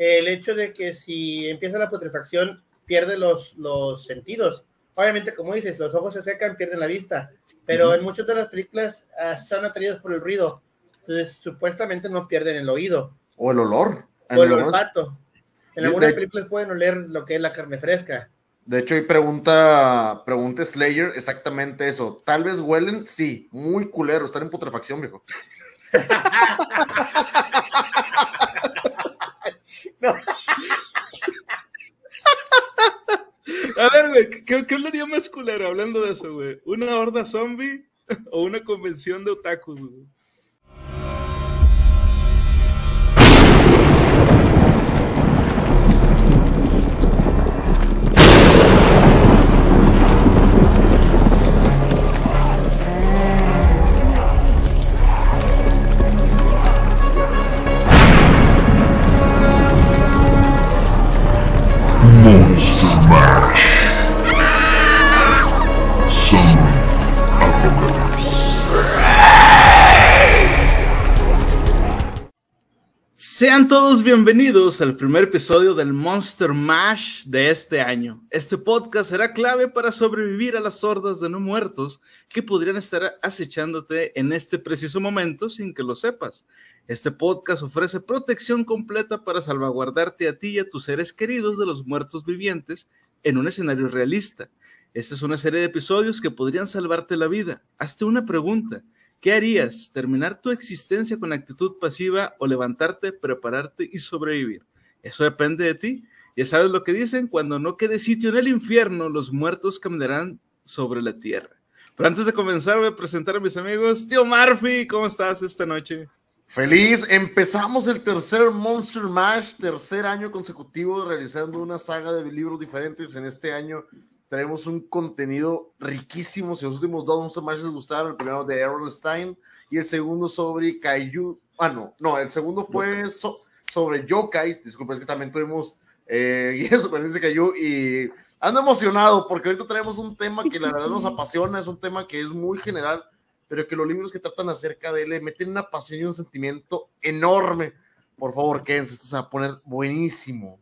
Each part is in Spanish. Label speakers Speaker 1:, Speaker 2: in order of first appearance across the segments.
Speaker 1: el hecho de que si empieza la putrefacción pierde los, los sentidos. Obviamente, como dices, los ojos se secan, pierden la vista, pero en muchas de las películas ah, son atraídos por el ruido, entonces supuestamente no pierden el oído.
Speaker 2: O el olor.
Speaker 1: O el, olfato. En algunas películas pueden oler lo que es la carne fresca.
Speaker 2: De hecho, hay pregunta, pregunta Slayer exactamente eso. Tal vez huelen, sí, muy culero, están en putrefacción, viejo.
Speaker 3: A ver, güey, ¿qué, ¿qué haría más culero hablando de eso, güey? ¿Una horda zombie o una convención de otakus, güey? Monster Man. Sean todos bienvenidos al primer episodio del Monster Mash de este año. Este podcast será clave para sobrevivir a las hordas de no muertos que podrían estar acechándote en este preciso momento sin que lo sepas. Este podcast ofrece protección completa para salvaguardarte a ti y a tus seres queridos de los muertos vivientes en un escenario realista. Esta es una serie de episodios que podrían salvarte la vida. Hazte una pregunta. ¿Qué harías? ¿Terminar tu existencia con actitud pasiva o levantarte, prepararte y sobrevivir? Eso depende de ti. Ya sabes lo que dicen, cuando no quede sitio en el infierno, los muertos caminarán sobre la tierra. Pero antes de comenzar, voy a presentar a mis amigos. Tío Murphy, ¿cómo estás esta noche?
Speaker 2: Feliz, empezamos el tercer Monster Mash, tercer año consecutivo realizando una saga de libros diferentes en este año tenemos un contenido riquísimo. Si los últimos dos no más les gustaron, el primero de Errol Stein y el segundo sobre Kaiju. Ah, no, no, el segundo fue sobre Yokais. Disculpen, es que también tuvimos eh, guía de Kaiju y ando emocionado porque ahorita tenemos un tema que la verdad nos apasiona. Es un tema que es muy general, pero que los libros que tratan acerca de él le meten una pasión y un sentimiento enorme. Por favor, quédense, esto se va a poner buenísimo.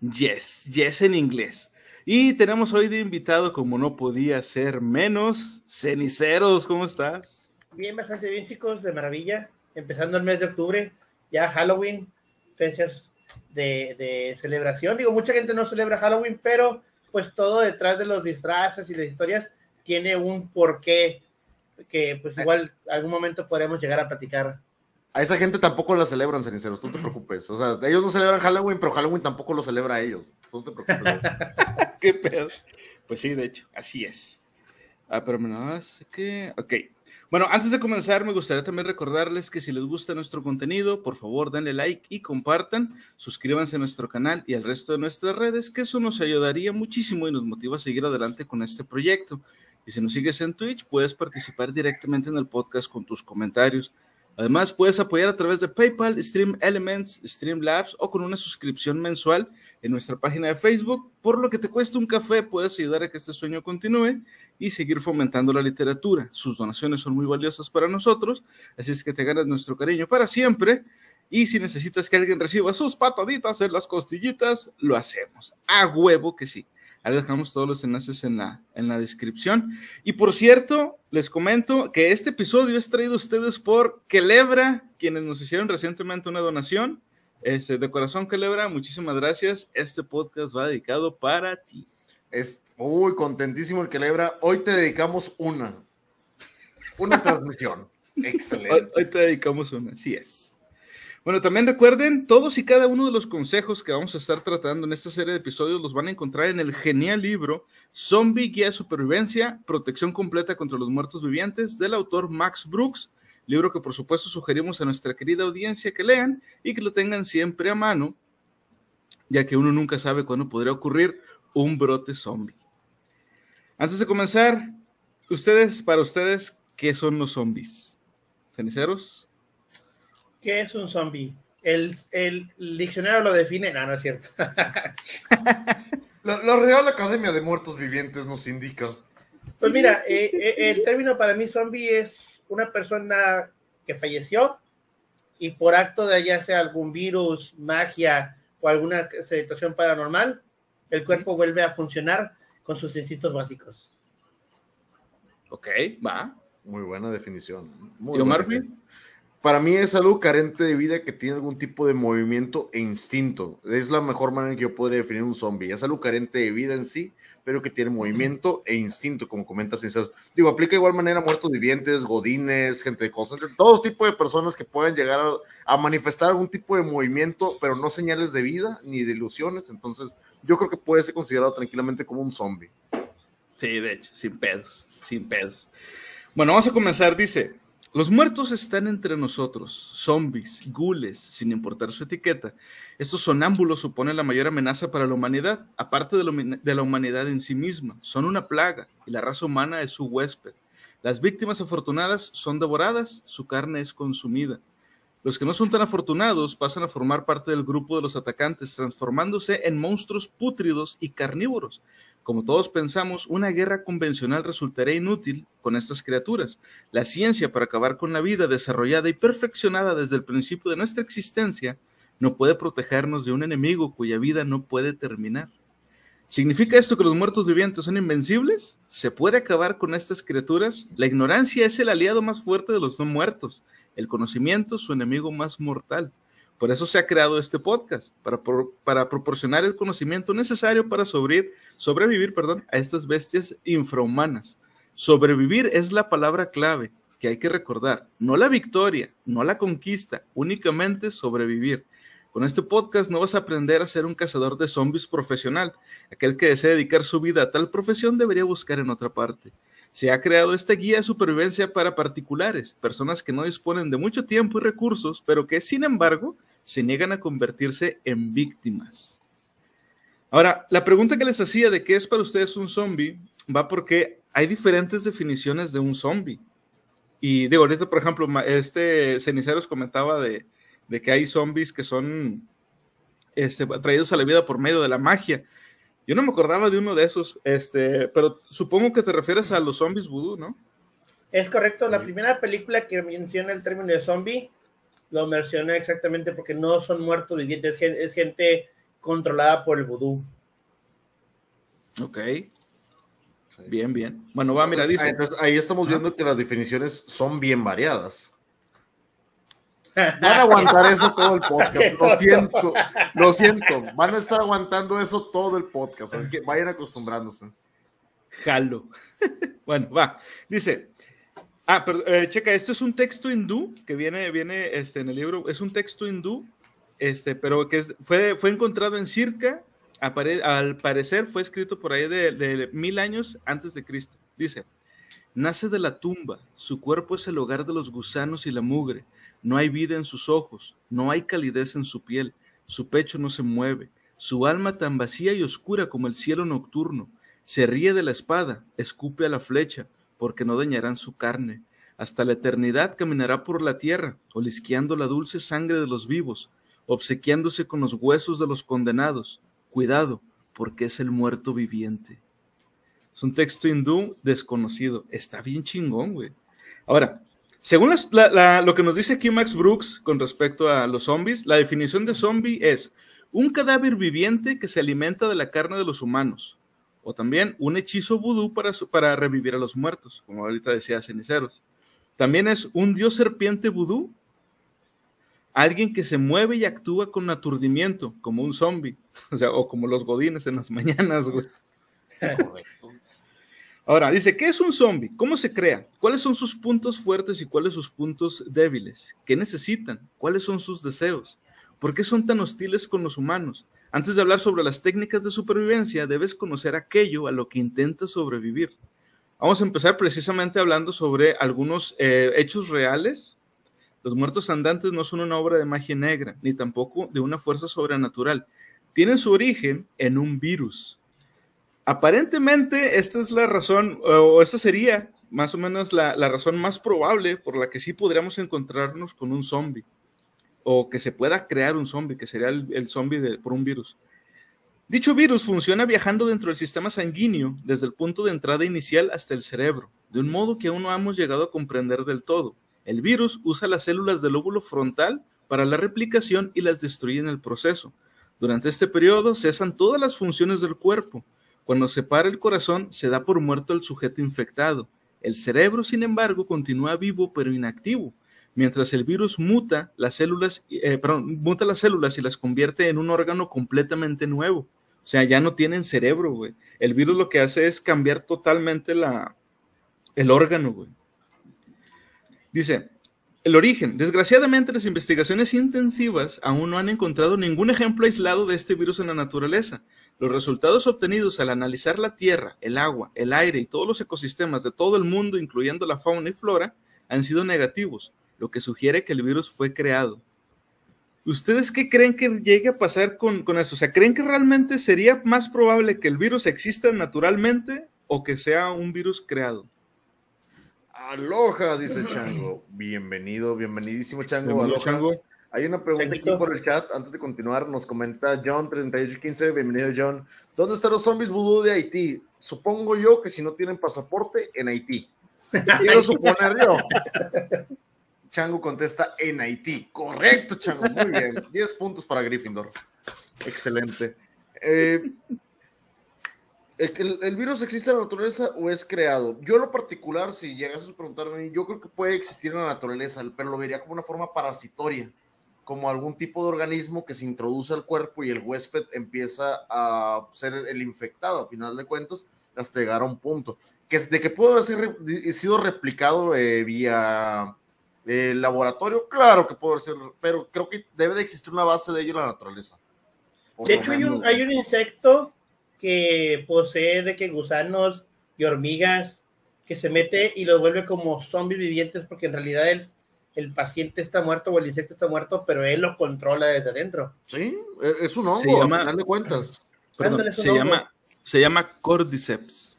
Speaker 3: Yes, yes en inglés. Y tenemos hoy de invitado, como no podía ser menos, Ceniceros, ¿cómo estás?
Speaker 1: Bien, bastante bien, chicos, de maravilla. Empezando el mes de octubre, ya Halloween, fechas de, celebración. Digo, mucha gente no celebra Halloween, pero pues todo detrás de los disfraces y las historias tiene un porqué que pues igual algún momento podremos llegar a platicar.
Speaker 2: A esa gente tampoco la celebran, ceniceros, tú te preocupes. O sea, ellos no celebran Halloween, pero Halloween tampoco lo celebra a ellos. No te preocupes.
Speaker 3: ¿Qué pedo? Pues sí, de hecho, así es. Ah, pero menos que. Ok. Bueno, antes de comenzar, me gustaría también recordarles que si les gusta nuestro contenido, por favor denle like y compartan, suscríbanse a nuestro canal y al resto de nuestras redes, que eso nos ayudaría muchísimo y nos motiva a seguir adelante con este proyecto. Y si nos sigues en Twitch, puedes participar directamente en el podcast con tus comentarios. Además, puedes apoyar a través de PayPal, Stream Elements, Streamlabs o con una suscripción mensual en nuestra página de Facebook. Por lo que te cuesta un café, puedes ayudar a que este sueño continúe y seguir fomentando la literatura. Sus donaciones son muy valiosas para nosotros, así es que te ganas nuestro cariño para siempre. Y si necesitas que alguien reciba sus pataditas en las costillitas, lo hacemos. A huevo que sí. Ahí dejamos todos los enlaces en la, en la descripción. Y por cierto, les comento que este episodio es traído a ustedes por Kelebra, quienes nos hicieron recientemente una donación. Este, de corazón, Kelebra, muchísimas gracias. Este podcast va dedicado para ti.
Speaker 2: Es muy contentísimo el Kelebra. Hoy te dedicamos una. Una transmisión. Excelente.
Speaker 3: Hoy, hoy te dedicamos una, así es. Bueno, también recuerden, todos y cada uno de los consejos que vamos a estar tratando en esta serie de episodios los van a encontrar en el genial libro Zombie Guía de Supervivencia, Protección Completa contra los Muertos Vivientes del autor Max Brooks, libro que por supuesto sugerimos a nuestra querida audiencia que lean y que lo tengan siempre a mano, ya que uno nunca sabe cuándo podría ocurrir un brote zombie. Antes de comenzar, ustedes, para ustedes, ¿qué son los zombies? ¿Ceniceros?
Speaker 1: ¿Qué es un zombie? El, diccionario lo define. No, no es cierto.
Speaker 2: la, Real Academia de Muertos Vivientes nos indica.
Speaker 1: Pues mira, eh, eh, el término para mí zombie es una persona que falleció y por acto de ya sea algún virus, magia o alguna situación paranormal, el cuerpo vuelve a funcionar con sus instintos básicos.
Speaker 3: Ok, va.
Speaker 2: Muy buena definición.
Speaker 3: Tío Murphy.
Speaker 2: Para mí es algo carente de vida que tiene algún tipo de movimiento e instinto. Es la mejor manera en que yo podría definir un zombie. Es algo carente de vida en sí, pero que tiene movimiento e instinto, como comentas sinceros. Digo, aplica igual manera a muertos vivientes, godines, gente de call todo tipo de personas que puedan llegar a, a, manifestar algún tipo de movimiento, pero no señales de vida ni de ilusiones. Entonces, yo creo que puede ser considerado tranquilamente como un zombie.
Speaker 3: Sí, de hecho, sin pedos, sin pedos. Bueno, vamos a comenzar. Dice, los muertos están entre nosotros, zombies, gules, sin importar su etiqueta. Estos sonámbulos suponen la mayor amenaza para la humanidad, aparte de, la humanidad en sí misma. Son una plaga y la raza humana es su huésped. Las víctimas afortunadas son devoradas, su carne es consumida. Los que no son tan afortunados pasan a formar parte del grupo de los atacantes, transformándose en monstruos pútridos y carnívoros. Como todos pensamos, una guerra convencional resultaría inútil con estas criaturas. La ciencia para acabar con la vida desarrollada y perfeccionada desde el principio de nuestra existencia no puede protegernos de un enemigo cuya vida no puede terminar. ¿Significa esto que los muertos vivientes son invencibles? ¿Se puede acabar con estas criaturas? La ignorancia es el aliado más fuerte de los no muertos, el conocimiento su enemigo más mortal. Por eso se ha creado este podcast, para, para proporcionar el conocimiento necesario para sobrevivir, perdón, a estas bestias infrahumanas. Sobrevivir es la palabra clave que hay que recordar. No la victoria, no la conquista, únicamente sobrevivir. Con este podcast no vas a aprender a ser un cazador de zombies profesional. Aquel que desee dedicar su vida a tal profesión debería buscar en otra parte se ha creado esta guía de supervivencia para particulares, personas que no disponen de mucho tiempo y recursos, pero que sin embargo se niegan a convertirse en víctimas. Ahora, la pregunta que les hacía de qué es para ustedes un zombie va porque hay diferentes definiciones de un zombie. Y digo, ahorita, por ejemplo, este Ceniceros comentaba de, que hay zombies que son este, traídos a la vida por medio de la magia. Yo no me acordaba de uno de esos, este, pero supongo que te refieres a los zombies vudú, ¿no?
Speaker 1: Es correcto, la primera película que menciona el término de zombie lo menciona exactamente porque no son muertos vivientes, es gente controlada por el vudú.
Speaker 3: Ok. Bien, bien. Bueno, va, mira, dice.
Speaker 2: Entonces, ahí estamos viendo que las definiciones son bien variadas. Van a aguantar eso todo el podcast. Lo siento, lo siento. Van a estar aguantando eso todo el podcast. Así que vayan acostumbrándose.
Speaker 3: Jalo. bueno, va. Dice. Ah, pero eh, checa, esto es un texto hindú que viene, viene este, en el libro. Es un texto hindú, este, pero que fue, fue encontrado en Circa. al parecer fue escrito por ahí de, de mil años antes de Cristo. Dice: Nace de la tumba, su cuerpo es el hogar de los gusanos y la mugre no hay vida en sus ojos, no hay calidez en su piel, su pecho no se mueve, su alma tan vacía y oscura como el cielo nocturno. Se ríe de la espada, escupe a la flecha, porque no dañarán su carne. Hasta la eternidad caminará por la tierra, olisqueando la dulce sangre de los vivos, obsequiándose con los huesos de los condenados. Cuidado, porque es el muerto viviente. Es un texto hindú desconocido. Está bien chingón, güey. Ahora, según lo que nos dice aquí Max Brooks con respecto a los zombies, la definición de zombie es un cadáver viviente que se alimenta de la carne de los humanos, o también un hechizo vudú para, para revivir a los muertos, como ahorita decía Ceniceros. También es un dios serpiente vudú, alguien que se mueve y actúa con aturdimiento, como un zombie, o sea, o como los godines en las mañanas, güey. Ahora, dice, ¿qué es un zombie? ¿Cómo se crea? ¿Cuáles son sus puntos fuertes y cuáles sus puntos débiles? ¿Qué necesitan? ¿Cuáles son sus deseos? ¿Por qué son tan hostiles con los humanos? Antes de hablar sobre las técnicas de supervivencia, debes conocer aquello a lo que intentas sobrevivir. Vamos a empezar precisamente hablando sobre algunos eh, hechos reales. Los muertos andantes no son una obra de magia negra, ni tampoco de una fuerza sobrenatural. Tienen su origen en un virus Aparentemente, esta es la razón, o esta sería más o menos la, razón más probable por la que sí podríamos encontrarnos con un zombie, o que se pueda crear un zombie, que sería el, zombie por un virus. Dicho virus funciona viajando dentro del sistema sanguíneo desde el punto de entrada inicial hasta el cerebro, de un modo que aún no hemos llegado a comprender del todo. El virus usa las células del lóbulo frontal para la replicación y las destruye en el proceso. Durante este periodo cesan todas las funciones del cuerpo. Cuando se para el corazón, se da por muerto el sujeto infectado. El cerebro, sin embargo, continúa vivo pero inactivo. Mientras el virus muta las células, eh, perdón, muta las células y las convierte en un órgano completamente nuevo. O sea, ya no tienen cerebro, güey. El virus lo que hace es cambiar totalmente la, el órgano, güey. Dice, el origen. Desgraciadamente, las investigaciones intensivas aún no han encontrado ningún ejemplo aislado de este virus en la naturaleza. Los resultados obtenidos al analizar la tierra, el agua, el aire y todos los ecosistemas de todo el mundo, incluyendo la fauna y flora, han sido negativos, lo que sugiere que el virus fue creado. ¿Ustedes qué creen que llegue a pasar con, esto? O sea, ¿creen que realmente sería más probable que el virus exista naturalmente o que sea un virus creado?
Speaker 2: Aloha, dice Chango. Bienvenido, bienvenidísimo Chango. Aloha. Chango. Hay una pregunta aquí por el chat. Antes de continuar, nos comenta John3815. Bienvenido, John. ¿Dónde están los zombies vudú de Haití? Supongo yo que si no tienen pasaporte, en Haití. Quiero suponer yo. Chango contesta en Haití. Correcto, Chango. Muy bien. 10 puntos para Gryffindor. Excelente. Eh, ¿El, ¿El, virus existe en la naturaleza o es creado? Yo, en lo particular, si llegas a preguntarme, yo creo que puede existir en la naturaleza, pero lo vería como una forma parasitoria, como algún tipo de organismo que se introduce al cuerpo y el huésped empieza a ser el infectado, a final de cuentas, hasta llegar a un punto. Que, de que pudo haber sido replicado eh, vía eh, laboratorio, claro que puede ser, pero creo que debe de existir una base de ello en la naturaleza.
Speaker 1: De hecho, hay un, hay un insecto que posee de que gusanos y hormigas que se mete y los vuelve como zombies vivientes porque en realidad el, el paciente está muerto o el insecto está muerto, pero él lo controla desde adentro.
Speaker 2: Sí, e, es un hongo, se llama, final de cuentas.
Speaker 3: Perdón, se, llama, se llama Cordyceps.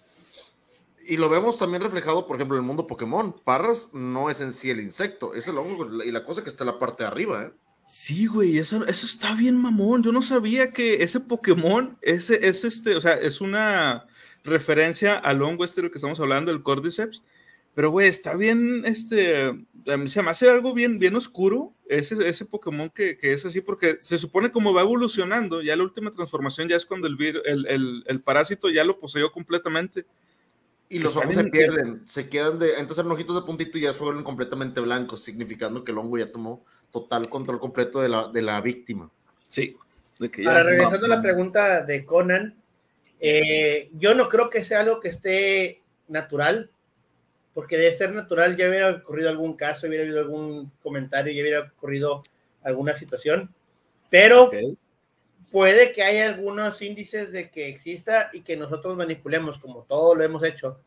Speaker 2: Y lo vemos también reflejado, por ejemplo, en el mundo Pokémon. Parras no es en sí el insecto, es el hongo y la cosa que está en la parte de arriba, ¿eh?
Speaker 3: Sí, güey, eso, eso está bien mamón. Yo no sabía que ese Pokémon, ese, es este, o sea, es una referencia al hongo este del que estamos hablando, el Cordyceps. Pero, güey, está bien, este, se me hace algo bien, bien oscuro ese, ese Pokémon que, que, es así, porque se supone como va evolucionando, ya la última transformación ya es cuando el, el, el, el parásito ya lo poseyó completamente.
Speaker 2: Y los ojos se pierden, se quedan de, entonces eran ojitos de puntito y ya se vuelven completamente blancos, significando que el hongo ya tomó total control completo de la, de la víctima.
Speaker 3: Sí.
Speaker 1: De que Ahora, regresando a la pregunta de Conan, eh, yo no creo que sea algo que esté natural, porque de ser natural ya hubiera ocurrido algún caso, hubiera habido algún comentario, ya hubiera ocurrido alguna situación, pero puede que haya algunos índices de que exista y que nosotros manipulemos, como todo lo hemos hecho,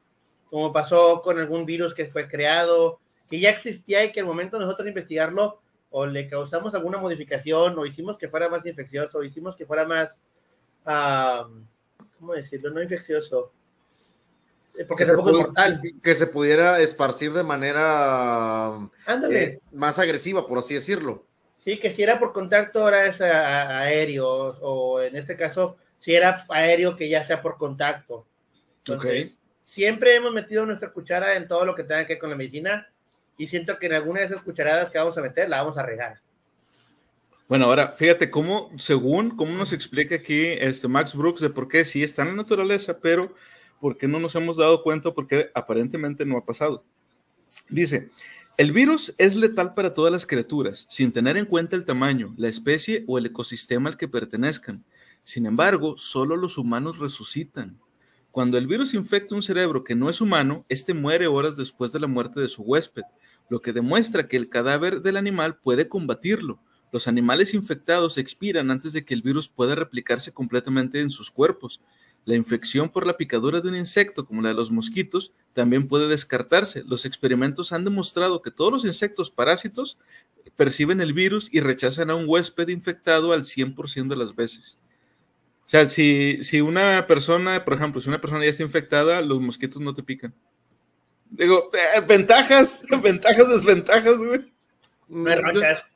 Speaker 1: como pasó con algún virus que fue creado, que ya existía y que al momento de nosotros investigarlo, o le causamos alguna modificación, o hicimos que fuera más infeccioso, o hicimos que fuera más, ¿cómo decirlo? No infeccioso.
Speaker 2: Eh, porque es poco mortal. Que se pudiera esparcir de manera eh, más agresiva, por así decirlo.
Speaker 1: Sí, que si era por contacto ahora es aéreo, o en este caso, si era aéreo que ya sea por contacto. Entonces, siempre hemos metido nuestra cuchara en todo lo que tenga que ver con la medicina, y siento que en alguna de esas cucharadas que vamos a meter la vamos a regar.
Speaker 3: Bueno, ahora fíjate cómo, según cómo nos explica aquí este Max Brooks de por qué sí está en la naturaleza, pero por qué no nos hemos dado cuenta, porque aparentemente no ha pasado. Dice, el virus es letal para todas las criaturas, sin tener en cuenta el tamaño, la especie o el ecosistema al que pertenezcan. Sin embargo, solo los humanos resucitan. Cuando el virus infecta un cerebro que no es humano, este muere horas después de la muerte de su huésped, lo que demuestra que el cadáver del animal puede combatirlo. Los animales infectados expiran antes de que el virus pueda replicarse completamente en sus cuerpos. La infección por la picadura de un insecto, como la de los mosquitos, también puede descartarse. Los experimentos han demostrado que todos los insectos parásitos perciben el virus y rechazan a un huésped infectado al 100% de las veces. O sea, si, si una persona, por ejemplo, si una persona ya está infectada, los mosquitos no te pican. Digo, eh, ventajas, ventajas, desventajas, güey.
Speaker 1: No hay ronchas.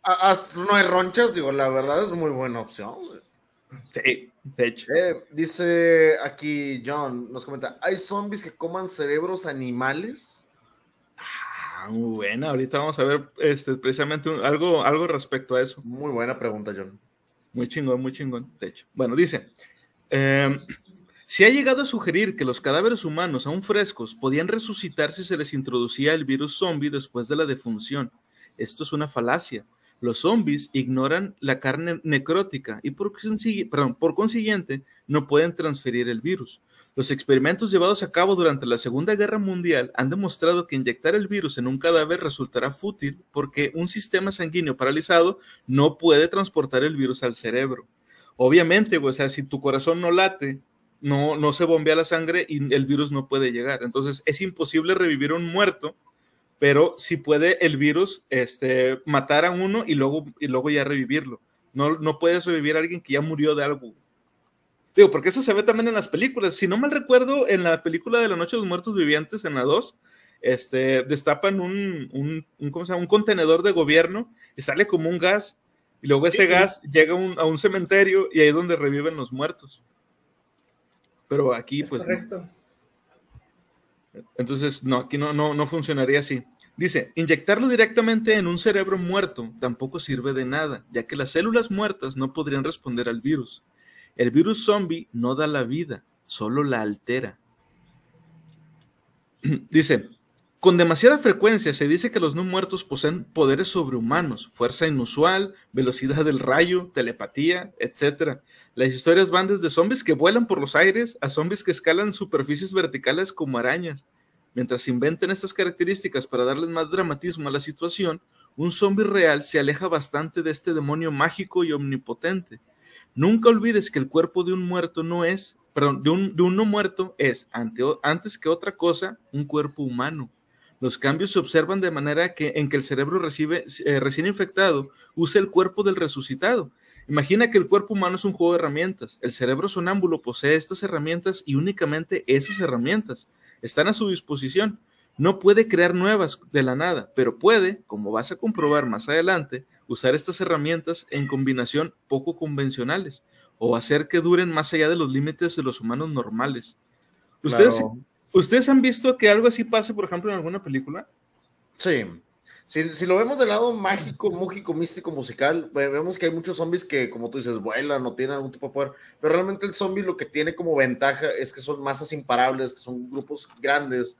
Speaker 2: No hay ronchas, digo, la verdad es muy buena opción.
Speaker 3: Sí, de hecho.
Speaker 2: Eh, dice aquí John, nos comenta, ¿hay zombies que coman cerebros animales?
Speaker 3: Ah, muy buena, ahorita vamos a ver este, precisamente algo, algo respecto a eso.
Speaker 2: Muy buena pregunta, John.
Speaker 3: Muy chingón, muy chingón. Bueno, dice, eh, se ha llegado a sugerir que los cadáveres humanos aún frescos podían resucitar si se les introducía el virus zombie después de la defunción. Esto es una falacia. Los zombies ignoran la carne necrótica y por consiguiente no pueden transferir el virus. Los experimentos llevados a cabo durante la Segunda Guerra Mundial han demostrado que inyectar el virus en un cadáver resultará fútil porque un sistema sanguíneo paralizado no puede transportar el virus al cerebro. Obviamente, o sea, si tu corazón no late, no, no se bombea la sangre y el virus no puede llegar. Entonces es imposible revivir a un muerto, pero sí puede el virus este, matar a uno y luego, y luego ya revivirlo. No, no puedes revivir a alguien que ya murió de algo. Digo, porque eso se ve también en las películas. Si no mal recuerdo, en la película de la Noche de los Muertos Vivientes, en la 2, este, destapan un, un, un, ¿cómo se llama? un contenedor de gobierno y sale como un gas. Y luego ese gas llega a un cementerio y ahí es donde reviven los muertos. Pero aquí, pues.
Speaker 1: Correcto.
Speaker 3: No. Entonces, no, aquí no, no, no funcionaría así. Dice, inyectarlo directamente en un cerebro muerto tampoco sirve de nada, ya que las células muertas no podrían responder al virus. El virus zombie no da la vida, solo la altera. Dice, con demasiada frecuencia se dice que los no muertos poseen poderes sobrehumanos, fuerza inusual, velocidad del rayo, telepatía, etc. Las historias van desde zombies que vuelan por los aires a zombies que escalan superficies verticales como arañas. Mientras inventen estas características para darles más dramatismo a la situación, un zombie real se aleja bastante de este demonio mágico y omnipotente. Nunca olvides que el cuerpo de un muerto no es, perdón, de un, no muerto es, ante, antes que otra cosa, un cuerpo humano. Los cambios se observan de manera que, en que el cerebro recibe, eh, recién infectado usa el cuerpo del resucitado. Imagina que el cuerpo humano es un juego de herramientas. El cerebro sonámbulo posee estas herramientas y únicamente esas herramientas están a su disposición. No puede crear nuevas de la nada, pero puede, como vas a comprobar más adelante, usar estas herramientas en combinación poco convencionales o hacer que duren más allá de los límites de los humanos normales. ¿Ustedes, claro. ¿Ustedes han visto que algo así pase, por ejemplo, en alguna película?
Speaker 2: Sí. Si, si, lo vemos del lado mágico, múgico, místico, musical, vemos que hay muchos zombies que, como tú dices, vuelan o tienen algún tipo de poder, pero realmente el zombie lo que tiene como ventaja es que son masas imparables, que son grupos grandes,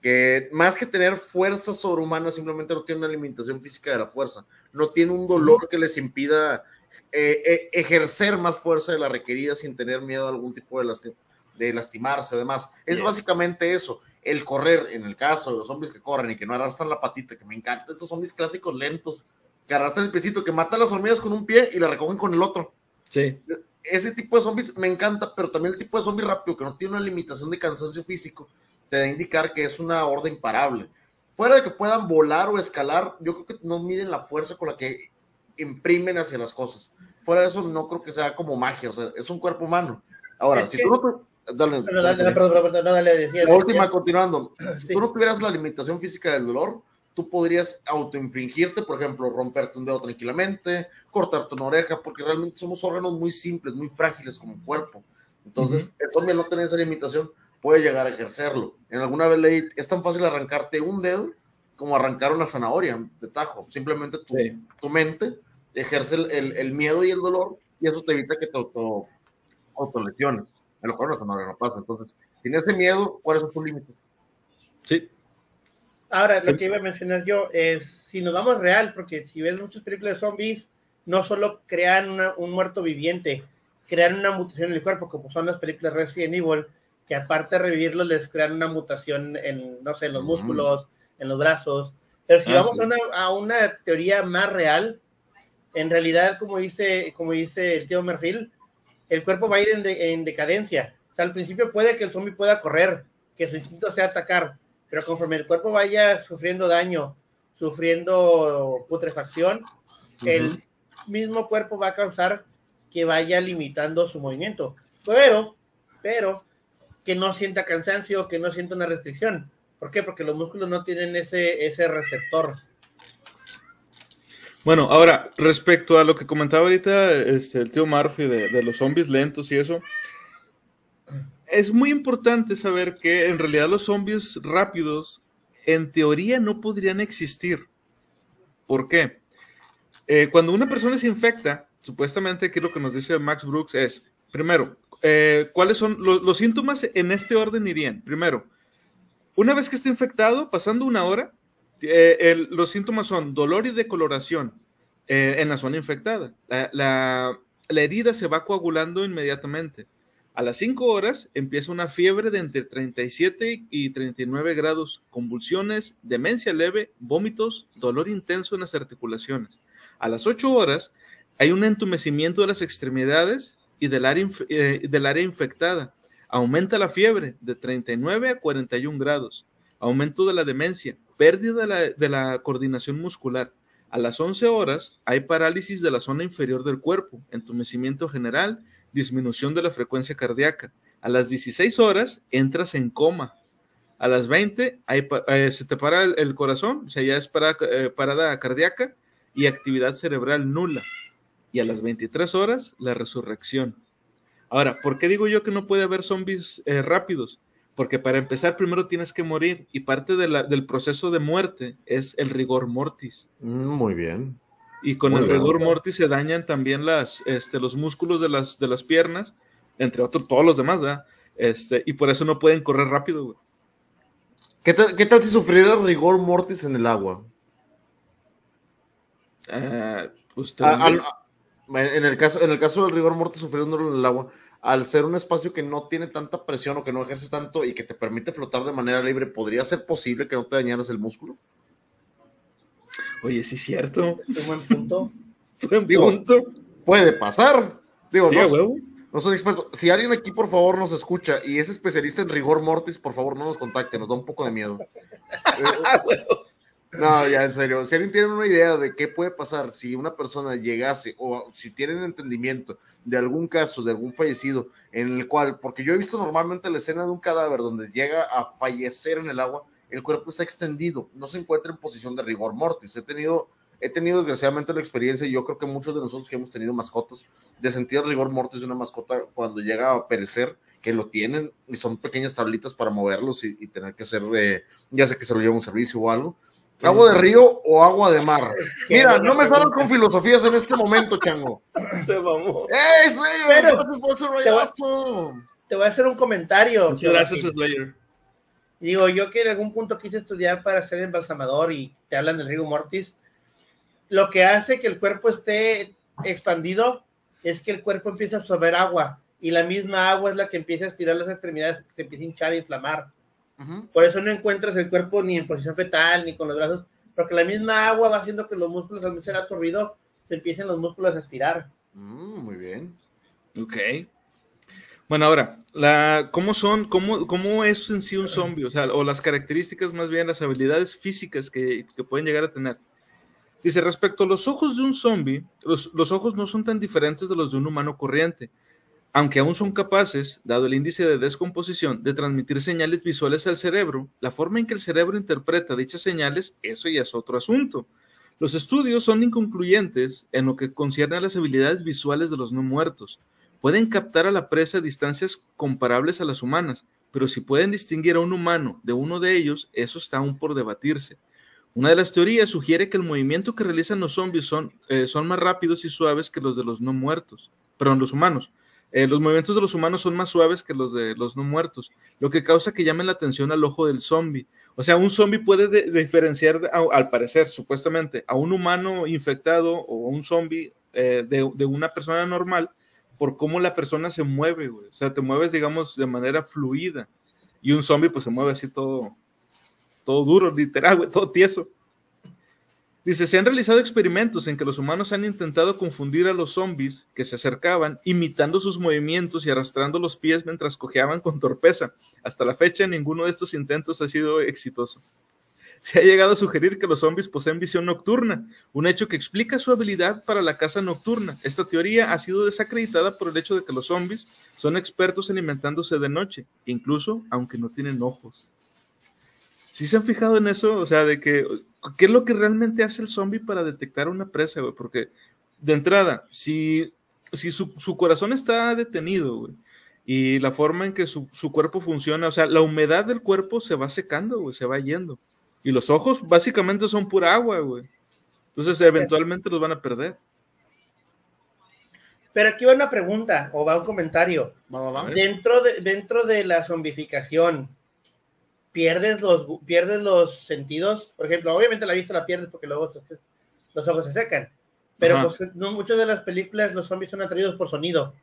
Speaker 2: que más que tener fuerza sobrehumana, simplemente no tienen una limitación física de la fuerza, no tiene un dolor que les impida eh, eh, ejercer más fuerza de la requerida sin tener miedo a algún tipo de, lasti de lastimarse, además. Es yes. básicamente eso el correr, en el caso de los zombies que corren y que no arrastran la patita, que me encanta, estos zombies clásicos lentos, que arrastran el piecito, que matan las hormigas con un pie y la recogen con el otro.
Speaker 3: Sí.
Speaker 2: Ese tipo de zombies me encanta, pero también el tipo de zombie rápido, que no tiene una limitación de cansancio físico, te da a indicar que es una horda imparable. Fuera de que puedan volar o escalar, yo creo que no miden la fuerza con la que imprimen hacia las cosas. Fuera de eso, no creo que sea como magia, o sea, es un cuerpo humano. Ahora,
Speaker 1: Es
Speaker 2: si
Speaker 1: que-
Speaker 2: tú no, Dale,
Speaker 1: Pero dale, dale, perdón, perdón, no, dale, decía,
Speaker 2: la última,
Speaker 1: decía-
Speaker 2: continuando. Si
Speaker 1: Sí.
Speaker 2: tú no tuvieras la limitación física del dolor, tú podrías autoinfringirte, por ejemplo, romperte un dedo tranquilamente, cortarte una oreja, porque realmente somos órganos muy simples, muy frágiles como cuerpo. Entonces, el zombie no tener esa limitación puede llegar a ejercerlo. En alguna vez leí, es tan fácil arrancarte un dedo como arrancar una zanahoria de tajo. Simplemente tu,
Speaker 3: Sí.
Speaker 2: tu mente ejerce el, el- el miedo y el dolor y eso te evita que te auto, autolesiones. A lo mejor una zanahoria no pasa. Entonces, sin ese miedo, ¿cuáles son tus límites?
Speaker 3: Sí.
Speaker 1: Ahora, lo
Speaker 3: Sí.
Speaker 1: que iba a mencionar yo es, si nos vamos real, porque si ves muchas películas de zombies, no solo crean una- un muerto viviente, crean una mutación en el cuerpo, como son las películas Resident Evil, que aparte de revivirlo, les crean una mutación en, no sé, en los
Speaker 2: Mm.
Speaker 1: músculos, en los brazos. Pero si
Speaker 3: Ah,
Speaker 1: vamos
Speaker 3: sí.
Speaker 1: a, una, a una teoría más real, en realidad, como dice, como dice el tío Merfil, el cuerpo va a ir en, de- en decadencia. O sea, al principio puede que el zombie pueda correr, que su instinto sea atacar, pero conforme el cuerpo vaya sufriendo daño, sufriendo putrefacción, el mismo cuerpo va a causar que vaya limitando su movimiento. Pero, pero, que no sienta cansancio, que no sienta una restricción. ¿Por qué? Porque los músculos no tienen ese, ese receptor.
Speaker 3: Bueno, ahora, respecto a lo que comentaba ahorita este, el tío Murphy de, los zombies lentos y eso, es muy importante saber que en realidad los zombies rápidos, en teoría, no podrían existir. ¿Por qué? Eh, cuando una persona se infecta, supuestamente aquí lo que nos dice Max Brooks es, primero, eh, ¿cuáles son los, síntomas en este orden irían? Primero, una vez que esté infectado, pasando una hora, eh, los síntomas son dolor y decoloración eh, en la zona infectada. La, la herida se va coagulando inmediatamente. A las 5 horas empieza una fiebre de entre 37 y 39 grados, convulsiones, demencia leve, vómitos, dolor intenso en las articulaciones. A las 8 horas hay un entumecimiento de las extremidades y del área, eh, del área infectada. Aumenta la fiebre de 39 a 41 grados. Aumento de la demencia, pérdida de la, de la coordinación muscular. A las 11 horas hay parálisis de la zona inferior del cuerpo, entumecimiento general, disminución de la frecuencia cardíaca. A las 16 horas entras en coma. A las 20 eh, se te para el, corazón, o sea, ya es eh, parada cardíaca y actividad cerebral nula. Y a las 23 horas, la resurrección. Ahora, ¿por qué digo yo que no puede haber zombies eh, rápidos? Porque para empezar, primero tienes que morir y parte del proceso de muerte es el rigor mortis.
Speaker 2: Mm, muy bien.
Speaker 3: Y con el rigor mortis se dañan también las, este, los músculos de las, de las piernas, entre otros todos los demás, ¿verdad? Este, y por eso no pueden correr rápido, güey.
Speaker 2: ¿Qué tal, ¿Qué tal si sufriera rigor mortis en el agua?
Speaker 3: Uh,
Speaker 2: en, el caso, en el caso del rigor mortis sufriéndolo en el agua, al ser un espacio que no tiene tanta presión o que no ejerce tanto y que te permite flotar de manera libre, ¿podría ser posible que no te dañaras el músculo?
Speaker 3: Oye, sí es cierto.
Speaker 1: Buen punto.
Speaker 3: buen punto.
Speaker 2: Puede pasar. Digo, no, no soy experto. Si alguien aquí, por favor, nos escucha y es especialista en rigor mortis, por favor, no nos contacte, nos da un poco de miedo. no, ya, en serio. Si alguien tiene una idea de qué puede pasar si una persona llegase o si tienen entendimiento de algún caso, de algún fallecido, en el cual, porque yo he visto normalmente la escena de un cadáver donde llega a fallecer en el agua, el cuerpo está extendido, no se encuentra en posición de rigor mortis. He tenido, he tenido desgraciadamente la experiencia, y yo creo que muchos de nosotros que hemos tenido mascotas, de sentir rigor mortis de una mascota cuando llega a perecer, que lo tienen y son pequeñas tablitas para moverlos y, tener que hacer, eh, ya sé que se lo lleva un servicio o algo. ¿Agua de río o agua de mar? Mira, no me salgan con filosofías en este momento, chango.
Speaker 3: Se mamó.
Speaker 2: ¡Eh, Slayer!
Speaker 1: Te voy a hacer un comentario.
Speaker 3: Muchas gracias, Slayer.
Speaker 1: Digo, yo que en algún punto quise estudiar para ser embalsamador y te hablan del rigor mortis, lo que hace que el cuerpo esté expandido es que el cuerpo empieza a absorber agua y la misma agua es la que empieza a estirar las extremidades, se empieza a hinchar e inflamar. Por eso no encuentras el cuerpo ni en posición fetal ni con los brazos, porque la misma agua va haciendo que los músculos al ser absorbido se empiecen los músculos a estirar.
Speaker 2: Mm, muy bien.
Speaker 3: Ok. Bueno, ahora, la, ¿cómo son, cómo, cómo es en sí un zombie? O sea, o las características, más bien las habilidades físicas que, pueden llegar a tener. Dice, respecto a los ojos de un zombie, los, los, ojos no son tan diferentes de los de un humano corriente, aunque aún son capaces, dado el índice de descomposición, de transmitir señales visuales al cerebro, la forma en que el cerebro interpreta dichas señales, eso ya es otro asunto. Los estudios son inconcluyentes en lo que concierne a las habilidades visuales de los no muertos Pueden captar a la presa distancias comparables a las humanas, pero si pueden distinguir a un humano de uno de ellos, eso está aún por debatirse. Una de las teorías sugiere que el movimiento que realizan los zombies son, eh, son más rápidos y suaves que los de los no muertos, perdón, los humanos. Eh, los movimientos de los humanos son más suaves que los de los no muertos, lo que causa que llamen la atención al ojo del zombie. O sea, un zombie puede diferenciar, al parecer, supuestamente, a un humano infectado o un zombie eh, de, de, una persona normal por cómo la persona se mueve, güey. O sea, te mueves, digamos, de manera fluida. Y un zombie, pues se mueve así todo, todo duro, literal, güey, todo tieso. Dice, se han realizado experimentos en que los humanos han intentado confundir a los zombies que se acercaban, imitando sus movimientos y arrastrando los pies mientras cojeaban con torpeza. Hasta la fecha, ninguno de estos intentos ha sido exitoso se ha llegado a sugerir que los zombies poseen visión nocturna, un hecho que explica su habilidad para la caza nocturna. Esta teoría ha sido desacreditada por el hecho de que los zombies son expertos alimentándose de noche, incluso aunque no tienen ojos. ¿Sí se han fijado en eso? O sea, de que, ¿qué es lo que realmente hace el zombie para detectar una presa, güey? Porque, de entrada, si, si su, corazón está detenido, güey, y la forma en que su, su, cuerpo funciona, o sea, la humedad del cuerpo se va secando, güey, se va yendo. Y los ojos básicamente son pura agua, güey. Entonces eventualmente los van a perder.
Speaker 1: Pero aquí va una pregunta o va un comentario.
Speaker 2: Va, va, va.
Speaker 1: Dentro de, dentro de la zombificación, ¿pierdes los, ¿pierdes los sentidos? Por ejemplo, obviamente la vista la pierdes porque luego te- los ojos se secan. Pero pues, no, muchas de las películas los zombies son atraídos por sonido.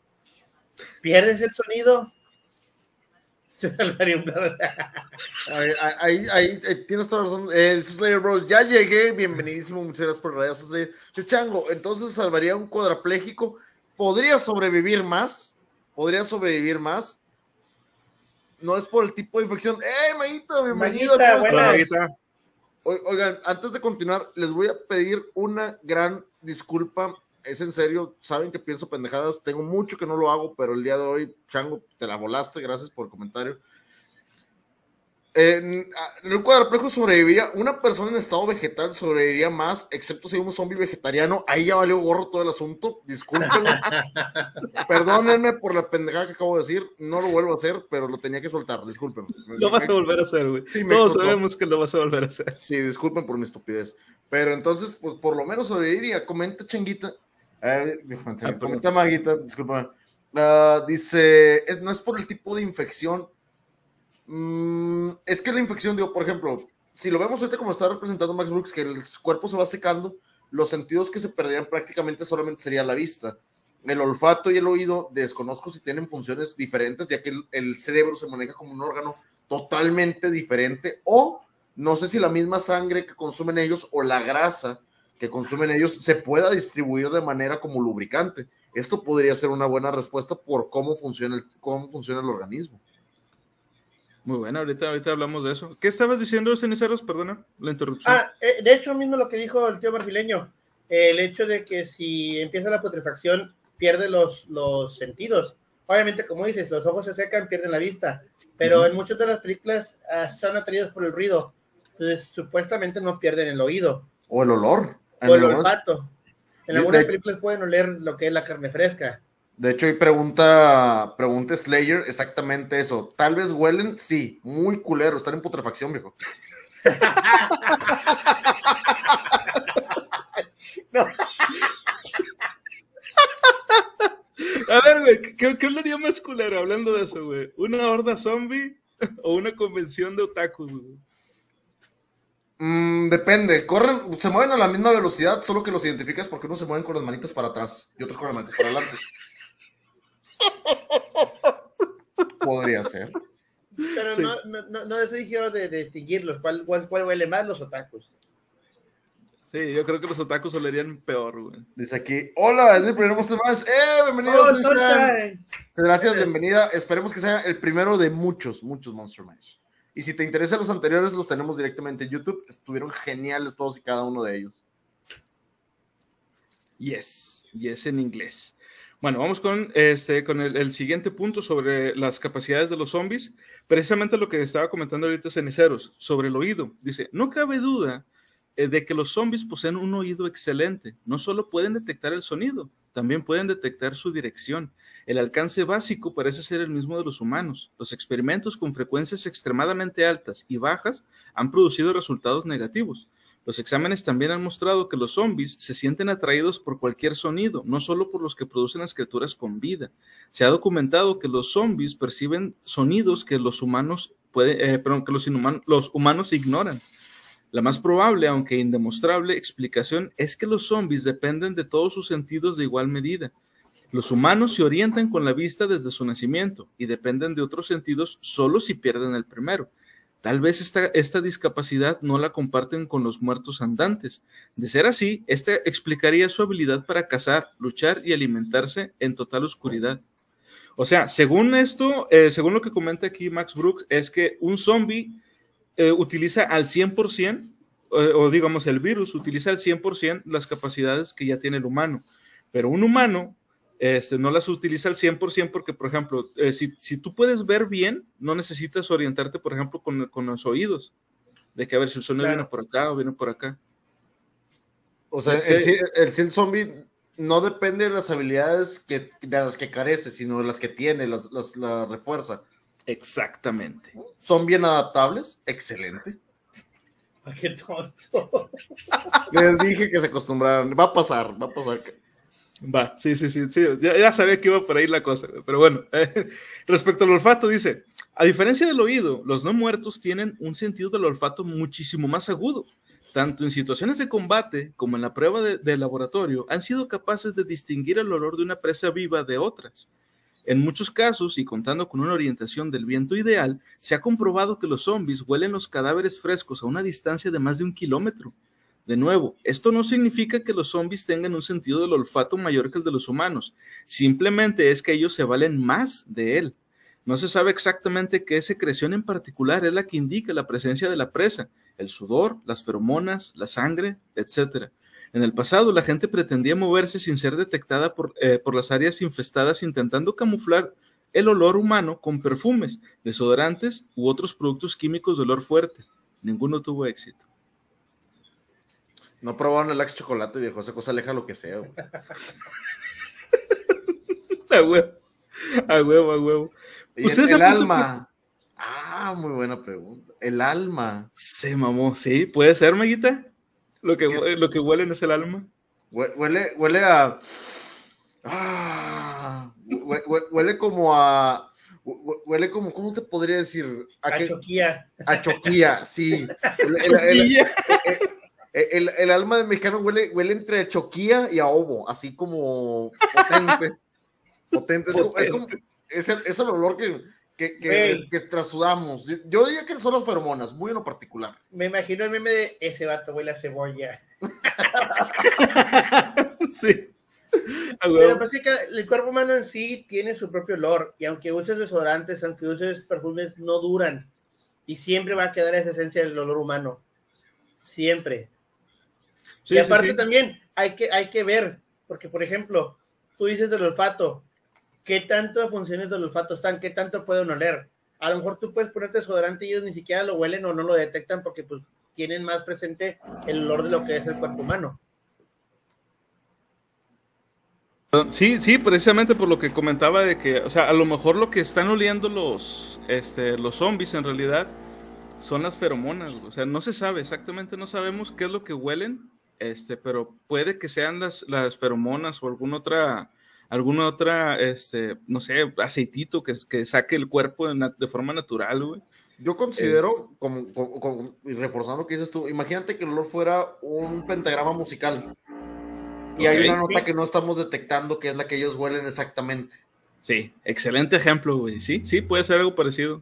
Speaker 1: ¿Pierdes el sonido? Se salvaría un
Speaker 2: Ahí, ahí, ahí, ahí tienes toda la razón. Eh, Slayer Bros, ya llegué, bienvenidísimo, muchas gracias por el radio, Slayer. Chango, entonces salvaría un cuadrapléjico. ¿Podría sobrevivir más? ¿Podría sobrevivir más? No es por el tipo de infección. ¡Eh, Maguita, bienvenido!
Speaker 1: Maguita,
Speaker 2: ¿cómo estás?
Speaker 1: buenas.
Speaker 2: Oigan, antes de continuar, les voy a pedir una gran disculpa. Es en serio, saben que pienso pendejadas. Tengo mucho que no lo hago, pero el día de hoy, Chango, te la volaste. Gracias por el comentario. En, en el cuadraplejo sobreviviría, una persona en estado vegetal sobreviviría más, excepto si hay un zombie vegetariano. Ahí ya valió gorro todo el asunto. Discúlpenme. Perdónenme por la pendejada que acabo de decir. No lo vuelvo a hacer, pero lo tenía que soltar. Discúlpenme.
Speaker 3: Lo vas a volver a hacer, güey.
Speaker 2: Sí,
Speaker 3: Todos
Speaker 2: explotó.
Speaker 3: sabemos que lo vas a volver a hacer.
Speaker 2: Sí, disculpen por mi estupidez. Pero entonces, pues por lo menos sobreviviría. Comenta Changuita. Eh,
Speaker 3: perdón.
Speaker 2: comenta Maguita, disculpa. Ah, dice, es- no es por el tipo de infección. Mm, es que la infección, digo, por ejemplo, si lo vemos ahorita como está representando Max Brooks, que el cuerpo se va secando, los sentidos que se perderían prácticamente solamente sería la vista. El olfato y el oído, desconozco si tienen funciones diferentes, ya que el, el cerebro se maneja como un órgano totalmente diferente, o no sé si la misma sangre que consumen ellos o la grasa que consumen ellos se pueda distribuir de manera como lubricante. Esto podría ser una buena respuesta por cómo funciona el, cómo funciona el organismo.
Speaker 3: Muy bueno, ahorita, ahorita hablamos de eso. ¿Qué estabas diciendo, ceniceros? Perdona la interrupción.
Speaker 1: Ah, eh, de hecho, mismo lo que dijo el tío brasileño, eh, el hecho de que si empieza la putrefacción, pierde los, los sentidos. Obviamente, como dices, los ojos se secan, pierden la vista, pero en muchas de las películas ah, son atraídos por el ruido, entonces supuestamente no pierden el oído
Speaker 2: O el olor.
Speaker 1: o el
Speaker 2: olor.
Speaker 1: olfato. En algunas
Speaker 2: de-
Speaker 1: películas pueden oler lo que es la carne fresca.
Speaker 2: De hecho, ahí pregunta, pregunta Slayer exactamente eso. Tal vez huelen, sí, muy culero, están en putrefacción, viejo.
Speaker 3: A ver, güey, ¿qué, qué hablaría más culero hablando de eso, güey? ¿Una horda zombie o una convención de otakus, güey?
Speaker 2: Mm, depende, corren, se mueven a la misma velocidad, solo que los identificas porque unos se mueven con las manitas para atrás y otros con las manitas para adelante. Podría ser.
Speaker 1: Pero
Speaker 3: Sí.
Speaker 1: no, no, no, no se dijeron de, de distinguirlos, ¿cuál, cuál, cuál huele más los otakus.
Speaker 3: Sí, yo creo que los otakus olerían peor, güey.
Speaker 2: Dice aquí, hola, es mi primer Monster Mash. ¡Eh, bienvenido!
Speaker 1: ¡Oh!
Speaker 2: Gracias, bienvenida. Esperemos que sea el primero de muchos, muchos Monster Mash. Y si te interesan los anteriores, los tenemos directamente en YouTube. Estuvieron geniales todos y cada uno de ellos.
Speaker 3: Yes, yes en inglés. Bueno, vamos con, este, con el, siguiente punto sobre las capacidades de los zombies. Precisamente lo que estaba comentando ahorita Ceniceros, sobre el oído. Dice, no cabe duda eh, de que los zombies poseen un oído excelente. No solo pueden detectar el sonido, también pueden detectar su dirección. El alcance básico parece ser el mismo de los humanos. Los experimentos con frecuencias extremadamente altas y bajas han producido resultados negativos. Los exámenes también han mostrado que los zombies se sienten atraídos por cualquier sonido, no solo por los que producen las criaturas con vida. Se ha documentado que los zombies perciben sonidos que los humanos puede, eh, perdón, que los, los humanos ignoran. La más probable, aunque indemostrable, explicación es que los zombies dependen de todos sus sentidos de igual medida. Los humanos se orientan con la vista desde su nacimiento y dependen de otros sentidos solo si pierden el primero. Tal vez esta, esta discapacidad no la comparten con los muertos andantes. De ser así, esta explicaría su habilidad para cazar, luchar y alimentarse en total oscuridad. O sea, según esto, eh, según lo que comenta aquí Max Brooks, es que un zombie eh, utiliza al 100%, o, o digamos el virus utiliza al 100% las capacidades que ya tiene el humano, pero un humano este, no las utiliza al 100% porque, por ejemplo, eh, si, si tú puedes ver bien, no necesitas orientarte, por ejemplo, con, con los oídos, de que a ver si el sonido
Speaker 1: Claro.
Speaker 3: viene por acá o viene por acá.
Speaker 2: O sea,
Speaker 3: Ok.
Speaker 2: el, el, zombie no depende de las habilidades que, de las que carece, sino de las que tiene, las, las la refuerza.
Speaker 3: Exactamente.
Speaker 2: Son bien adaptables, excelente.
Speaker 1: ¡Qué tonto!
Speaker 2: Les dije que se acostumbraran. Va a pasar, va a pasar.
Speaker 3: Va, sí, sí, sí, sí. Ya, sabía que iba por ahí la cosa, pero bueno. Eh, respecto al olfato, dice, a diferencia del oído, los no muertos tienen un sentido del olfato muchísimo más agudo. Tanto en situaciones de combate como en la prueba de, de laboratorio, han sido capaces de distinguir el olor de una presa viva de otras. En muchos casos, y contando con una orientación del viento ideal, se ha comprobado que los zombies huelen los cadáveres frescos a una distancia de más de un kilómetro. De nuevo, esto no significa que los zombies tengan un sentido del olfato mayor que el de los humanos, simplemente es que ellos se valen más de él. No se sabe exactamente qué secreción en particular es la que indica la presencia de la presa, el sudor, las feromonas, la sangre, etc. En el pasado, la gente pretendía moverse sin ser detectada por, eh, por las áreas infestadas intentando camuflar el olor humano con perfumes, desodorantes u otros productos químicos de olor fuerte. Ninguno tuvo éxito.
Speaker 2: No probaron el Axe chocolate, viejo. Esa cosa aleja lo que sea. Güey.
Speaker 3: a huevo. A huevo, a huevo.
Speaker 2: ¿Usted el, el alma. Ah, muy buena pregunta. El alma.
Speaker 3: Se mamó, sí. ¿Puede ser, Maguita? Lo que, es? lo que huele es el alma.
Speaker 2: Huele, huele a. Ah, huele, huele como a. Huele como, ¿cómo te podría decir?
Speaker 1: A, a choquía.
Speaker 2: A choquía, sí. El, choquilla. El, el, el, alma de mexicano huele, huele entre choquía y a ovo, así como potente. potente. Es, potente. Es, como, es, el, es, el, olor que, que, que, que trasudamos. Yo diría que son las feromonas, muy en lo particular.
Speaker 1: Me imagino el meme de ese vato huele a cebolla.
Speaker 3: sí.
Speaker 1: Pero parece que el cuerpo humano en sí tiene su propio olor y aunque uses desodorantes, aunque uses perfumes, no duran y siempre va a quedar esa esencia del olor humano. Siempre. Sí, y aparte sí, sí. también hay que, hay que ver, porque por ejemplo, tú dices del olfato, ¿qué tanto de funciones del olfato están? ¿Qué tanto pueden oler? A lo mejor tú puedes ponerte desodorante y ellos ni siquiera lo huelen o no lo detectan porque pues tienen más presente el olor de lo que es el cuerpo humano.
Speaker 3: Sí, sí, precisamente por lo que comentaba de que, o sea, a lo mejor lo que están oliendo los, este, los zombies en realidad son las feromonas, o sea, no se sabe exactamente, no sabemos qué es lo que huelen, este, pero puede que sean las, las feromonas o alguna otra, alguna otra, este, no sé, aceitito que, que saque el cuerpo de, de forma natural, güey.
Speaker 2: Yo considero, es... como, como, como, reforzando lo que dices tú, imagínate que el olor fuera un pentagrama musical. Y okay. hay una nota que no estamos detectando, que es la que ellos huelen exactamente.
Speaker 3: Sí, excelente ejemplo, güey. Sí, sí, puede ser algo parecido.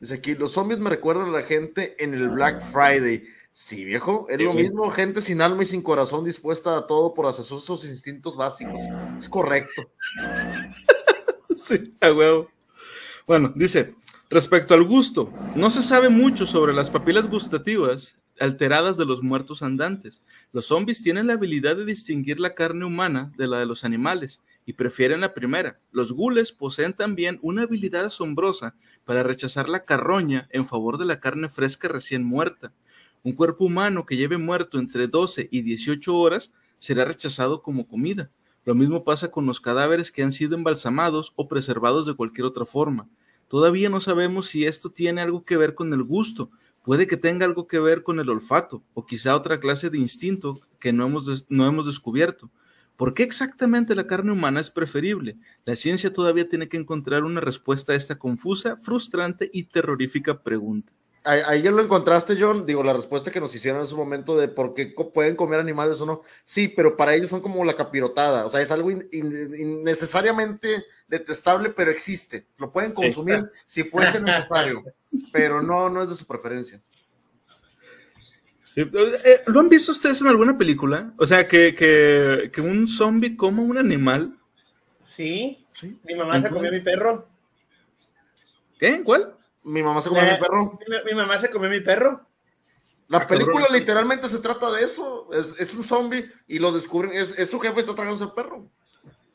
Speaker 2: Dice aquí, los zombies me recuerdan a la gente en el Black Friday. Sí, viejo, es sí, lo mismo, gente sin alma y sin corazón dispuesta a todo por hacer sus instintos básicos. Es correcto.
Speaker 3: sí, a huevo. Bueno, dice, respecto al gusto, no se sabe mucho sobre las papilas gustativas alteradas de los muertos andantes. Los zombies tienen la habilidad de distinguir la carne humana de la de los animales y prefieren la primera. Los gules poseen también una habilidad asombrosa para rechazar la carroña en favor de la carne fresca recién muerta. Un cuerpo humano que lleve muerto entre 12 y 18 horas será rechazado como comida. Lo mismo pasa con los cadáveres que han sido embalsamados o preservados de cualquier otra forma. Todavía no sabemos si esto tiene algo que ver con el gusto, puede que tenga algo que ver con el olfato o quizá otra clase de instinto que no hemos, no hemos descubierto. ¿Por qué exactamente la carne humana es preferible? La ciencia todavía tiene que encontrar una respuesta a esta confusa, frustrante y terrorífica pregunta.
Speaker 2: Ahí, ya lo encontraste, John. Digo, la respuesta que nos hicieron en ese momento de por qué pueden comer animales o no. Sí, pero para ellos son como la capirotada. O sea, es algo in, in, innecesariamente detestable, pero existe. Lo pueden consumir sí. si fuese necesario, pero no, no es de su preferencia.
Speaker 3: ¿Lo han visto ustedes en alguna película? O sea, que, que, que un zombie coma un animal.
Speaker 1: Sí. ¿Sí? Mi mamá se comió a mi perro.
Speaker 3: ¿Qué? ¿Cuál?
Speaker 2: Mi mamá se comió a mi perro.
Speaker 1: Mi, mi, mamá se comió a mi perro.
Speaker 2: La ah, película cabrón. literalmente se trata de eso. Es, es un zombie y lo descubren. Es, es su jefe está tragando el perro.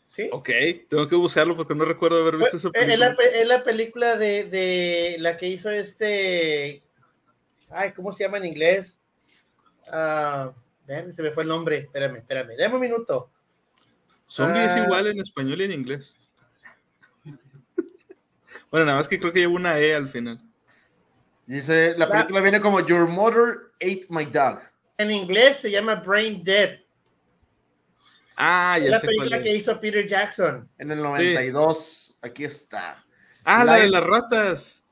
Speaker 3: ¿Sí? Ok, tengo que buscarlo porque no recuerdo haber visto esa
Speaker 1: película. Es la, es la película de, de, la que hizo este. Ay, ¿cómo se llama en inglés? Uh, se me fue el nombre. Espérame, espérame. Dame un minuto.
Speaker 3: Zombie uh, es igual en español y en inglés. Bueno, nada más que creo que lleva una E al final.
Speaker 2: Dice, la película la, viene como Your Mother Ate My Dog.
Speaker 1: En inglés se llama Brain Dead.
Speaker 3: Ah, ya
Speaker 1: Es la
Speaker 3: sé cuál
Speaker 1: película
Speaker 3: es.
Speaker 1: que hizo Peter Jackson.
Speaker 2: En el 92, aquí está.
Speaker 3: Ah, la de las ratas.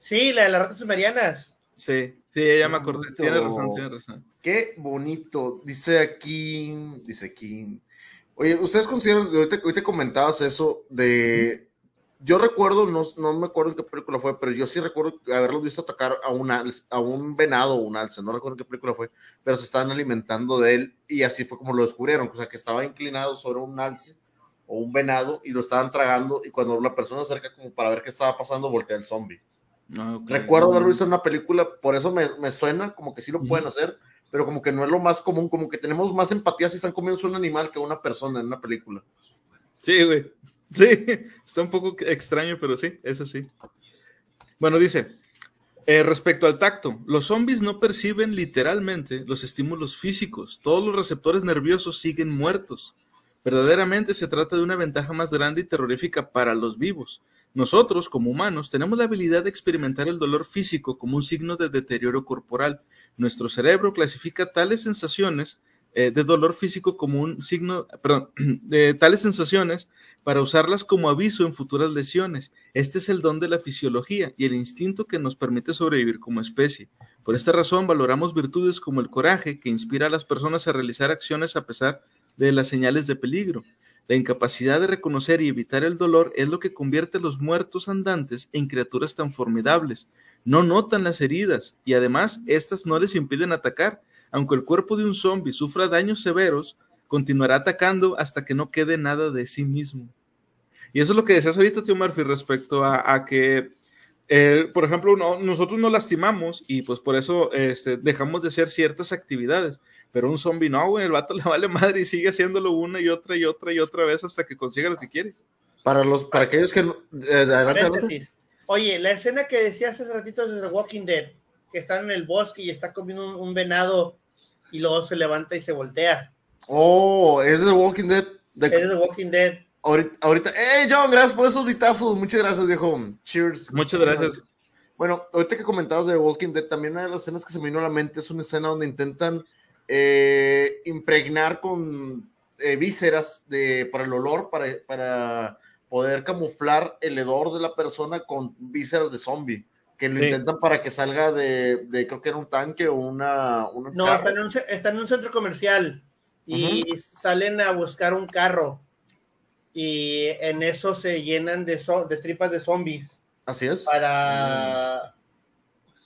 Speaker 1: Sí, la de las ratas sumerianas.
Speaker 3: Sí, sí, ya me acordé. Tiene razón, tiene razón.
Speaker 2: Qué bonito. Dice aquí, dice aquí. Oye, ¿ustedes consideran, ahorita, ahorita comentabas eso de... Yo recuerdo, no, no me acuerdo en qué película fue, pero yo sí recuerdo haberlos visto atacar a un, alce- a un venado o un alce, no recuerdo en qué película fue, pero se estaban alimentando de él y así fue como lo descubrieron, o sea, que estaba inclinado sobre un alce o un venado y lo estaban tragando y cuando la persona se acerca como para ver qué estaba pasando, voltea el zombie.
Speaker 3: Ah.
Speaker 2: Recuerdo haberlo visto en una película, por eso me, me suena como que sí lo pueden hacer, pero como que no es lo más común, como que tenemos más empatía si están comiendo un animal que una persona en una película.
Speaker 3: Sí, güey. Sí, está un poco extraño, pero sí, eso sí. Bueno, dice, eh, respecto al tacto, los zombies no perciben literalmente los estímulos físicos. Todos los receptores nerviosos siguen muertos. Verdaderamente se trata de una ventaja más grande y terrorífica para los vivos. Nosotros, como humanos, tenemos la habilidad de experimentar el dolor físico como un signo de deterioro corporal. Nuestro cerebro clasifica tales sensaciones eh, de dolor físico como un signo, perdón, de tales sensaciones para usarlas como aviso en futuras lesiones. Este es el don de la fisiología y el instinto que nos permite sobrevivir como especie. Por esta razón valoramos virtudes como el coraje que inspira a las personas a realizar acciones a pesar de las señales de peligro. La incapacidad de reconocer y evitar el dolor es lo que convierte a los muertos andantes en criaturas tan formidables. No notan las heridas y además estas no les impiden atacar. Aunque el cuerpo de un zombie sufra daños severos, continuará atacando hasta que no quede nada de sí mismo. Y eso es lo que decías ahorita, tío Murphy, respecto a, a que, eh, por ejemplo, no- nosotros nos lastimamos y pues por eso este, dejamos de hacer ciertas actividades. Pero un zombie no, güey, el vato le vale madre y sigue haciéndolo una y otra y otra y otra vez hasta que consiga lo que quiere.
Speaker 2: Para los, para aquellos que no, eh, adelante, adelante.
Speaker 1: Paréntesis. Oye, la escena que decías hace ratito de The Walking Dead, que están en el bosque y está comiendo un, un venado y luego se levanta y se voltea.
Speaker 2: Oh, es de The Walking Dead. De-
Speaker 1: Es de The Walking Dead.
Speaker 2: ahorita, ahorita, ¡eh, John! Gracias por esos vitazos. Muchas gracias, viejo. Cheers.
Speaker 3: Muchas gracias.
Speaker 2: Bueno, ahorita que comentabas de The Walking Dead, también una de las escenas que se me vino a la mente es una escena donde intentan eh, impregnar con eh, vísceras de, para el olor, para, para poder camuflar el hedor de la persona con vísceras de zombie, que lo
Speaker 3: Sí.
Speaker 2: intentan para que salga de, de, creo que era un tanque o una... una
Speaker 1: No,
Speaker 2: carro.
Speaker 1: están en, un, están en un centro comercial y salen a buscar un carro. Y en eso se llenan de, zo- de tripas de zombies
Speaker 2: Así es.
Speaker 1: para.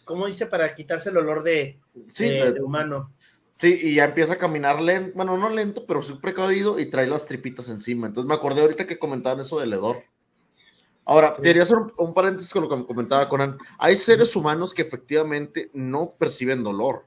Speaker 1: ¿Cómo dice? Para quitarse el olor de,
Speaker 2: Sí,
Speaker 1: de- humano.
Speaker 2: Sí, y ya empieza a caminar lento, bueno, no lento, pero sí precavido y trae las tripitas encima. Entonces me acordé ahorita que comentaban eso del hedor. Ahora, quería hacer un, paréntesis con lo que me comentaba Conan. Hay seres humanos que efectivamente no perciben dolor.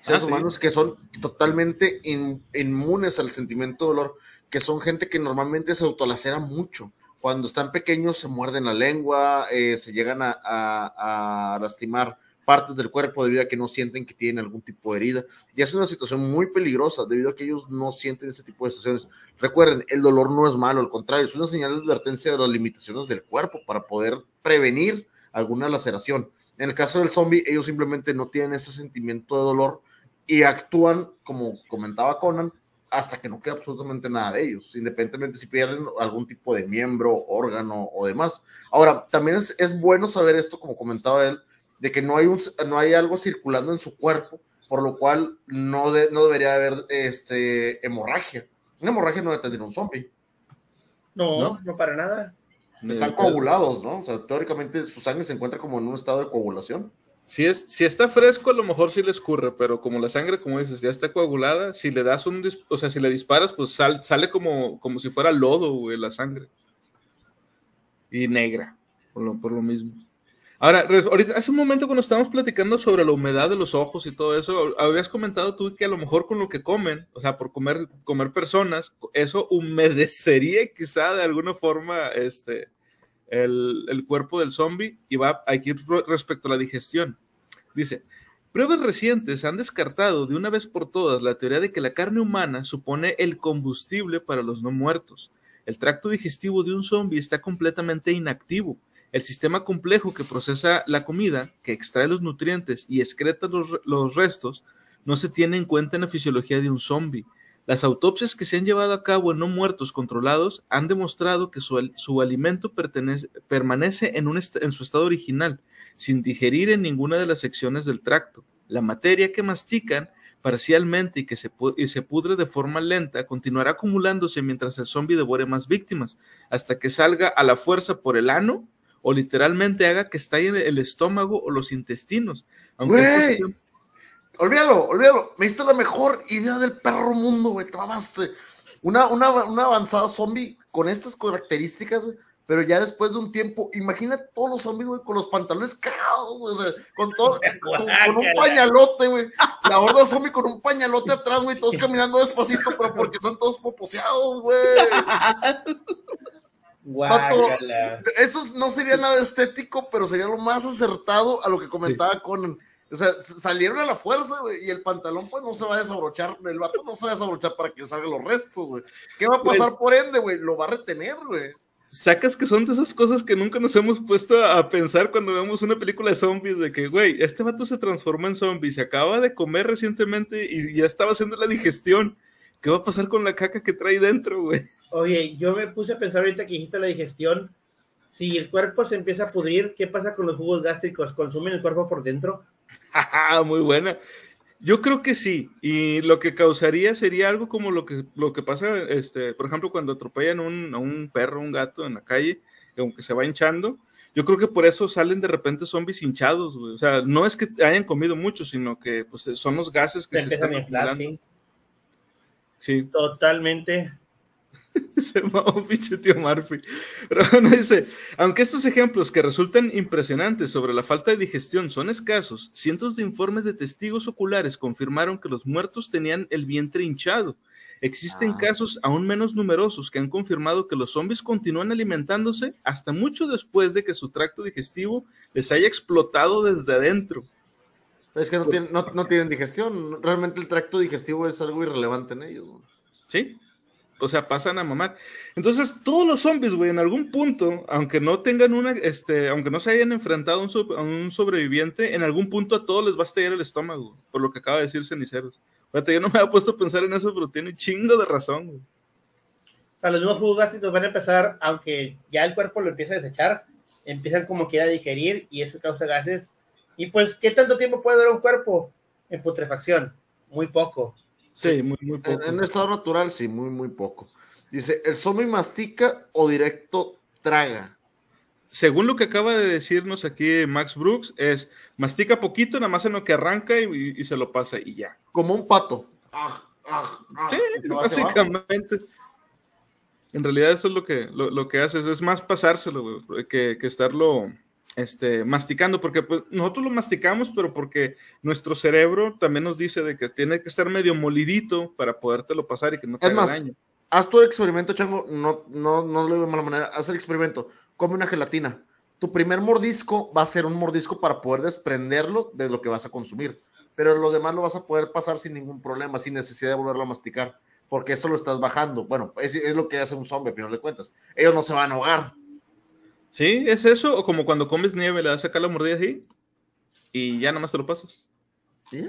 Speaker 2: Seres
Speaker 3: Ah, sí.
Speaker 2: humanos que son totalmente in- inmunes al sentimiento de dolor, que son gente que normalmente se autolacera mucho. Cuando están pequeños se muerden la lengua, eh, se llegan a, a- a lastimar partes del cuerpo debido a que no sienten que tienen algún tipo de herida. Y es una situación muy peligrosa debido a que ellos no sienten ese tipo de situaciones. Recuerden, el dolor no es malo, al contrario, es una señal de advertencia de las limitaciones del cuerpo para poder prevenir alguna laceración. En el caso del zombie, ellos simplemente no tienen ese sentimiento de dolor y actúan, como comentaba Conan, hasta que no queda absolutamente nada de ellos, independientemente si pierden algún tipo de miembro, órgano o demás. Ahora, también es, es bueno saber esto, como comentaba él, de que no hay, un, no hay algo circulando en su cuerpo, por lo cual no, de- no debería haber este, hemorragia. Una hemorragia no debe tener un zombie.
Speaker 1: No,
Speaker 3: ¿No?
Speaker 1: no, para nada.
Speaker 2: Están
Speaker 3: Eh,
Speaker 2: coagulados, ¿no? O sea, teóricamente su sangre se encuentra como en un estado de coagulación.
Speaker 3: Si, es, si está fresco, a lo mejor sí le escurre, pero como la sangre, como dices, ya está coagulada, si le das un, o sea, si le disparas, pues sal- sale como, como si fuera lodo, güey, la sangre. Y negra, por lo, por lo mismo. Ahora, ahorita, hace un momento cuando estábamos platicando sobre la humedad de los ojos y todo eso, habías comentado tú que a lo mejor con lo que comen, o sea, por comer, comer personas, eso humedecería quizá de alguna forma este, el, el cuerpo del zombie y va aquí respecto a la digestión. Dice, pruebas recientes han descartado de una vez por todas la teoría de que la carne humana supone el combustible para los no muertos. El tracto digestivo de un zombie está completamente inactivo. El sistema complejo que procesa la comida, que extrae los nutrientes y excreta los, re- los restos, no se tiene en cuenta en la fisiología de un zombie. Las autopsias que se han llevado a cabo en no muertos controlados han demostrado que su, alimento permanece en, su estado original, sin digerir en ninguna de las secciones del tracto. La materia que mastican parcialmente y que se, se pudre de forma lenta continuará acumulándose mientras el zombie devore más víctimas, hasta que salga a la fuerza por el ano o literalmente haga que estalle el estómago o los intestinos.
Speaker 2: Aunque Olvídalo, olvídalo. Me diste la mejor idea del perro mundo, güey. Tramaste. Una, una, una avanzada zombie con estas características, güey. Pero ya después de un tiempo, imagínate todos los zombies, güey, con los pantalones cagados, güey. O sea, con todo, con, un pañalote, güey. La horda zombie con un pañalote atrás, güey. Todos caminando despacito, pero porque son todos poposeados, güey. eso no sería nada estético, pero sería lo más acertado a lo que comentaba con o sea, salieron a la fuerza, güey, y el pantalón, pues, no se va a desabrochar, el vato no se va a desabrochar para que salgan los restos, güey. ¿Qué va a pasar pues por ende, güey? Lo va a retener, güey.
Speaker 3: Sacas que son de esas cosas que nunca nos hemos puesto a pensar cuando vemos una película de zombies, de que, güey, este vato se transforma en zombie, se acaba de comer recientemente y ya estaba haciendo la digestión. ¿Qué va a pasar con la caca que trae dentro, güey?
Speaker 1: Oye, yo me puse a pensar ahorita que dijiste la digestión. Si el cuerpo se empieza a pudrir, ¿qué pasa con los jugos gástricos? ¿Consumen el cuerpo por dentro?
Speaker 3: Muy buena. Yo creo que sí, y lo que causaría sería algo como lo que, lo que pasa, este, por ejemplo, cuando atropellan un, a un perro, un gato en la calle, aunque se va hinchando, yo creo que por eso salen de repente zombies hinchados, O sea, no es que hayan comido mucho, sino que pues, son los gases que se, están
Speaker 1: inflando. Sí. Totalmente.
Speaker 3: Se un pinche tío Murphy. Pero bueno, dice, aunque estos ejemplos que resultan impresionantes sobre la falta de digestión son escasos, cientos de informes de testigos oculares confirmaron que los muertos tenían el vientre hinchado. Existen ah. casos aún menos numerosos que han confirmado que los zombies continúan alimentándose hasta mucho después de que su tracto digestivo les haya explotado desde adentro.
Speaker 2: Es que no tienen, no tienen digestión. Realmente el tracto digestivo es algo irrelevante en ellos.
Speaker 3: Sí, o sea, pasan a mamar. Entonces, todos los zombies, güey, en algún punto, aunque no tengan una, este, aunque no se hayan enfrentado a un, sobreviviente, en algún punto a todos les va a estallar el estómago, por lo que acaba de decir Ceniceros. Fíjate, yo no me había puesto a pensar en eso, pero tiene un chingo de razón, güey.
Speaker 1: O los mismos jugos gástricos van a empezar, aunque ya el cuerpo lo empieza a desechar, empiezan como que a digerir y eso causa gases. Y pues, ¿qué tanto tiempo puede durar un cuerpo en putrefacción? Muy poco.
Speaker 3: Sí, muy, muy poco.
Speaker 2: En, estado natural, sí, muy, muy poco. Dice, ¿el zombie mastica o directo traga?
Speaker 3: Según lo que acaba de decirnos aquí Max Brooks, es mastica poquito, nada más en lo que arranca y, se lo pasa y ya.
Speaker 2: Como un pato. Ah, ah,
Speaker 3: ah, sí, básicamente. En realidad eso es lo que, lo, que hace, es más pasárselo, que, que estarlo este, masticando, porque pues, nosotros lo masticamos, pero porque nuestro cerebro también nos dice de que tiene que estar medio molidito para podértelo pasar y que no te haga daño.
Speaker 2: Haz tu experimento, Chango, no, no, no lo digo de mala manera, haz el experimento, come una gelatina. Tu primer mordisco va a ser un mordisco para poder desprenderlo de lo que vas a consumir, pero lo demás lo vas a poder pasar sin ningún problema, sin necesidad de volverlo a masticar, porque eso lo estás bajando. Bueno, es, es lo que hace un zombie, a final de cuentas. Ellos no se van a ahogar,
Speaker 3: Sí, es eso, o como cuando comes nieve, le das a sacar la mordida así y ya nada más te lo pasas.
Speaker 2: Sí,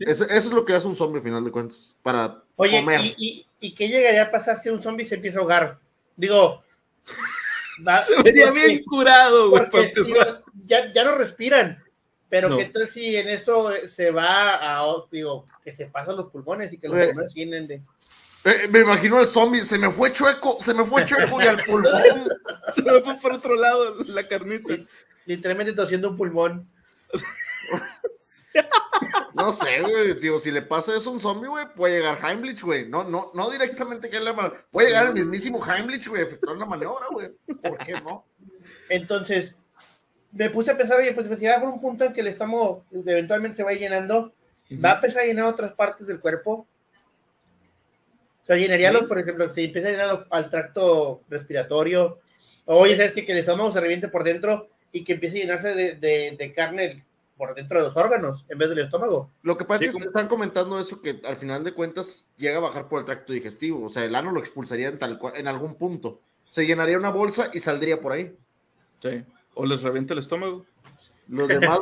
Speaker 2: Eso, es lo que hace un zombie, al final de cuentas, para
Speaker 1: Oye, comer. ¿y, y, qué llegaría a pasar si un zombie se empieza a ahogar? Digo,
Speaker 3: se vería bien curado, güey,
Speaker 1: ya, ya no respiran. Pero qué tal si en eso se va a, digo, que se pasan los pulmones y que los pulmones tienen de.
Speaker 2: Eh, me imagino al zombie, se me fue chueco, se me fue chueco y al pulmón.
Speaker 3: se me fue por otro lado la carnita.
Speaker 1: Literalmente tosiendo un pulmón.
Speaker 2: No sé, güey, digo, si le pasa eso a un zombie, güey, puede llegar Heimlich, güey. No, no, no directamente que le puede llegar el mismísimo Heimlich, güey, efectuar una maniobra, güey. ¿Por qué no?
Speaker 1: Entonces, me puse a pensar, oye, pues si va por un punto en que le estamos, eventualmente se va llenando, va a empezar a llenar otras partes del cuerpo o sea, llenaría, los, por ejemplo, si empieza a llenar al tracto respiratorio, o oye, ¿sabes que, que el estómago se reviente por dentro y que empiece a llenarse de, de, carne por dentro de los órganos en vez del estómago?
Speaker 2: Lo que pasa es que están comentando eso que al final de cuentas llega a bajar por el tracto digestivo, o sea, el ano lo expulsaría en, tal, en algún punto. Se llenaría una bolsa y saldría por ahí.
Speaker 3: Sí, o les revienta el estómago.
Speaker 2: Los demás,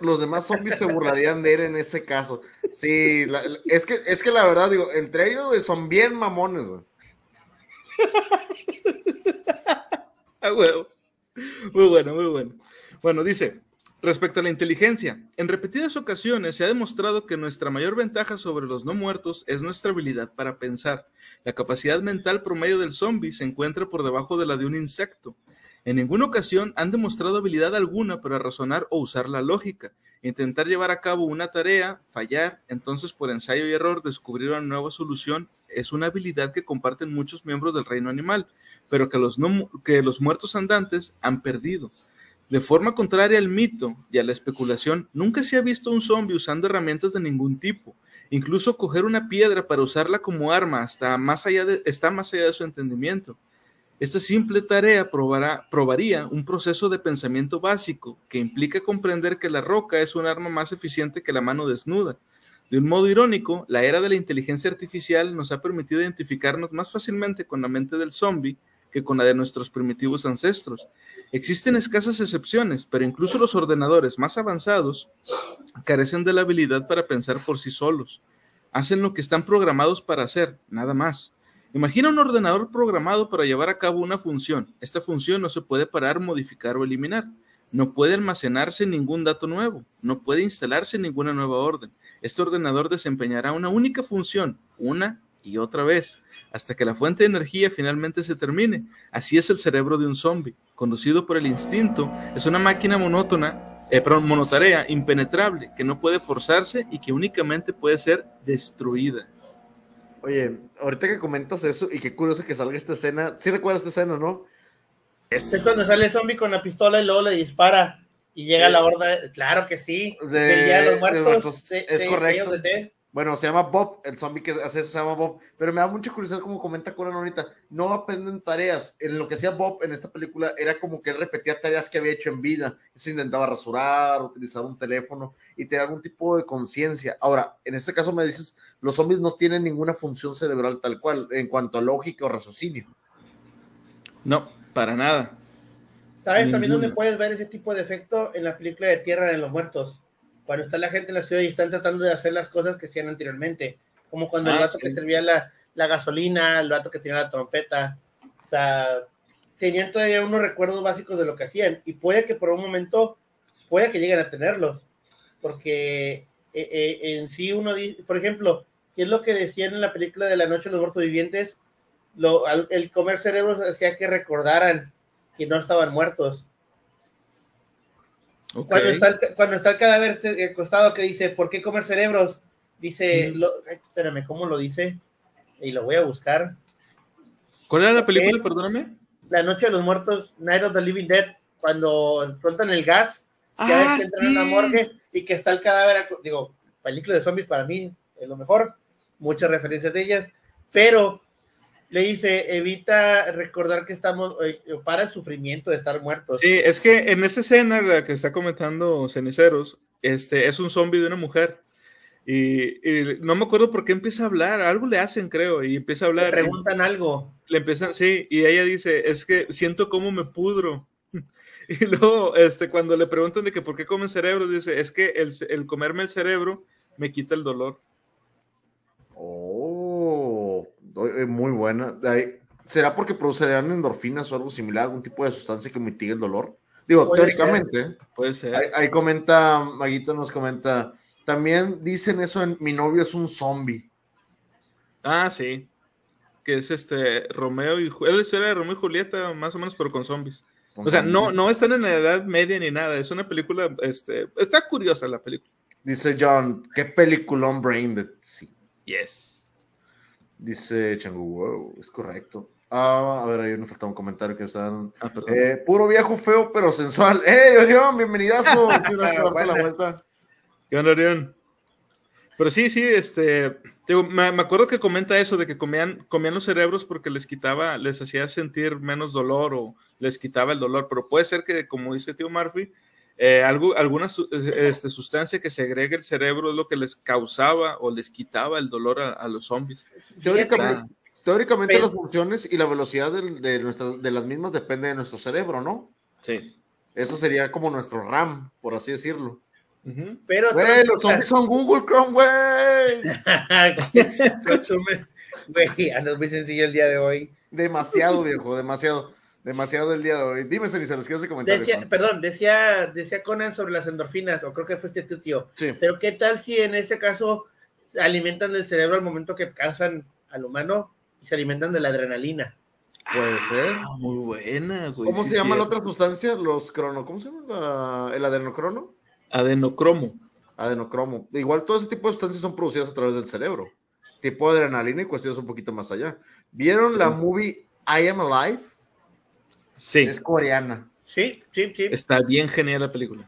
Speaker 2: los demás zombies se burlarían de él en ese caso. Sí, es, que, es que la verdad, digo, entre ellos son bien mamones, güey.
Speaker 3: ah, huevo. Muy bueno, muy bueno. Bueno, dice, respecto a la inteligencia, en repetidas ocasiones se ha demostrado que nuestra mayor ventaja sobre los no muertos es nuestra habilidad para pensar. La capacidad mental promedio del zombie se encuentra por debajo de la de un insecto. En ninguna ocasión han demostrado habilidad alguna para razonar o usar la lógica, intentar llevar a cabo una tarea, fallar, entonces por ensayo y error descubrir una nueva solución es una habilidad que comparten muchos miembros del reino animal, pero que los, que los muertos andantes han perdido. De forma contraria al mito y a la especulación, nunca se ha visto un zombie usando herramientas de ningún tipo. Incluso coger una piedra para usarla como arma hasta más allá está más allá de su entendimiento. Esta simple tarea probaría un proceso de pensamiento básico que implica comprender que la roca es un arma más eficiente que la mano desnuda. De un modo irónico, la era de la inteligencia artificial nos ha permitido identificarnos más fácilmente con la mente del zombie que con la de nuestros primitivos ancestros. Existen escasas excepciones, pero incluso los ordenadores más avanzados carecen de la habilidad para pensar por sí solos. Hacen lo que están programados para hacer, nada más. Imagina un ordenador programado para llevar a cabo una función. Esta función no se puede parar, modificar o eliminar. No puede almacenarse ningún dato nuevo. No puede instalarse ninguna nueva orden. Este ordenador desempeñará una única función, una y otra vez, hasta que la fuente de energía finalmente se termine. Así es el cerebro de un zombie. Conducido por el instinto, es una máquina monótona, eh, monotarea, impenetrable, que no puede forzarse y que únicamente puede ser destruida.
Speaker 2: Oye, ahorita que comentas eso, y qué curioso que salga esta escena, sí recuerdas esta escena, ¿no?
Speaker 1: Es, cuando sale el zombie con la pistola y luego le dispara y llega la horda, claro que sí, de, los muertos,
Speaker 2: es correcto. Bueno, se llama Bob, el zombie que hace eso se llama Bob, pero me da mucha curiosidad como comenta Coran ahorita, no aprenden tareas, en lo que hacía Bob en esta película era como que él repetía tareas que había hecho en vida, se intentaba rasurar, utilizar un teléfono y tener algún tipo de conciencia. Ahora, en este caso me dices, los zombies no tienen ninguna función cerebral tal cual en cuanto a lógica o raciocinio.
Speaker 3: No, para nada.
Speaker 1: ¿Sabes también dónde puedes ver ese tipo de efecto? En la película de Tierra de los Muertos cuando está la gente en la ciudad y están tratando de hacer las cosas que hacían anteriormente, como cuando el ah, vato que servía la, la, gasolina, el vato que tenía la trompeta, o sea, tenían todavía unos recuerdos básicos de lo que hacían y puede que por un momento, puede que lleguen a tenerlos, porque eh, eh, en sí uno dice, por ejemplo, ¿qué es lo que decían en la película de la noche de los muertos vivientes? Lo, el comer cerebros hacía que recordaran que no estaban muertos cuando, está el, cuando está el cadáver costado que dice, ¿por qué comer cerebros? Dice, espérame, ¿cómo lo dice? Y lo voy a buscar.
Speaker 3: ¿Cuál era la película, perdóname?
Speaker 1: La Noche de los Muertos, Night of the Living Dead, cuando sueltan el gas,
Speaker 3: ah, que entran en
Speaker 1: la morgue y que está el cadáver, digo, película de zombies para mí es lo mejor, muchas referencias de ellas, pero le dice, evita recordar que estamos, eh, para el sufrimiento de estar muertos.
Speaker 3: Sí, es que en esa escena, la que está comentando Ceniceros, este, es un zombie de una mujer. Y, no me acuerdo por qué empieza a hablar, algo le hacen, creo, y empieza a hablar. Le
Speaker 1: preguntan algo.
Speaker 3: Le empiezan, sí, y ella dice, es que siento cómo me pudro. Y luego, este, cuando le preguntan de que por qué comen cerebro, dice, es que el, el comerme el cerebro me quita el dolor.
Speaker 2: Oh, muy buena. ¿Será porque producirían endorfinas o algo similar, algún tipo de sustancia que mitigue el dolor? Digo, teóricamente.
Speaker 3: Puede ser.
Speaker 2: Ahí, comenta, Maguito nos comenta, también dicen eso en Mi novio es un zombie.
Speaker 3: Ah, sí. Que es este Romeo y es la historia de Romeo y Julieta, más o menos, pero con zombies. o sea, no, no están en la edad media ni nada. Es una película, este, está curiosa la película.
Speaker 2: Dice John, qué peliculón Brain Sí.
Speaker 3: Yes.
Speaker 2: Dice Changu, wow, es correcto. Ah, a ver, ahí nos falta un comentario que están. Ah, eh, puro viejo feo, pero sensual. ¡Hey, Orión! Bienvenidazo. la
Speaker 3: vuelta. ¿Qué onda, Orión? Pero sí, sí, este. me, acuerdo que comenta eso de que comían, comían los cerebros porque les quitaba, les hacía sentir menos dolor o les quitaba el dolor. Pero puede ser que, como dice tío Murphy, eh, algo, alguna este, sustancia que se agregue el cerebro es lo que les causaba o les quitaba el dolor a, los zombies.
Speaker 2: Teóricamente, las funciones y la velocidad de, de, las mismas depende de nuestro cerebro, ¿no?
Speaker 3: Sí.
Speaker 2: Eso sería como nuestro RAM, por así decirlo.
Speaker 1: Pero
Speaker 2: güey, los zombies son Google Chrome, güey.
Speaker 1: güey, andas muy sencillo el día de hoy.
Speaker 2: Demasiado, viejo, demasiado. Demasiado el día de hoy. Dime, Ceniza, les quiero comentar.
Speaker 1: Decía, perdón, decía, decía Conan sobre las endorfinas, o creo que fuiste tu tío.
Speaker 2: Sí.
Speaker 1: Pero ¿qué tal si en ese caso alimentan el cerebro al momento que cazan al humano y se alimentan de la adrenalina?
Speaker 2: Puede ser.
Speaker 3: Ah, muy buena, güey.
Speaker 2: ¿Cómo se llama la otra sustancia? Los crono. ¿Cómo se llama? ¿El adenocrono?
Speaker 3: Adenocromo.
Speaker 2: Adenocromo. Igual todo ese tipo de sustancias son producidas a través del cerebro. Tipo de adrenalina y cuestiones un poquito más allá. ¿Vieron la movie I Am Alive?
Speaker 3: Sí.
Speaker 2: Es coreana.
Speaker 1: Sí, sí, sí.
Speaker 3: Está bien genial la película.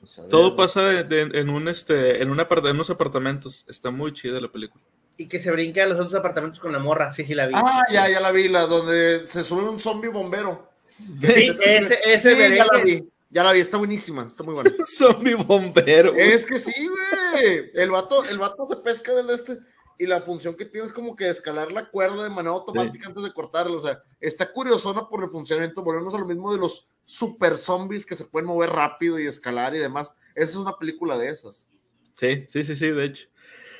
Speaker 3: Pues Todo pasa en, un, este, en, una, en unos apartamentos. Está muy chida la película.
Speaker 1: Y que se brinca a los otros apartamentos con la morra. Sí, sí, la vi.
Speaker 2: Ah, ya, ya la vi. La donde se sube un zombie bombero.
Speaker 1: Sí, ese, ese
Speaker 2: sí, ya la vi. Ya la vi, está buenísima, está muy buena.
Speaker 3: zombie bombero.
Speaker 2: Es que sí, güey. El vato, el vato se pesca del este y la función que tiene es como que escalar la cuerda de manera automática antes de cortarlo. O sea, está curiosona por el funcionamiento. Volvemos a lo mismo de los super zombies que se pueden mover rápido y escalar y demás. Esa es una película de esas.
Speaker 3: Sí, sí, sí, sí, de hecho.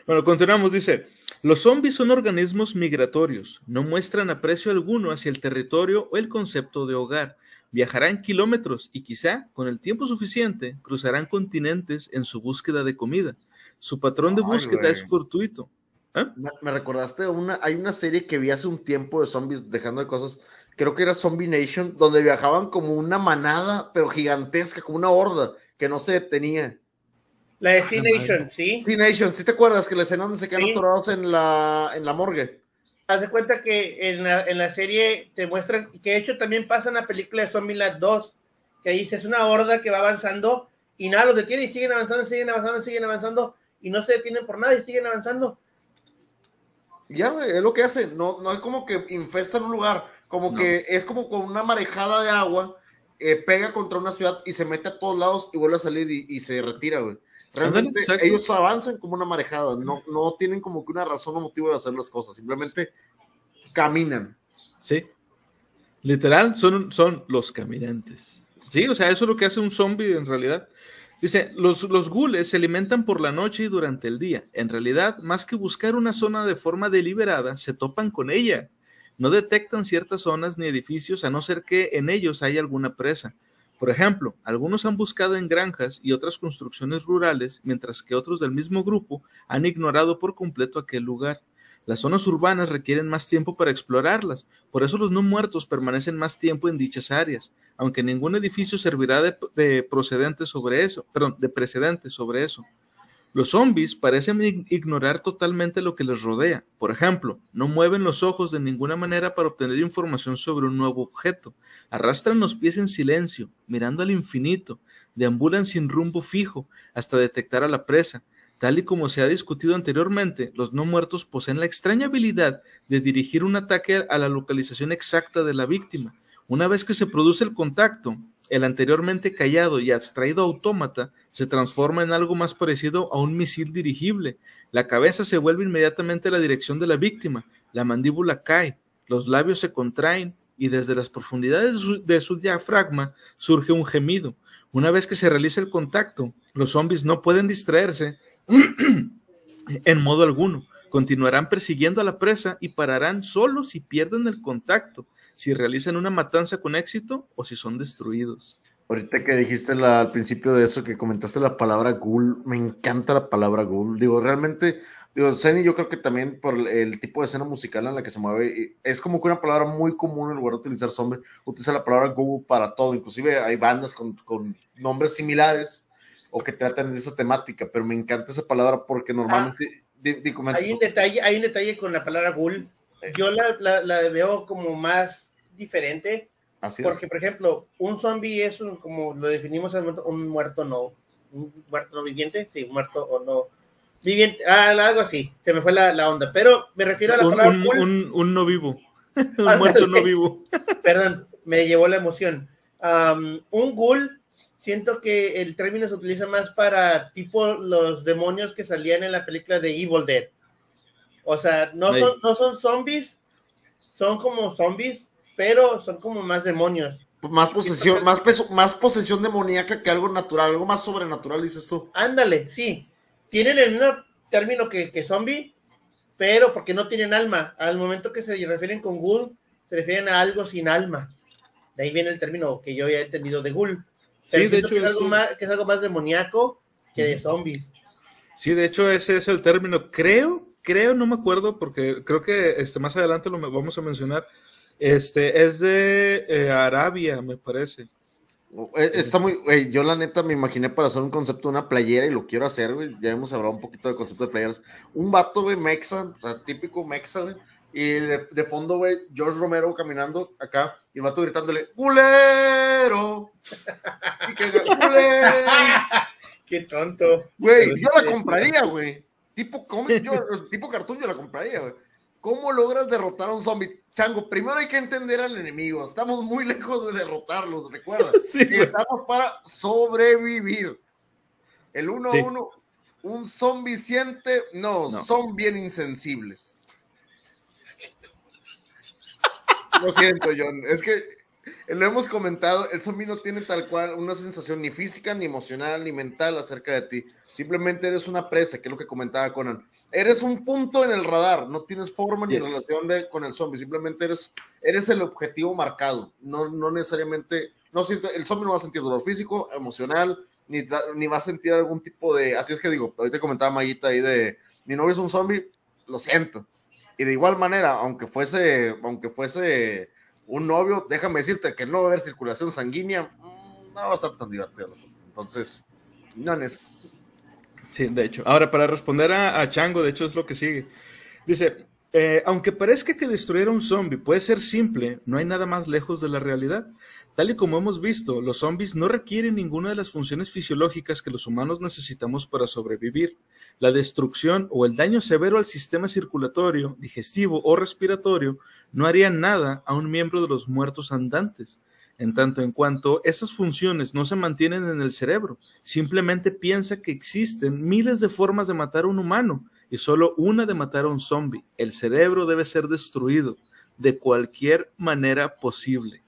Speaker 3: Bueno, continuamos, dice, los zombies son organismos migratorios, no muestran aprecio alguno hacia el territorio o el concepto de hogar, viajarán kilómetros y quizá, con el tiempo suficiente, cruzarán continentes en su búsqueda de comida. Su patrón de búsqueda es fortuito.
Speaker 2: ¿Eh? Me, recordaste, una, hay una serie que vi hace un tiempo de zombies dejando de cosas, creo que era Zombie Nation, donde viajaban como una manada, pero gigantesca, como una horda, que no se detenía.
Speaker 1: La de Sea Nation, ¿sí?
Speaker 2: Sea Nation, ¿sí te acuerdas que la escena donde se quedan atorados en la, en la morgue?
Speaker 1: Haz de cuenta que en la, en la serie te muestran, que de hecho también pasa en la película de Zombieland 2, que ahí es una horda que va avanzando y nada los detiene y siguen avanzando, siguen avanzando, siguen avanzando y no se detienen por nada y siguen avanzando.
Speaker 2: Ya, es lo que hace. No, no es como que infesta en un lugar, como que es como con una marejada de agua, eh, pega contra una ciudad y se mete a todos lados y vuelve a salir y, se retira, güey. Realmente ellos avanzan como una marejada, no, no tienen como que una razón o motivo de hacer las cosas, simplemente caminan.
Speaker 3: Sí. Literal, son, son los caminantes. Sí, o sea, eso es lo que hace un zombie en realidad. Dice, los, los gules se alimentan por la noche y durante el día. En realidad, más que buscar una zona de forma deliberada, se topan con ella. No detectan ciertas zonas ni edificios a no ser que en ellos haya alguna presa. Por ejemplo, algunos han buscado en granjas y otras construcciones rurales, mientras que otros del mismo grupo han ignorado por completo aquel lugar. Las zonas urbanas requieren más tiempo para explorarlas, por eso los no muertos permanecen más tiempo en dichas áreas, aunque ningún edificio servirá de, procedente sobre eso, perdón, de precedente sobre eso. Los zombies parecen ignorar totalmente lo que les rodea. Por ejemplo, no mueven los ojos de ninguna manera para obtener información sobre un nuevo objeto. Arrastran los pies en silencio, mirando al infinito. Deambulan sin rumbo fijo hasta detectar a la presa. Tal y como se ha discutido anteriormente, los no muertos poseen la extraña habilidad de dirigir un ataque a la localización exacta de la víctima. Una vez que se produce el contacto, el anteriormente callado y abstraído autómata se transforma en algo más parecido a un misil dirigible. La cabeza se vuelve inmediatamente a la dirección de la víctima, la mandíbula cae, los labios se contraen y desde las profundidades de su diafragma surge un gemido. Una vez que se realiza el contacto, los zombies no pueden distraerse en modo alguno. Continuarán persiguiendo a la presa y pararán solo si pierden el contacto, si realizan una matanza con éxito o si son destruidos.
Speaker 2: Ahorita que dijiste al principio de eso, que comentaste la palabra ghoul, me encanta la palabra ghoul. Digo, realmente, digo, Zeni, yo creo que también por el tipo de escena musical en la que se mueve, es como que una palabra muy común en lugar de utilizar zombie, utiliza la palabra ghoul para todo. Inclusive hay bandas con, con nombres similares o que tratan de esa temática, pero me encanta esa palabra porque normalmente...
Speaker 1: Ah, hay, un detalle, hay un detalle con la palabra ghoul. Yo la, la, veo como más diferente.
Speaker 2: Así
Speaker 1: porque, por ejemplo, un zombie es un, como lo definimos, un muerto no. Un muerto no viviente, sí, muerto o no. Viviente, ah, algo así, se me fue la, la onda. Pero me refiero a la palabra.
Speaker 3: Un, un, un no vivo. un muerto no vivo.
Speaker 1: Perdón, me llevó la emoción. un ghoul siento que el término se utiliza más para tipo los demonios que salían en la película de Evil Dead. O sea, no, son, no son zombies, son como zombies, pero son como más demonios.
Speaker 2: Más posesión, más, peso, más posesión demoníaca que algo natural, algo más sobrenatural, dices tú.
Speaker 1: Ándale, sí. Tienen el mismo término que, que zombie, pero porque no tienen alma. Al momento que se refieren con ghoul, se refieren a algo sin alma. De ahí viene el término que yo ya he entendido de ghoul.
Speaker 3: Sí, de hecho,
Speaker 1: que es, algo más, que es algo más demoníaco que de zombies.
Speaker 3: Sí, de hecho ese es el término. Creo, creo, no me acuerdo porque creo que este más adelante lo vamos a mencionar. Este es de eh, Arabia, me parece.
Speaker 2: Eh, Está muy, güey, yo la neta me imaginé para hacer un concepto de una playera y lo quiero hacer, güey. Ya hemos hablado un poquito de concepto de playeras. Un vato, güey, mexa, o sea, típico mexa, güey. Y de, de fondo, güey, George Romero caminando acá y el vato gritándole, ¡Culero! Y que, "Culero".
Speaker 1: Qué tonto.
Speaker 2: Güey, yo la compraría, güey. Tipo cómic, yo, tipo cartoon, yo la compraría, güey. ¿Cómo logras derrotar a un zombie? Chango, primero hay que entender al enemigo. Estamos muy lejos de derrotarlos, recuerda.
Speaker 3: Sí,
Speaker 2: Y estamos para sobrevivir. El 1
Speaker 3: Sí.
Speaker 2: 1, un zombie siente, no,
Speaker 3: No.
Speaker 2: son bien insensibles. Lo siento, John. Es que lo hemos comentado, el zombie no tiene tal cual una sensación ni física, ni emocional, ni mental acerca de ti. Simplemente eres una presa, que es lo que comentaba Conan. Eres un punto en el radar, no tienes forma ni
Speaker 3: Yes.
Speaker 2: relación de- con el zombie, simplemente eres, eres el objetivo marcado. No, no necesariamente, no siente, el zombie no va a sentir dolor físico, emocional, ni, ni va a sentir algún tipo de, así es que digo, ahorita comentaba Mayita ahí de, mi novio es un zombie, lo siento. Y de igual manera, aunque fuese, aunque fuese un novio, déjame decirte que no va a haber circulación sanguínea, mm, no va a estar tan divertido. Entonces, no es...
Speaker 3: Sí, de hecho. Ahora, para responder a, a Chango, de hecho es lo que sigue. Dice, eh, aunque parezca que destruir a un zombie puede ser simple, no hay nada más lejos de la realidad. Tal y como hemos visto, los zombies no requieren ninguna de las funciones fisiológicas que los humanos necesitamos para sobrevivir. La destrucción o el daño severo al sistema circulatorio, digestivo o respiratorio no harían nada a un miembro de los muertos andantes. En tanto en cuanto esas funciones no se mantienen en el cerebro, simplemente piensa que existen miles de formas de matar a un humano y solo una de matar a un zombie. El cerebro debe ser destruido de cualquier manera posible.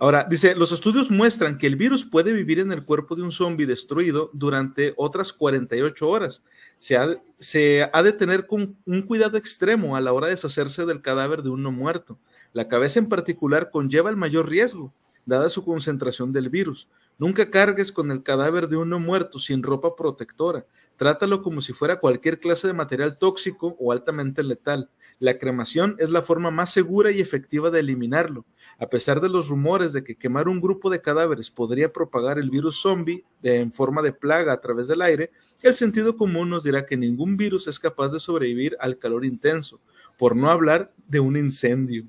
Speaker 3: Ahora, dice, los estudios muestran que el virus puede vivir en el cuerpo de un zombie destruido durante otras 48 horas. Se ha, se ha de tener con un cuidado extremo a la hora de deshacerse del cadáver de un no muerto. La cabeza en particular conlleva el mayor riesgo, dada su concentración del virus. Nunca cargues con el cadáver de un no muerto sin ropa protectora. Trátalo como si fuera cualquier clase de material tóxico o altamente letal. La cremación es la forma más segura y efectiva de eliminarlo. A pesar de los rumores de que quemar un grupo de cadáveres podría propagar el virus zombie de- en forma de plaga a través del aire, el sentido común nos dirá que ningún virus es capaz de sobrevivir al calor intenso, por no hablar de un incendio.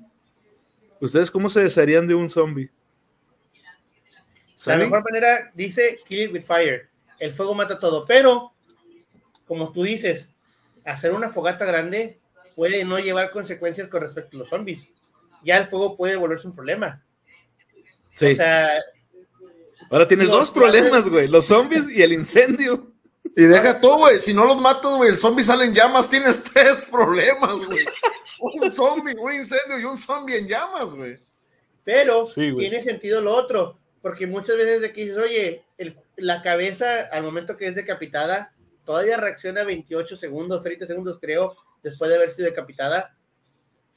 Speaker 3: ¿Ustedes cómo se desharían de un zombie?
Speaker 1: La mejor manera dice kill it with fire. El fuego mata todo, pero como tú dices, hacer una fogata grande puede no llevar consecuencias con respecto a los zombies. Ya el fuego puede volverse un problema.
Speaker 3: Sí.
Speaker 1: O sea,
Speaker 3: Ahora tienes dos problemas, güey, los zombies y el incendio.
Speaker 2: Y deja todo, güey. Si no los matas, güey, el zombie sale en llamas, tienes tres problemas, güey. Un zombie, un incendio y un zombie en llamas, güey.
Speaker 1: pero
Speaker 3: Sí, güey.
Speaker 1: tiene sentido lo otro, porque muchas veces de que dices, oye, el- la cabeza al momento que es decapitada, todavía reacciona 28 segundos, 30 segundos creo, después de haber sido decapitada.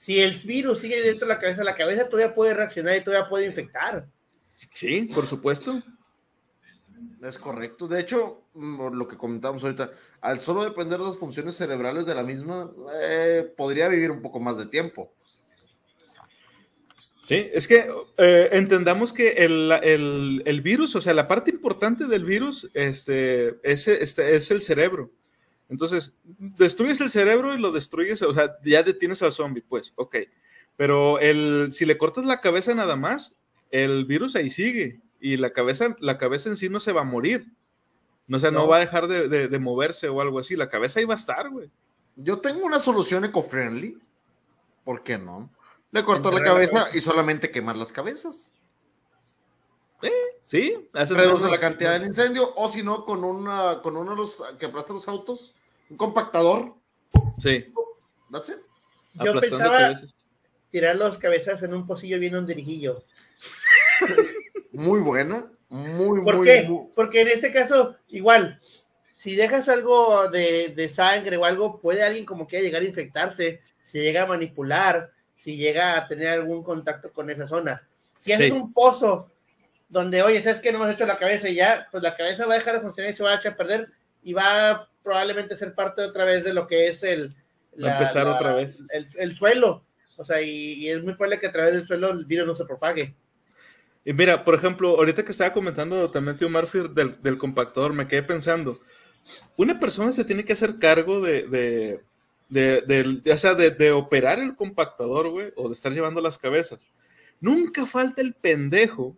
Speaker 1: Si el virus sigue dentro de la cabeza, la cabeza todavía puede reaccionar y todavía puede infectar.
Speaker 3: Sí, por supuesto.
Speaker 2: Es correcto. De hecho, mm, por lo que comentamos ahorita, al solo depender de las funciones cerebrales de la misma, eh, podría vivir un poco más de tiempo.
Speaker 3: Sí, es que eh, entendamos que el, el- el virus, o sea, la parte importante del virus este, es, este, es el cerebro. Entonces, destruyes el cerebro y lo destruyes, o sea, ya detienes al zombie, pues, ok. Pero el, si le cortas la cabeza nada más, el virus ahí sigue y la cabeza, la cabeza en sí no se va a morir. No, o sea, no,
Speaker 1: No.
Speaker 3: va a dejar de, de- de moverse o algo así. La cabeza ahí va a estar, güey.
Speaker 2: Yo tengo una solución eco-friendly. ¿Por qué no? Le
Speaker 1: Enterrar la
Speaker 2: cabeza y solamente quemar las cabezas.
Speaker 3: Sí, haces
Speaker 2: Reduce la cantidad del incendio, o si no, con, una, con uno de los que aplasta los autos, un compactador.
Speaker 3: Sí,
Speaker 2: That's it.
Speaker 1: Yo
Speaker 3: aplastando
Speaker 1: pensaba
Speaker 3: cabezas.
Speaker 1: tirar los cabezas en un pocillo bien honderijillo.
Speaker 2: muy buena. Muy,
Speaker 1: ¿Por
Speaker 2: muy,
Speaker 1: qué?
Speaker 2: muy-
Speaker 1: Porque en este caso, igual, si dejas algo de, de sangre o algo, puede alguien como que llegar a infectarse, si llega a manipular, si llega a tener algún contacto con esa zona. Si haces
Speaker 3: Sí.
Speaker 1: un pozo donde, oye, ¿sabes que No me has hecho la cabeza y ya, pues la cabeza va a dejar de funcionar y se va a echar a perder y va a probablemente ser parte otra vez de lo que es el...
Speaker 3: Va a empezar otra vez.
Speaker 1: El, el suelo. O sea, y, y es muy probable que a través del suelo el virus no se propague.
Speaker 3: Y mira, por ejemplo, ahorita que estaba comentando también tío Murphy del, del compactador, me quedé pensando, una persona se tiene que hacer cargo de, de, de, o sea, de, de operar el compactador, güey, o de estar llevando las cabezas. Nunca falta el pendejo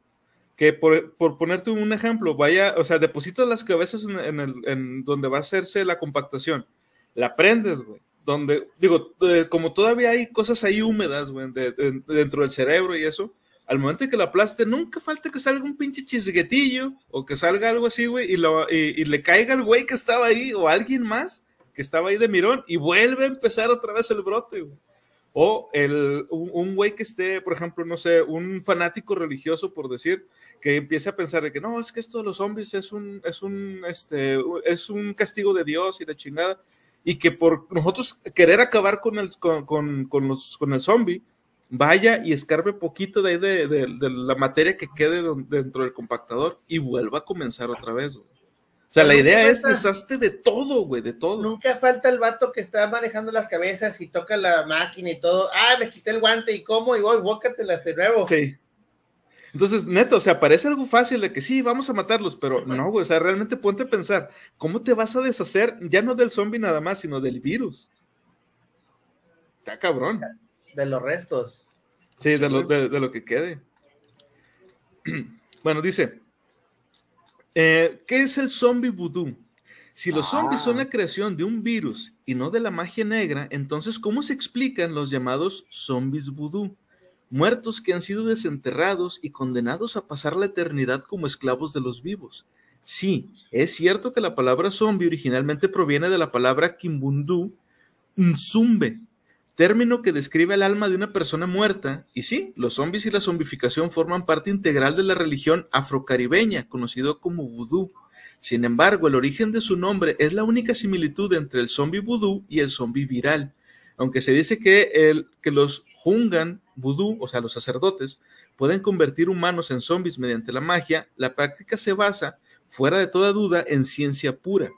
Speaker 3: que, por, por ponerte un ejemplo, vaya, o sea, depositas las cabezas en, el, en donde va a hacerse la compactación, la prendes, güey. Donde, digo, eh, como todavía hay cosas ahí húmedas, güey, de- de- dentro del cerebro y eso, al momento de que la aplaste, nunca falta que salga un pinche chisguetillo o que salga algo así, güey, y- y le caiga al güey que estaba ahí o alguien más que estaba ahí de mirón y vuelve a empezar otra vez el brote, güey. O el, un, güey que esté, por ejemplo, no sé, un fanático religioso, por decir, que empiece a pensar de que no, es que esto de los zombies es un, es un, este, es un castigo de Dios y la chingada, y que por nosotros querer acabar con el, con, con, con los, con el zombie, vaya y escarbe poquito de ahí de, de- la materia que quede dentro del compactador y vuelva a comenzar otra vez. O sea, la idea es deshazte de todo, güey, de todo.
Speaker 1: Nunca falta el vato que está manejando las cabezas y toca la máquina y todo. Ah, me quité el guante y cómo, y voy, bócatela de nuevo.
Speaker 3: Sí. Entonces, neto, o sea, parece algo fácil de que sí, vamos a matarlos, pero no, güey, o sea, realmente ponte a pensar, ¿cómo te vas a deshacer ya no del zombie nada más, sino del virus? Está cabrón.
Speaker 1: De los restos.
Speaker 3: Sí, de lo, de, de lo que quede. Bueno, dice, eh, ¿qué es el zombie vudú? Si los zombies son la creación de un virus y no de la magia negra, entonces ¿cómo se explican los llamados zombies vudú? Muertos que han sido desenterrados y condenados a pasar la eternidad como esclavos de los vivos. Sí, es cierto que la palabra zombie originalmente proviene de la palabra kimbundu, nzumbe, término que describe el alma de una persona muerta, y sí, los zombies y la zombificación forman parte integral de la religión afrocaribeña, conocido como vudú. Sin embargo, el origen de su nombre es la única similitud entre el zombie vudú y el zombie viral. Aunque se dice que, el, que los Hungan vudú, o sea, los sacerdotes, pueden convertir humanos en zombies mediante la magia, la práctica se basa, fuera de toda duda, en ciencia pura.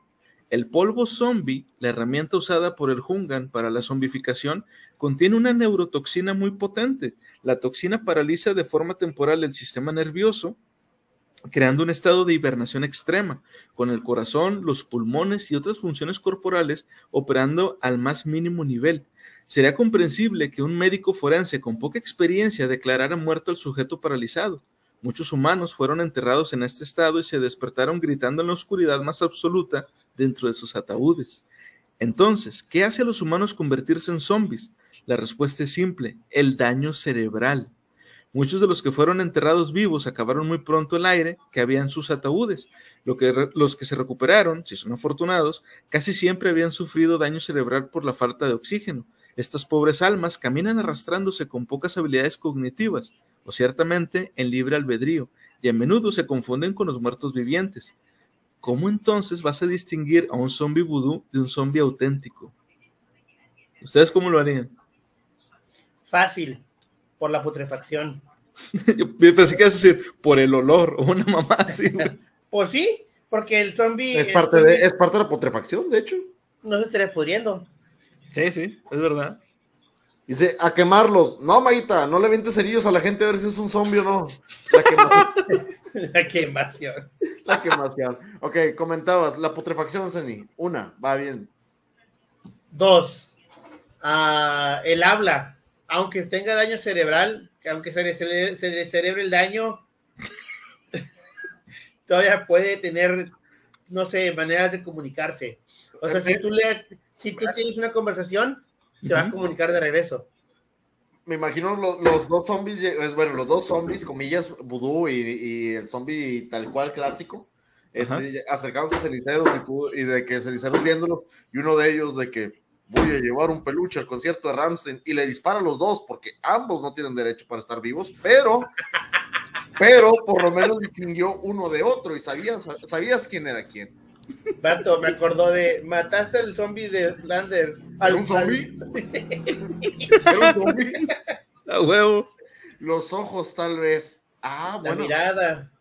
Speaker 3: El polvo zombie, la herramienta usada por el Hungan para la zombificación, contiene una neurotoxina muy potente. La toxina paraliza de forma temporal el sistema nervioso, creando un estado de hibernación extrema, con el corazón, los pulmones y otras funciones corporales operando al más mínimo nivel. Sería comprensible que un médico forense con poca experiencia declarara muerto al sujeto paralizado. Muchos humanos fueron enterrados en este estado y se despertaron gritando en la oscuridad más absoluta dentro de sus ataúdes. Entonces, ¿qué hace a los humanos convertirse en zombies? La respuesta es simple, el daño cerebral. Muchos de los que fueron enterrados vivos acabaron muy pronto el aire que había en sus ataúdes. Lo que los que se recuperaron, si son afortunados, casi siempre habían sufrido daño cerebral por la falta de oxígeno. Estas pobres almas caminan arrastrándose con pocas habilidades cognitivas, o ciertamente en libre albedrío, y a menudo se confunden con los muertos vivientes. ¿Cómo entonces vas a distinguir a un zombie vudú de un zombie auténtico? ¿Ustedes cómo lo harían?
Speaker 1: Fácil, por la putrefacción.
Speaker 3: Yo pensé que ibas a decir por el olor o una mamá así.
Speaker 1: Pues sí, porque el zombie,
Speaker 2: Es parte, de, es parte de la putrefacción, de hecho.
Speaker 1: no se estaría pudriendo.
Speaker 3: Sí, sí, es verdad.
Speaker 2: Dice, a quemarlos. No, Maguita, no le vientes cerillos a la gente a ver si es un zombie o no. La.
Speaker 1: La quemación.
Speaker 2: la quemación. Ok, comentabas, la putrefacción, Zeni. Una, va bien.
Speaker 1: Dos, ah, el habla, aunque tenga daño cerebral, aunque se le, se cerebre el daño, todavía puede tener, no sé, maneras de comunicarse. O sea, si tú, le, si tú tienes una conversación, se va a comunicar de regreso.
Speaker 2: Me imagino lo- los dos zombies, es, bueno, los dos zombies, comillas, vudú y, y el zombie tal cual clásico, este, acercándose a ceniceros y, tú, y de que ceniceros viéndolos, y uno de ellos de que voy a llevar un peluche al concierto de Ramstein y le dispara a los dos porque ambos no tienen derecho para estar vivos, pero Pero por lo menos distinguió uno de otro y sabías, sabías quién era quién.
Speaker 1: Vato, me acordó de mataste al zombie de Flanders.
Speaker 2: ¿Era un zombie? ¿Era un zombie?
Speaker 3: A huevo.
Speaker 2: Los ojos, tal vez. Ah,
Speaker 1: La
Speaker 2: bueno.
Speaker 1: mirada.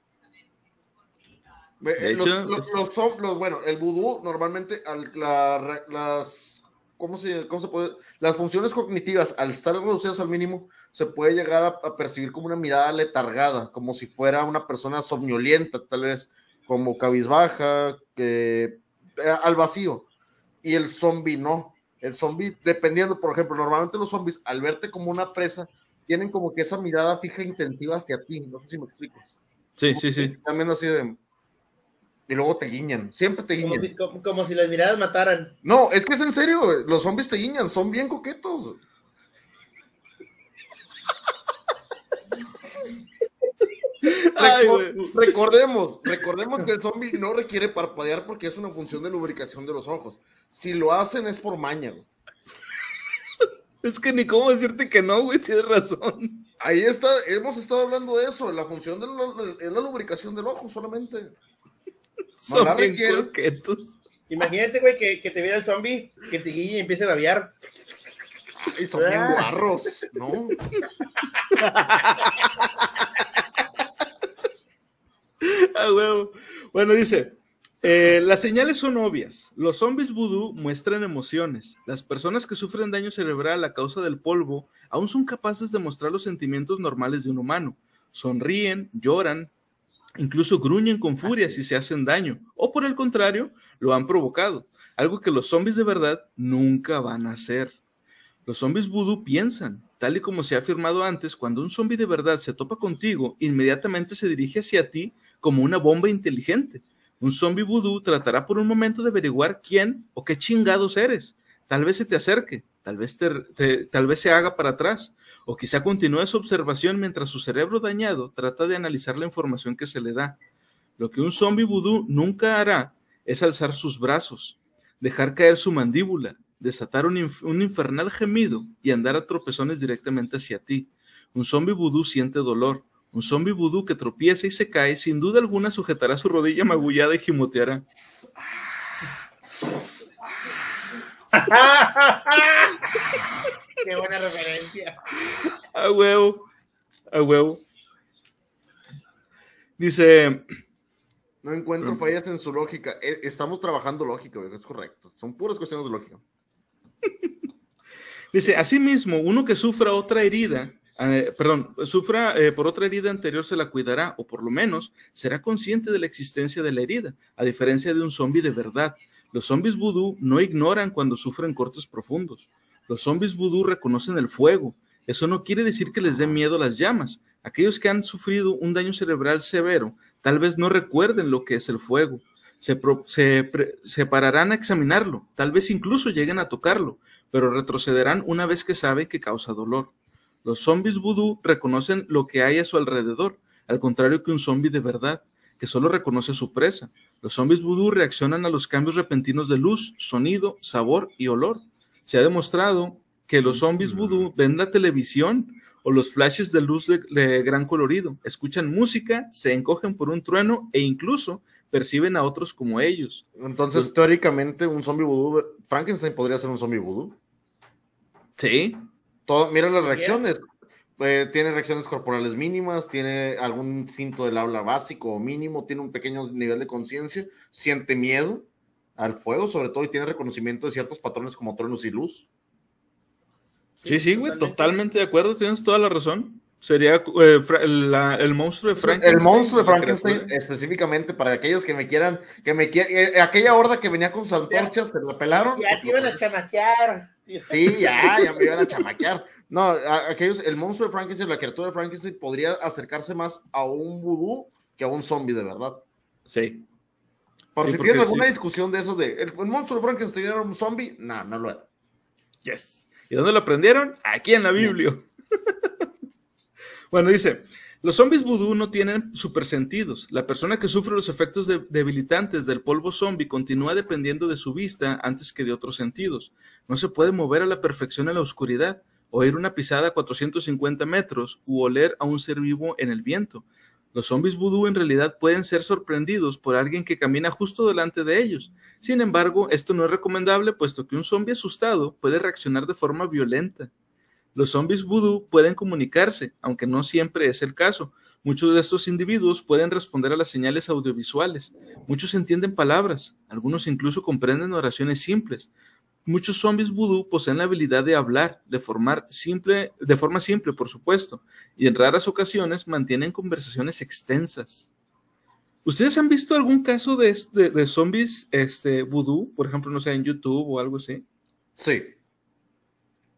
Speaker 3: De
Speaker 2: eh, los,
Speaker 3: hecho,
Speaker 2: los- bueno, el vudú normalmente al- la las ¿cómo se, cómo se puede? Las funciones cognitivas al estar reducidas al mínimo se puede llegar a, a percibir como una mirada letargada, como si fuera una persona somnolienta, tal vez como cabizbaja, eh, al vacío. Y el zombie no. El zombie, dependiendo, por ejemplo, normalmente los zombies al verte como una presa tienen como que esa mirada fija intensiva hacia ti. No sé si me explico.
Speaker 3: Sí, sí, sí.
Speaker 2: También así de. Y luego te guiñan, siempre te
Speaker 1: Como
Speaker 2: guiñan.
Speaker 1: si, como, como si las miradas mataran.
Speaker 2: No, es que es en serio, los zombies te guiñan, son bien coquetos. Recordemos, recordemos que el zombie no requiere parpadear porque es una función de lubricación de los ojos. Si lo hacen es por maña. güey.
Speaker 3: Es que ni cómo decirte que no, güey, tienes razón.
Speaker 2: Ahí está, hemos estado hablando de eso, la función de la, es la lubricación del ojo solamente.
Speaker 3: Son bien coquetos.
Speaker 1: Imagínate, güey, que, que te viera el zombie, que te guille y empiece a babear.
Speaker 2: Y son bien
Speaker 1: Ah.
Speaker 2: guarros, ¿no?
Speaker 3: Ah, huevo. Bueno, dice, eh, las señales son obvias. Los zombies vudú muestran emociones. Las personas que sufren daño cerebral a causa del polvo aún son capaces de mostrar los sentimientos normales de un humano. Sonríen, lloran, incluso gruñen con furia si se hacen daño. O por el contrario, lo han provocado. Algo que los zombies de verdad nunca van a hacer. Los zombies vudú piensan, tal y como se ha afirmado antes, cuando un zombie de verdad se topa contigo, inmediatamente se dirige hacia ti como una bomba inteligente. Un zombie vudú tratará por un momento de averiguar quién o qué chingados eres. Tal vez se te acerque, tal vez, te- tal vez se haga para atrás, o quizá continúe su observación mientras su cerebro dañado trata de analizar la información que se le da. Lo que un zombie vudú nunca hará es alzar sus brazos, dejar caer su mandíbula, desatar un, un infernal gemido y andar a tropezones directamente hacia ti. Un zombie vudú siente dolor. Un zombie vudú que tropieza y se cae, sin duda alguna sujetará su rodilla magullada y gimoteará.
Speaker 1: Qué buena referencia.
Speaker 3: A huevo, a huevo. Dice,
Speaker 2: No encuentro fallas en su lógica. Eh, Estamos trabajando lógica, es correcto. Son puras cuestiones de lógica.
Speaker 3: Dice, asimismo, uno que sufra otra herida, eh, perdón, sufra eh, por otra herida anterior se la cuidará, o por lo menos será consciente de la existencia de la herida, a diferencia de un zombie de verdad. Los zombies vudú no ignoran cuando sufren cortes profundos. Los zombies vudú reconocen el fuego. Eso no quiere decir que les dé miedo las llamas. Aquellos que han sufrido un daño cerebral severo tal vez no recuerden lo que es el fuego. Se, pro- se se pararán a examinarlo, tal vez incluso lleguen a tocarlo, pero retrocederán una vez que saben que causa dolor. Los zombies vudú reconocen lo que hay a su alrededor, al contrario que un zombie de verdad, que solo reconoce su presa. Los zombies vudú reaccionan a los cambios repentinos de luz, sonido, sabor y olor. Se ha demostrado que los zombies vudú ven la televisión o los flashes de luz de, de gran colorido, escuchan música, se encogen por un trueno e incluso perciben a otros como ellos.
Speaker 2: Entonces,
Speaker 3: Pues-
Speaker 2: teóricamente, un zombie vudú, Frankenstein podría ser un zombie vudú.
Speaker 3: Sí,
Speaker 2: Todo, mira las reacciones. Eh, tiene reacciones corporales mínimas, tiene algún cinto del habla básico o mínimo, tiene un pequeño nivel de conciencia, siente miedo al fuego, sobre todo, y tiene reconocimiento de ciertos patrones como truenos y luz.
Speaker 3: Sí, sí, güey, totalmente de acuerdo, tienes toda la razón. Sería eh, la- el monstruo de Frankenstein.
Speaker 2: El monstruo de Frankenstein, específicamente para aquellos que me quieran, que me quieran, aquella horda que venía con sus antorchas, se la pelaron.
Speaker 1: Ya te iban a chamaquear.
Speaker 2: Sí, ya, ya me iban a chamaquear. No, a- aquellos, el monstruo de Frankenstein, la criatura de Frankenstein podría acercarse más a un vudú que a un zombie de verdad.
Speaker 3: Sí.
Speaker 2: Por
Speaker 3: Sí,
Speaker 2: si tienes alguna
Speaker 3: sí.
Speaker 2: discusión de eso de el, el monstruo de Frankenstein era un zombie, no, no lo era.
Speaker 3: Yes. ¿Y dónde lo aprendieron? Aquí en la Biblia. bueno, dice, los zombies vudú no tienen supersentidos. La persona que sufre los efectos de- debilitantes del polvo zombie continúa dependiendo de su vista antes que de otros sentidos. No se puede mover a la perfección en la oscuridad, oír una pisada a 450 metros u oler a un ser vivo en el viento. Los zombies vudú en realidad pueden ser sorprendidos por alguien que camina justo delante de ellos. Sin embargo, esto no es recomendable puesto que un zombie asustado puede reaccionar de forma violenta. Los zombies vudú pueden comunicarse, aunque no siempre es el caso. Muchos de estos individuos pueden responder a las señales audiovisuales. Muchos entienden palabras, algunos incluso comprenden oraciones simples. Muchos zombies vudú poseen la habilidad de hablar de, simple, de forma simple, por supuesto, y en raras ocasiones mantienen conversaciones extensas. ¿Ustedes han visto algún caso de, de, zombies este, vudú? Por ejemplo, no sé, en YouTube o algo así.
Speaker 2: Sí.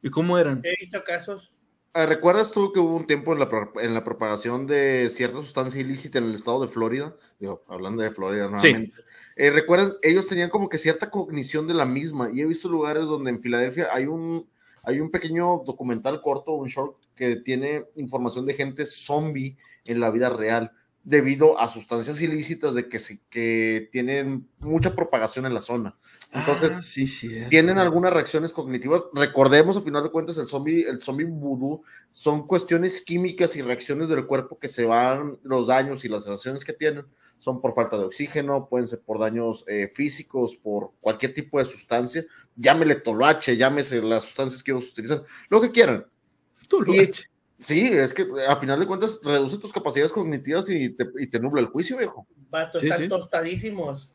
Speaker 3: ¿Y cómo eran?
Speaker 1: He visto casos.
Speaker 2: Ah, ¿Recuerdas tú que hubo un tiempo en la, en la propagación de cierta sustancia ilícita en el estado de Florida? Digo, hablando de Florida nuevamente. Sí. Eh, recuerdan, ellos tenían como que cierta cognición de la misma y he visto lugares donde en Filadelfia hay un, hay un pequeño documental corto, un short, que tiene información de gente zombie en la vida real debido a sustancias ilícitas de que, se, que tienen mucha propagación en la zona. Entonces,
Speaker 3: ah, sí, sí,
Speaker 2: tienen algunas reacciones cognitivas. Recordemos, al final de cuentas, el zombie, el zombie vudú son cuestiones químicas y reacciones del cuerpo que se van, los daños y las reacciones que tienen son por falta de oxígeno, pueden ser por daños eh, físicos, por cualquier tipo de sustancia, llámele toloache, llámese las sustancias que ellos utilizan, lo que quieran. Toloache. Sí, es que a final de cuentas reduce tus capacidades cognitivas y te, y te nubla el juicio, viejo.
Speaker 1: Vatos, están tostadísimos.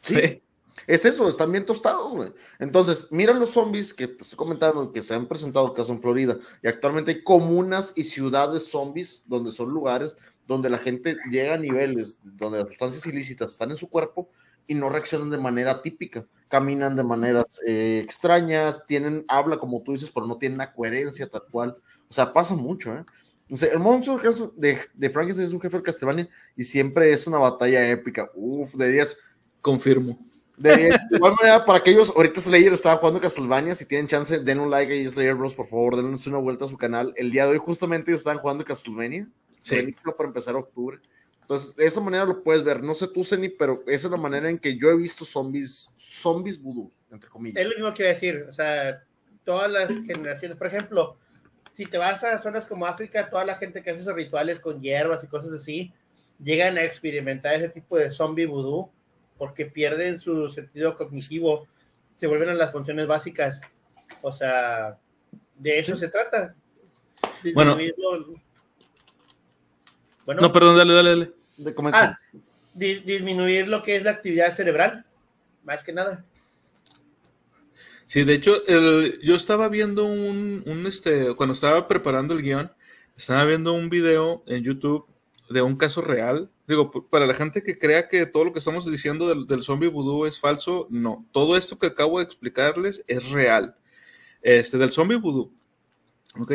Speaker 2: Sí. Es eso, están bien tostados, güey. Entonces, mira los zombies que te estoy comentando, que se han presentado caso en Florida, y actualmente hay comunas y ciudades zombies, donde son lugares donde la gente llega a niveles donde las sustancias ilícitas están en su cuerpo y no reaccionan de manera típica, caminan de maneras eh, extrañas, tienen, habla como tú dices, pero no tienen una coherencia tal cual. O sea, pasa mucho, ¿eh? el monstruo de, de Frankenstein es un jefe de Castlevania y siempre es una batalla épica. Uf, de 10.
Speaker 3: Confirmo.
Speaker 2: De 10. De igual manera, para aquellos, ahorita Slayer estaba jugando Castlevania, si tienen chance, den un like ahí, Slayer Bros, por favor, denle una vuelta a su canal. El día de hoy justamente estaban jugando Castlevania sí. para empezar octubre. Entonces, de esa manera lo puedes ver. No sé tú, Zeni, pero esa es la manera en que yo he visto zombies, zombies vudú, entre comillas.
Speaker 1: Es lo mismo que iba a decir. O sea, todas las generaciones, por ejemplo, si te vas a zonas como África, toda la gente que hace esos rituales con hierbas y cosas así, llegan a experimentar ese tipo de zombie vudú porque pierden su sentido cognitivo, se vuelven a las funciones básicas. O sea, de eso se trata.
Speaker 3: bueno, no, perdón, dale, dale, dale.
Speaker 1: Ah, disminuir lo que es la actividad cerebral, más que nada.
Speaker 3: Sí, de hecho, yo estaba viendo un, este, cuando estaba preparando el guion, estaba viendo un video en YouTube de un caso real. Digo, para la gente que crea que todo lo que estamos diciendo del, del zombie vudú es falso, no. Todo esto que acabo de explicarles es real. Este, del zombie vudú. ¿Ok?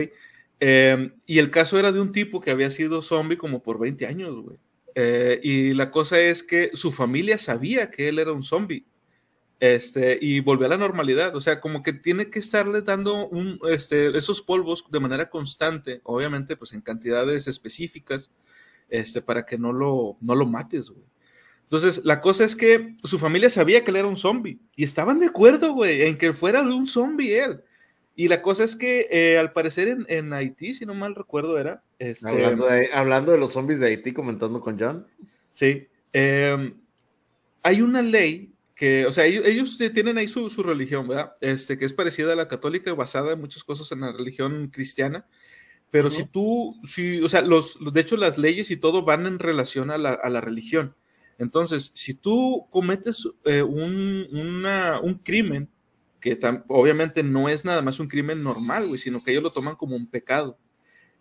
Speaker 3: Em, y el caso era de un tipo que había sido zombie como por 20 años, güey. Eh, y la cosa es que su familia sabía que él era un zombie. Este, y volvió a la normalidad. O sea, como que tiene que estarle dando un, este, esos polvos de manera constante, obviamente, pues en cantidades específicas, este, para que no lo, no lo mates, güey. Entonces, la cosa es que su familia sabía que él era un zombie y estaban de acuerdo, güey, en que fuera un zombie él. Y la cosa es que eh, al parecer en, Haití, si no mal recuerdo, era. Este,
Speaker 2: hablando, de, los zombies de Haití, comentando con John.
Speaker 3: Sí. Em, hay una ley que, o sea, ellos, tienen ahí su, religión, ¿verdad? Este, que es parecida a la católica, basada en muchas cosas en la religión cristiana. Pero si tú, si, o sea, los, de hecho, las leyes y todo van en relación a la, a la religión. Entonces, si tú cometes eh, un, un crimen que obviamente no es nada más un crimen normal, güey, sino que ellos lo toman como un pecado.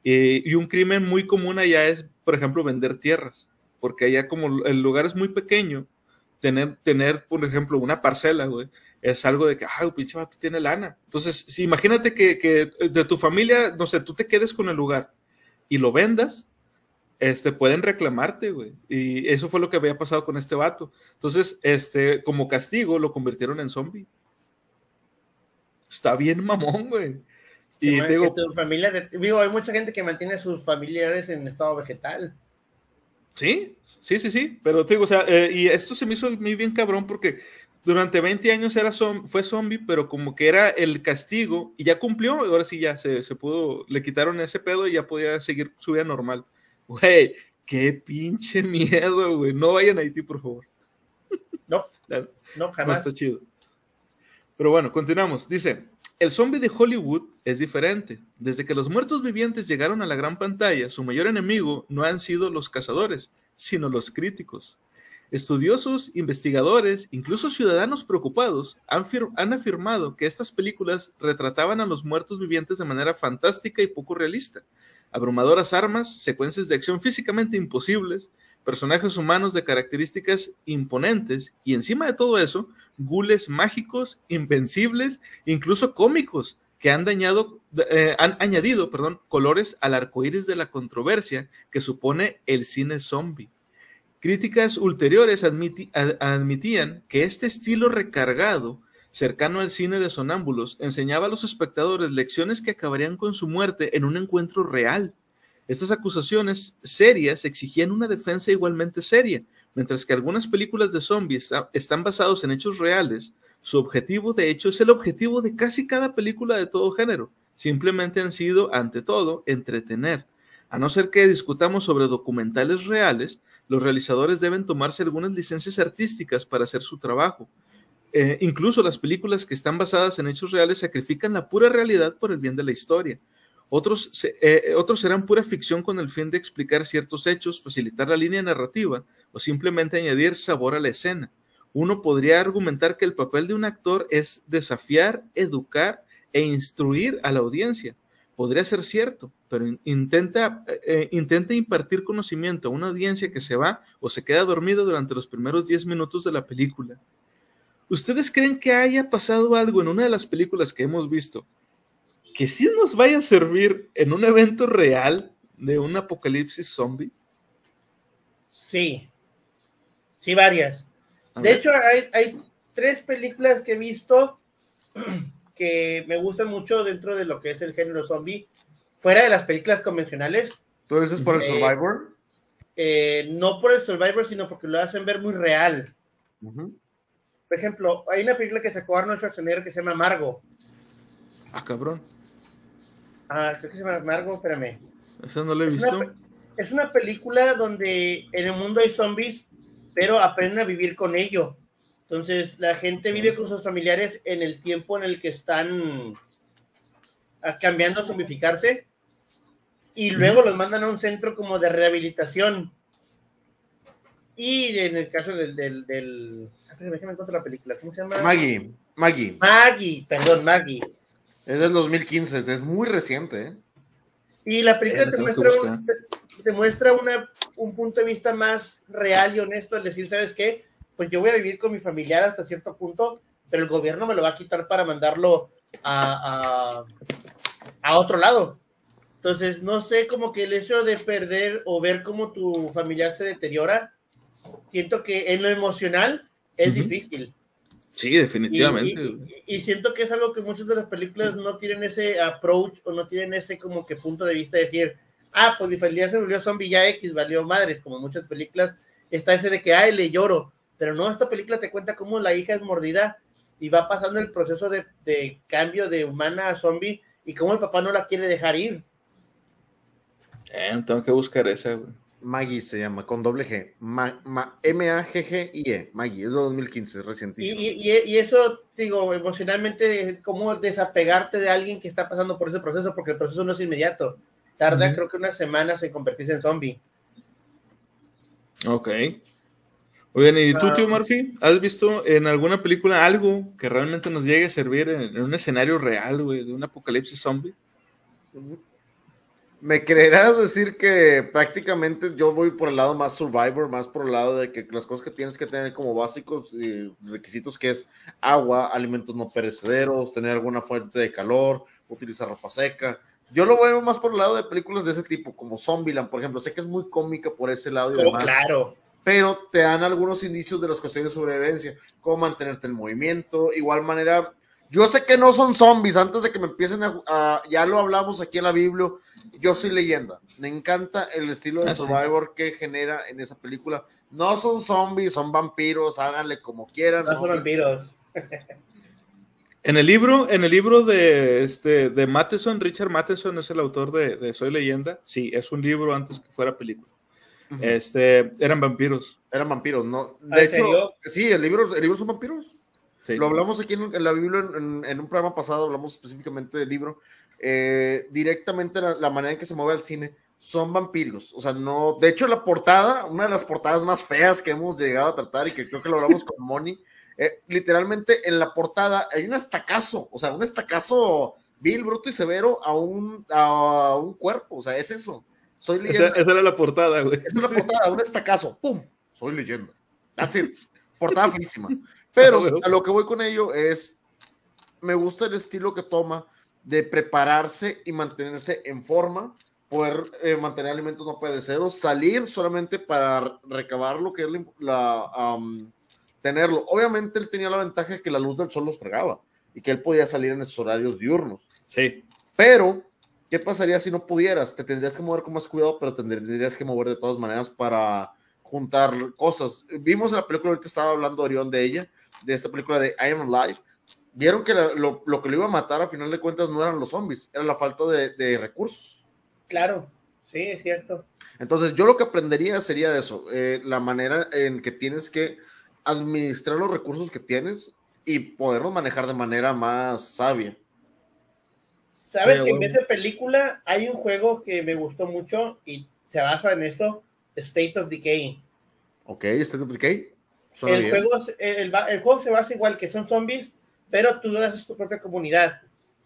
Speaker 3: Eh, y un crimen muy común allá es, por ejemplo, vender tierras, porque allá como el lugar es muy pequeño, tener, tener por ejemplo, una parcela, güey, es algo de que, ay, pinche vato tiene lana. Entonces, si imagínate que, que, de tu familia, no sé, tú te quedes con el lugar y lo vendas, este, pueden reclamarte, güey. Y eso fue lo que había pasado con este vato. Entonces, este, como castigo, lo convirtieron en zombie está bien mamón, güey.
Speaker 1: Y digo, tu familia, digo, hay mucha gente que mantiene a sus familiares en estado vegetal.
Speaker 3: Sí, sí, sí, sí, pero te digo, o sea, eh, y esto se me hizo muy bien cabrón porque durante 20 años era fue zombie, pero como que era el castigo y ya cumplió, ahora sí ya se, se pudo, le quitaron ese pedo y ya podía seguir su vida normal. Güey, Qué pinche miedo, güey. No vayan a Haití, por favor.
Speaker 1: No,
Speaker 3: no,
Speaker 1: no, jamás.
Speaker 3: está chido. Pero bueno, continuamos. Dice, el zombie de Hollywood es diferente. Desde que los muertos vivientes llegaron a la gran pantalla, su mayor enemigo no han sido los cazadores, sino los críticos. Estudiosos, investigadores, incluso ciudadanos preocupados han, han, afirmado que estas películas retrataban a los muertos vivientes de manera fantástica y poco realista. Abrumadoras armas, secuencias de acción físicamente imposibles, personajes humanos de características imponentes y encima de todo eso, gules mágicos, invencibles, incluso cómicos, que han, dañado, eh, han añadido perdón, colores al arco iris de la controversia que supone el cine zombie. Críticas ulteriores admitían que este estilo recargado, cercano al cine de sonámbulos, enseñaba a los espectadores lecciones que acabarían con su muerte en un encuentro real. Estas acusaciones serias exigían una defensa igualmente seria, mientras que algunas películas de zombies están basados en hechos reales. Su objetivo, de hecho, es el objetivo de casi cada película de todo género. Simplemente han sido, ante todo, entretener. A no ser que discutamos sobre documentales reales, los realizadores deben tomarse algunas licencias artísticas para hacer su trabajo. Eh, incluso las películas que están basadas en hechos reales sacrifican la pura realidad por el bien de la historia. Otros, eh, otros serán pura ficción con el fin de explicar ciertos hechos, facilitar la línea narrativa o simplemente añadir sabor a la escena. Uno podría argumentar que el papel de un actor es desafiar, educar e instruir a la audiencia. Podría ser cierto, pero intenta, eh, intenta impartir conocimiento a una audiencia que se va o se queda dormida durante los primeros 10 minutos de la película. ¿Ustedes creen que haya pasado algo en una de las películas que hemos visto que sí nos vaya a servir en un evento real de un apocalipsis zombie?
Speaker 1: Sí, sí, varias. de hecho, hay, hay tres películas que he visto que me gustan mucho dentro de lo que es el género zombie fuera de las películas convencionales.
Speaker 2: ¿Tú dices por el
Speaker 1: Eh,
Speaker 2: Survivor?
Speaker 1: eh, no por el Survivor, sino porque lo hacen ver muy real. Por ejemplo, hay una película que sacó Arnold Schwarzenegger que se llama Margo.
Speaker 3: Ah, cabrón.
Speaker 1: Ah, creo que se llama Margo, espérame.
Speaker 3: Esa no la he
Speaker 1: Es
Speaker 3: visto.
Speaker 1: una, es una película donde en el mundo hay zombies, pero aprenden a vivir con ello. Entonces, la gente vive con sus familiares en el tiempo en el que están ah, cambiando a zombificarse y luego los mandan a un centro como de rehabilitación. Y en el caso del... del, del... ah, déjame encontrar la película. ¿Cómo se llama?
Speaker 2: Maggie, Maggie.
Speaker 1: Maggie, perdón, Maggie.
Speaker 2: Es del 2015, es muy reciente, ¿eh?
Speaker 1: Y la película
Speaker 3: Eh,
Speaker 1: te muestra,
Speaker 3: buscar.
Speaker 1: un, te, te muestra una, un punto de vista más real y honesto, al decir, ¿sabes qué? Pues yo voy a vivir con mi familiar hasta cierto punto, pero el gobierno me lo va a quitar para mandarlo a, a, a otro lado. Entonces, no sé, como que el hecho de perder o ver cómo tu familiar se deteriora, siento que en lo emocional es difícil.
Speaker 3: Sí, definitivamente.
Speaker 1: y- y- y siento que es algo que muchas de las películas no tienen ese approach o no tienen ese como que punto de vista de decir, ah, pues mi familiar se volvió zombie ya X, valió madres, como muchas películas, está ese de que, ay, le lloro, pero no, esta película te cuenta cómo la hija es mordida y va pasando el proceso de, de cambio de humana a zombie y cómo el papá no la quiere dejar ir.
Speaker 3: Eh, tengo que buscar esa, güey.
Speaker 2: Maggie se llama, con doble G. Ma- ma- M-A-G-G-I-E. Maggie, es de 2015, es
Speaker 1: Y,
Speaker 2: recientísimo.
Speaker 1: y, y- y eso, digo, emocionalmente, cómo desapegarte de alguien que está pasando por ese proceso, porque el proceso no es inmediato. Tarda, creo que unas semanas en convertirse en zombie.
Speaker 3: Ok. Oigan, ¿y tú,
Speaker 1: Ah.
Speaker 3: tío Murphy? ¿Has visto en alguna película algo que realmente nos llegue a servir en, en un escenario real, güey, de un apocalipsis zombie?
Speaker 2: ¿Me creerás decir que prácticamente yo voy por el lado más survivor, más por el lado de que las cosas que tienes que tener como básicos y requisitos que es agua, alimentos no perecederos, tener alguna fuente de calor, utilizar ropa seca. Yo lo veo más por el lado de películas de ese tipo, como Zombieland, por ejemplo. Sé que es muy cómica por ese lado y
Speaker 1: Pero
Speaker 2: demás,
Speaker 1: claro,
Speaker 2: pero te dan algunos indicios de las cuestiones de sobrevivencia, cómo mantenerte en movimiento, igual manera. Yo sé que no son zombies, antes de que me empiecen a, a- ya lo hablamos aquí en la Biblia, yo soy leyenda. Me encanta el estilo de
Speaker 3: Ah, sí.
Speaker 2: Survivor que genera en esa película. No son zombies, son vampiros, háganle como quieran.
Speaker 1: no
Speaker 2: ¿no?
Speaker 1: son vampiros.
Speaker 3: En el libro, en el libro de este de Matheson, Richard Matheson es el autor de, de Soy Leyenda. Sí, es un libro antes que fuera película. Este, eran vampiros.
Speaker 2: Eran vampiros, ¿no?
Speaker 1: ¿Ah,
Speaker 2: De hecho,
Speaker 1: serio?
Speaker 2: sí, el libro, el libro son vampiros.
Speaker 3: Sí.
Speaker 2: Lo hablamos aquí en, en la Biblia, en, en un programa pasado, hablamos específicamente del libro. Eh, directamente la, la manera en que se mueve el cine son vampiros. O sea, no. De hecho, la portada, una de las portadas más feas que hemos llegado a tratar y que creo que lo hablamos con Moni, eh, literalmente en la portada hay un estacazo, o sea, un estacazo vil, bruto y severo a un, a un cuerpo. O sea, es eso. Soy leyenda.
Speaker 3: esa era la portada, güey.
Speaker 2: Es una
Speaker 3: Sí.
Speaker 2: portada, un estacazo. ¡Pum! Soy leyenda. That's it. Portada feísima. Pero a lo que voy con ello es, me gusta el estilo que toma de prepararse y mantenerse en forma, poder eh, mantener alimentos no perecederos, salir solamente para recabar lo que es la, la, um, tenerlo. Obviamente él tenía la ventaja de que la luz del sol los fregaba y que él podía salir en esos horarios diurnos.
Speaker 3: Sí.
Speaker 2: Pero, ¿qué pasaría si no pudieras? Te tendrías que mover con más cuidado, pero te tendrías que mover de todas maneras para juntar cosas. Vimos en la película, ahorita estaba hablando Orión de ella, de esta película de I Am Alive. Vieron que la- lo, lo que lo iba a matar a final de cuentas no eran los zombies, era la falta de, de recursos.
Speaker 1: Claro, sí, es cierto.
Speaker 2: Entonces, yo lo que aprendería sería eso, eh, la manera en que tienes que administrar los recursos que tienes y poderlos manejar de manera más sabia.
Speaker 1: ¿Sabes
Speaker 3: Pero
Speaker 1: que en
Speaker 3: bueno.
Speaker 1: vez de película hay un juego que me gustó mucho y se basa en eso, State of Decay?
Speaker 2: ¿Ok? ¿State of Decay? Suena
Speaker 1: El
Speaker 2: bien.
Speaker 1: juego, el, el juego se basa igual que son zombies, pero tú haces tu propia comunidad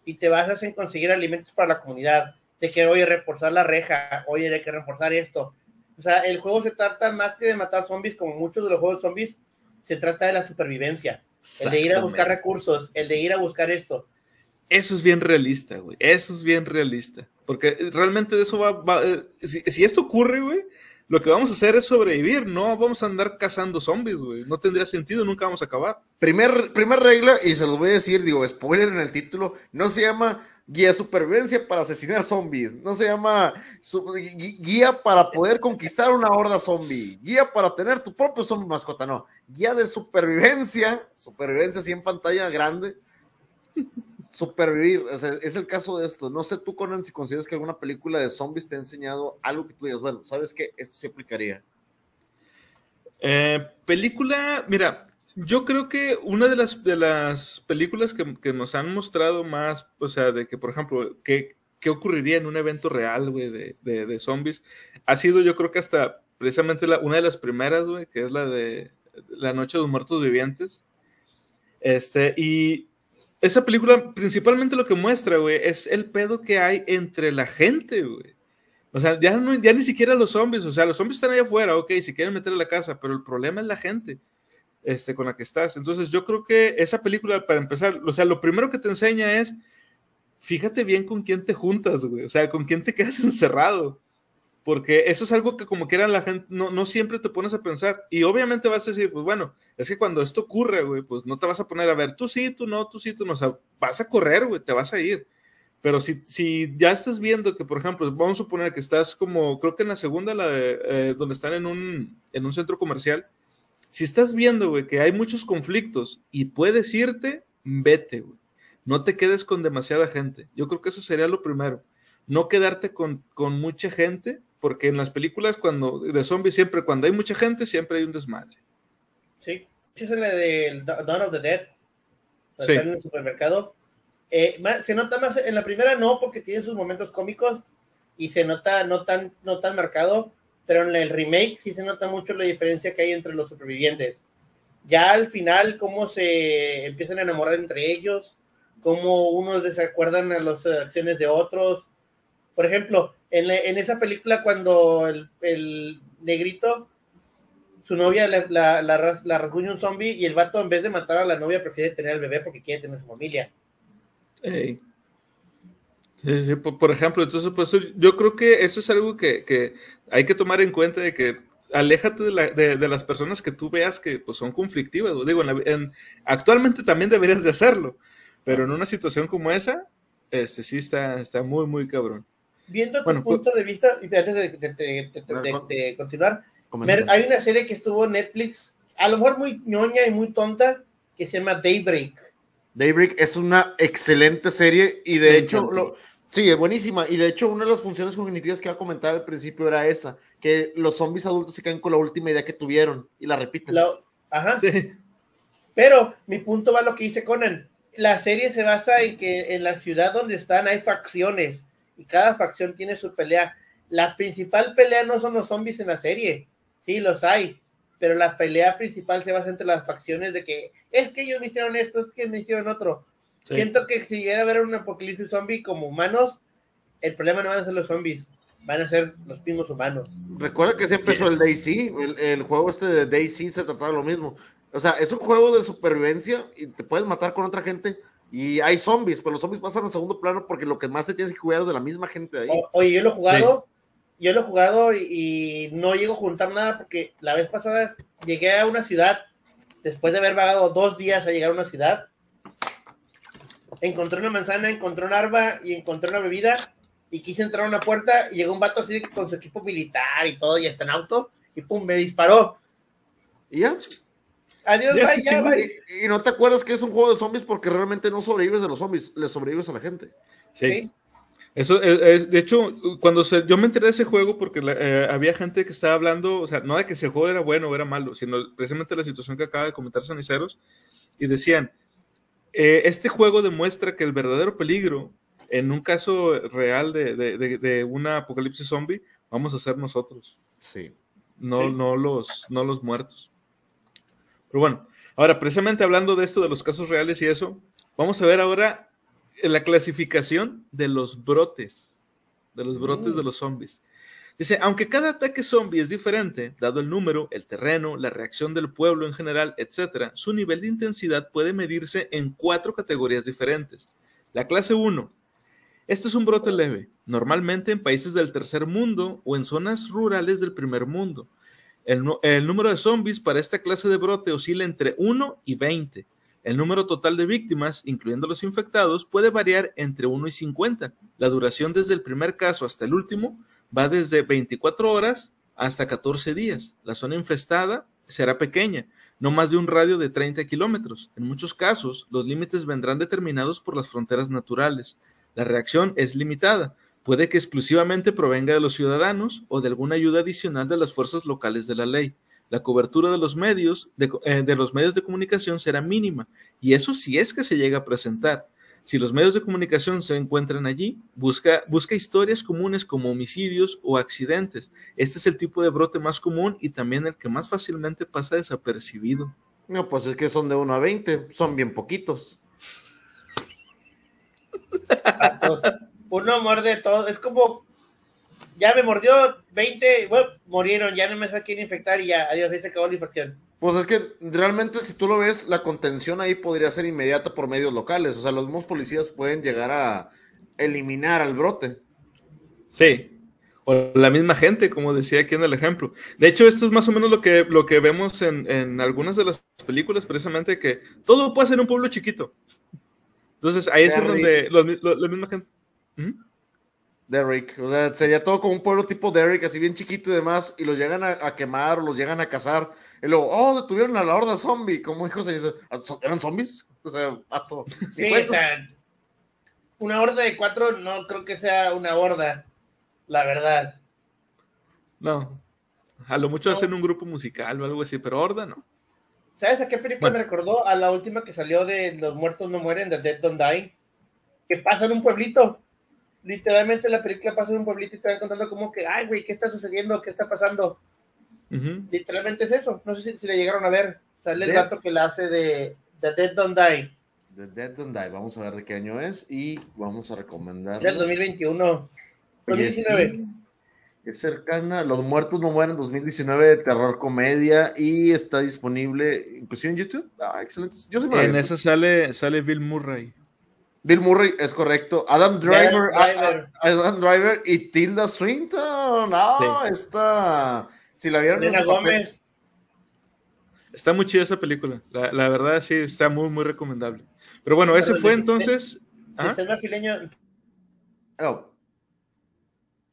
Speaker 1: y te basas en conseguir alimentos para la comunidad. De que, oye, reforzar la reja, oye, hay que reforzar esto. O sea, el juego se trata más que de matar zombies, como muchos de los juegos zombies, se trata de la supervivencia. El de ir a buscar recursos, el de ir a buscar esto.
Speaker 3: Eso es bien realista, güey. Eso es bien realista. Porque realmente de eso va. va- eh, si, esto ocurre, güey, lo que vamos a hacer es sobrevivir. No vamos a andar cazando zombies, güey. No tendría sentido, nunca vamos a acabar.
Speaker 2: Primer, primer regla, y se los voy a decir, digo, spoiler en el título, no se llama guía de supervivencia para asesinar zombies, no se llama guía para poder conquistar una horda zombie, guía para tener tu propio zombie mascota, no, guía de supervivencia, supervivencia así en pantalla grande, supervivir, o sea, es el caso de esto, no sé tú, Conan, si consideras que alguna película de zombies te ha enseñado algo que tú digas, bueno, ¿sabes qué? Esto se aplicaría.
Speaker 3: Eh, película, mira, yo creo que una de las, de las películas que, que nos han mostrado más, o sea, de que, por ejemplo, qué, qué ocurriría en un evento real, güey, de, de, de zombies, ha sido yo creo que hasta precisamente la, una de las primeras, güey, que es la de La Noche de los Muertos Vivientes. Este, y esa película principalmente lo que muestra, güey, es el pedo que hay entre la gente, güey. O sea, ya, ya ni siquiera los zombies, o sea, los zombies están allá afuera, ok, si quieren meter a la casa, pero el problema es la gente este, con la que estás. Entonces, yo creo que esa película, para empezar, o sea, lo primero que te enseña es, fíjate bien con quién te juntas, güey, o sea, con quién te quedas encerrado. Porque eso es algo que como quieran la gente, no, no siempre te pones a pensar. Y obviamente vas a decir, pues bueno, es que cuando esto ocurre, güey, pues no te vas a poner a ver, tú sí, tú no, tú sí, tú no. O sea, vas a correr, güey, te vas a ir. Pero si, si ya estás viendo que, por ejemplo, vamos a suponer que estás como, creo que en la segunda, la de, eh, donde están en un, en un centro comercial, si estás viendo, güey, que hay muchos conflictos y puedes irte, vete, güey. No te quedes con demasiada gente. Yo creo que eso sería lo primero. No quedarte con, con mucha gente, porque en las películas cuando de zombies siempre, cuando hay mucha gente, siempre hay un desmadre.
Speaker 1: Sí, es la de Dawn of the Dead.
Speaker 3: Sí.
Speaker 1: En el supermercado. Eh, más- se nota más en la primera no, porque tiene sus momentos cómicos y se nota no tan, no tan marcado, pero en el remake sí se nota mucho la diferencia que hay entre los supervivientes. Ya al final, cómo se empiezan a enamorar entre ellos, cómo unos desacuerdan a las acciones de otros. Por ejemplo, en, esa película cuando el, negrito su novia la, la, la, ras- la rasguña un zombie y el vato en vez de matar a la novia prefiere tener al bebé porque quiere tener su familia.
Speaker 3: Sí, sí, por, ejemplo, entonces, pues yo creo que eso es algo que, hay que tomar en cuenta de que aléjate de, la- de- de las personas que tú veas que pues, son conflictivas. Digo, en la- en- actualmente también deberías de hacerlo, pero en una situación como esa, este sí está, está muy, muy cabrón.
Speaker 1: Viendo tu
Speaker 3: Bueno,
Speaker 1: punto de vista, y antes de, de- de- de- de- de continuar, Mer, hay una serie que estuvo en Netflix, a lo mejor muy ñoña y muy tonta, que se llama Daybreak.
Speaker 2: Daybreak es una excelente serie y de
Speaker 3: Me
Speaker 2: hecho lo- Sí, es buenísima. Y de hecho, una de las funciones cognitivas que iba a comentar al principio era esa, que los zombies adultos se caen con la última idea que tuvieron y la repiten.
Speaker 1: La- Ajá.
Speaker 3: Sí.
Speaker 1: Pero mi punto va a lo que dice Conan. La serie se basa en que en la ciudad donde están hay facciones y cada facción tiene su pelea. La principal pelea no son los zombies en la serie, sí los hay, pero la pelea principal se basa entre las facciones de que es que ellos me hicieron esto, es que me hicieron otro.
Speaker 3: Sí.
Speaker 1: Siento que si llegara a haber un apocalipsis zombie como humanos, el problema no van a ser los zombies, van a ser los pingos humanos.
Speaker 2: Recuerda que se empezó
Speaker 3: Yes.
Speaker 2: el Daisy, el, el juego este de Daisy se trataba de lo mismo. O sea, es un juego de supervivencia y te puedes matar con otra gente y hay zombies, pero los zombies pasan a segundo plano porque lo que más te tienes que cuidar es de la misma gente de ahí.
Speaker 1: O- oye, yo lo he jugado, yo lo he jugado y, y no llego a juntar nada porque la vez pasada llegué a una ciudad, después de haber vagado dos días a llegar a una ciudad, encontré una manzana, encontré un arma y encontré una bebida y quise entrar a una puerta y llegó un vato así con su equipo militar y todo y hasta en auto y pum, me disparó.
Speaker 2: Y ya.
Speaker 1: Adiós,
Speaker 3: Ya
Speaker 1: bye,
Speaker 3: se
Speaker 1: ya,
Speaker 3: chingó.
Speaker 1: bye.
Speaker 2: Y, y no te acuerdas que es un juego de zombies porque realmente no sobrevives de los zombies, le sobrevives a la gente.
Speaker 3: Sí.
Speaker 1: Sí.
Speaker 3: Eso es, es- de hecho, cuando se- yo me enteré de ese juego, porque la- eh, había gente que estaba hablando, o sea, no de que ese juego era bueno o era malo, sino precisamente la situación que acaba de comentar Saniceros, y decían, eh, este juego demuestra que el verdadero peligro, en un caso real de, de, de- de una apocalipsis zombie, vamos a ser nosotros,
Speaker 2: Sí.
Speaker 3: no,
Speaker 1: Sí.
Speaker 3: no, los, no los muertos. Pero bueno, ahora, precisamente hablando de esto, de los casos reales y eso, vamos a ver ahora la clasificación de los brotes, de los brotes
Speaker 1: Mm.
Speaker 3: de los zombies. Dice, aunque cada ataque zombie es diferente, dado el número, el terreno, la reacción del pueblo en general, etc., su nivel de intensidad puede medirse en cuatro categorías diferentes. La clase 1. Este es un brote leve, normalmente en países del tercer mundo o en zonas rurales del primer mundo. El, número de zombies para esta clase de brote oscila entre 1 y 20. El número total de víctimas, incluyendo los infectados, puede variar entre 1 y 50. La duración desde el primer caso hasta el último va desde 24 horas hasta 14 días. La zona infestada será pequeña, no más de un radio de 30 kilómetros. En muchos casos, los límites vendrán determinados por las fronteras naturales. La reacción es limitada. Puede que exclusivamente provenga de los ciudadanos o de alguna ayuda adicional de las fuerzas locales de la ley. La cobertura de los medios de, eh, de los medios de comunicación será mínima, y eso si es que se llega a presentar. Si los medios de comunicación se encuentran allí, busca, busca historias comunes como homicidios o accidentes. Este es el tipo de brote más común y también el que más fácilmente pasa desapercibido.
Speaker 2: No, pues es que son de 1 a 20, son bien poquitos.
Speaker 1: Uno muerde todo, es como ya me mordió 20, bueno, murieron, ya no me quieren infectar y ya, adiós, ahí se acabó la infección.
Speaker 2: Pues es que realmente si tú lo ves, la contención ahí podría ser inmediata por medios locales. O sea, los mismos policías pueden llegar a eliminar al brote.
Speaker 3: Sí. O la misma gente, como decía aquí en el ejemplo. De hecho, esto es más o menos lo que, lo que vemos en, en algunas de las películas, precisamente, que todo puede ser un pueblo chiquito. Entonces, ahí es en donde la misma gente... ¿Mm?
Speaker 2: Derrick, o sea, sería todo como un pueblo tipo Derrick, así bien chiquito y demás, y los llegan a, a quemar o los llegan a cazar. Y luego, oh, detuvieron a la horda zombie. Como dijo, se dice, ¿eran zombies? O sea, vato.
Speaker 1: Sí, o sea, una horda de cuatro no creo que sea una horda, la verdad.
Speaker 3: No. A lo mucho
Speaker 1: No.
Speaker 3: hacen un grupo musical o algo así, pero Horda no.
Speaker 1: ¿Sabes a qué película
Speaker 3: Bueno.
Speaker 1: me recordó? A la última que salió de Los muertos no mueren, The Dead Don't Die, que pasa en un pueblito. Literalmente la película pasa en un pueblito y te van contando como que, ay, güey, ¿qué está sucediendo? ¿Qué está pasando? Literalmente es eso. No sé si, si le llegaron a ver. Sale el
Speaker 2: Dead.
Speaker 1: gato que la hace de The Dead Don't Die.
Speaker 2: The Dead Don't Die, vamos a ver de qué año es y vamos a recomendar.
Speaker 1: Del 2021.
Speaker 2: Oye,
Speaker 1: 2019.
Speaker 2: sí, Es cercana, Los Muertos No Mueren 2019, terror comedia y está disponible inclusive en YouTube. Ah, excelente. Yo
Speaker 3: En esa sale, sale Bill Murray.
Speaker 2: Bill Murray es correcto. Adam Driver,
Speaker 1: Adam Driver.
Speaker 2: a- a- Adam Driver y Tilda Swinton. No,
Speaker 3: Sí.
Speaker 2: está. Si la vieron en
Speaker 1: Elena
Speaker 2: papel-
Speaker 1: Gómez.
Speaker 3: Está muy chida esa película. La, la verdad, sí, está muy, muy recomendable. Pero bueno, ese
Speaker 1: Pero
Speaker 3: fue
Speaker 1: de-
Speaker 3: entonces. ¿Ah?
Speaker 1: De Selma Fileño, el
Speaker 2: Oh,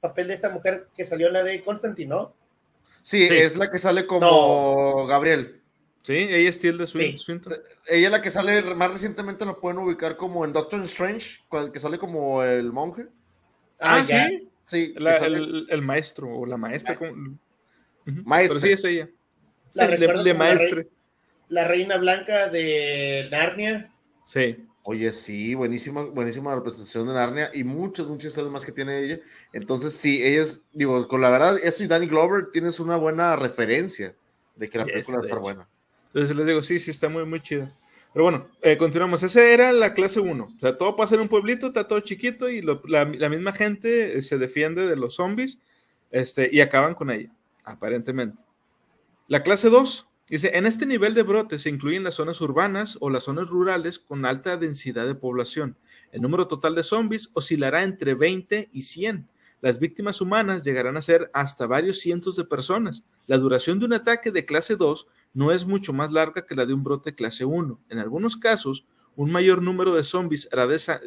Speaker 1: papel de esta mujer que salió en la de Constantino.
Speaker 2: sí,
Speaker 3: Sí.
Speaker 2: es la que sale como Gabriel.
Speaker 3: Sí, ella es Tilda Swin-
Speaker 1: Sí.
Speaker 3: Swinton.
Speaker 2: Ella es la que sale más recientemente, la pueden ubicar como en Doctor Strange, con el que sale como el monje.
Speaker 3: Ah,
Speaker 1: Ah,
Speaker 3: sí.
Speaker 2: Sí,
Speaker 3: La- el, el maestro o la maestra. como-.
Speaker 2: Maestra.
Speaker 3: Pero sí es ella.
Speaker 1: La
Speaker 3: Le, le
Speaker 1: la
Speaker 3: maestre.
Speaker 1: La reina blanca de Narnia.
Speaker 3: Sí.
Speaker 2: Oye, sí, buenísima, buenísima representación de Narnia y muchas, muchas historias más que tiene ella. Entonces, sí, ella es, digo, con la verdad, eso y Danny Glover tienes una buena referencia de que la
Speaker 3: Yes,
Speaker 2: película va a
Speaker 3: de
Speaker 2: estar
Speaker 3: hecho.
Speaker 2: buena.
Speaker 3: Entonces les digo, sí, sí, está muy, muy chida. Pero bueno, eh, continuamos. Esa era la clase 1. O sea, todo pasa en un pueblito, está todo chiquito y la misma gente eh, se defiende de los zombies este, y acaban con ella, aparentemente. La clase 2 dice, en este nivel de brote se incluyen las zonas urbanas o las zonas rurales con alta densidad de población. El número total de zombies oscilará entre 20 y 100. Las víctimas humanas llegarán a ser hasta varios cientos de personas. La duración de un ataque de clase 2 no es mucho más larga que la de un brote clase 1. En algunos casos, un mayor número de zombies hará,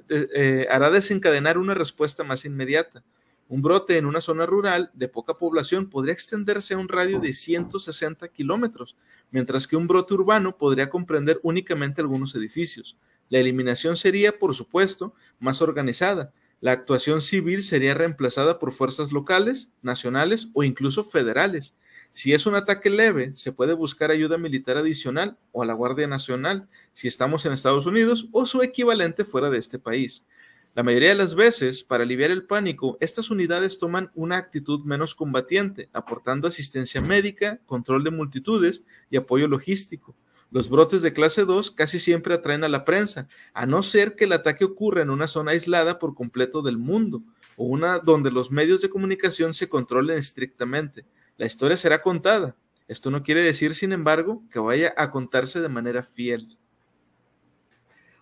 Speaker 3: eh, hará desencadenar una respuesta más inmediata. Un brote en una zona rural de poca población podría extenderse a un radio de 160 kilómetros, mientras que un brote urbano podría comprender únicamente algunos edificios. La eliminación sería, por supuesto, más organizada. La actuación civil sería reemplazada por fuerzas locales, nacionales o incluso federales. Si es un ataque leve, se puede buscar ayuda militar adicional o a la Guardia Nacional si estamos en Estados Unidos o su equivalente fuera de este país. La mayoría de las veces, para aliviar el pánico, estas unidades toman una actitud menos combatiente, aportando asistencia médica, control de multitudes y apoyo logístico. Los brotes de clase 2 casi siempre atraen a la prensa, a no ser que el ataque ocurra en una zona aislada por completo del mundo, o una donde los medios de comunicación se controlen estrictamente. La historia será contada. Esto no quiere decir, sin embargo, que vaya a contarse de manera fiel.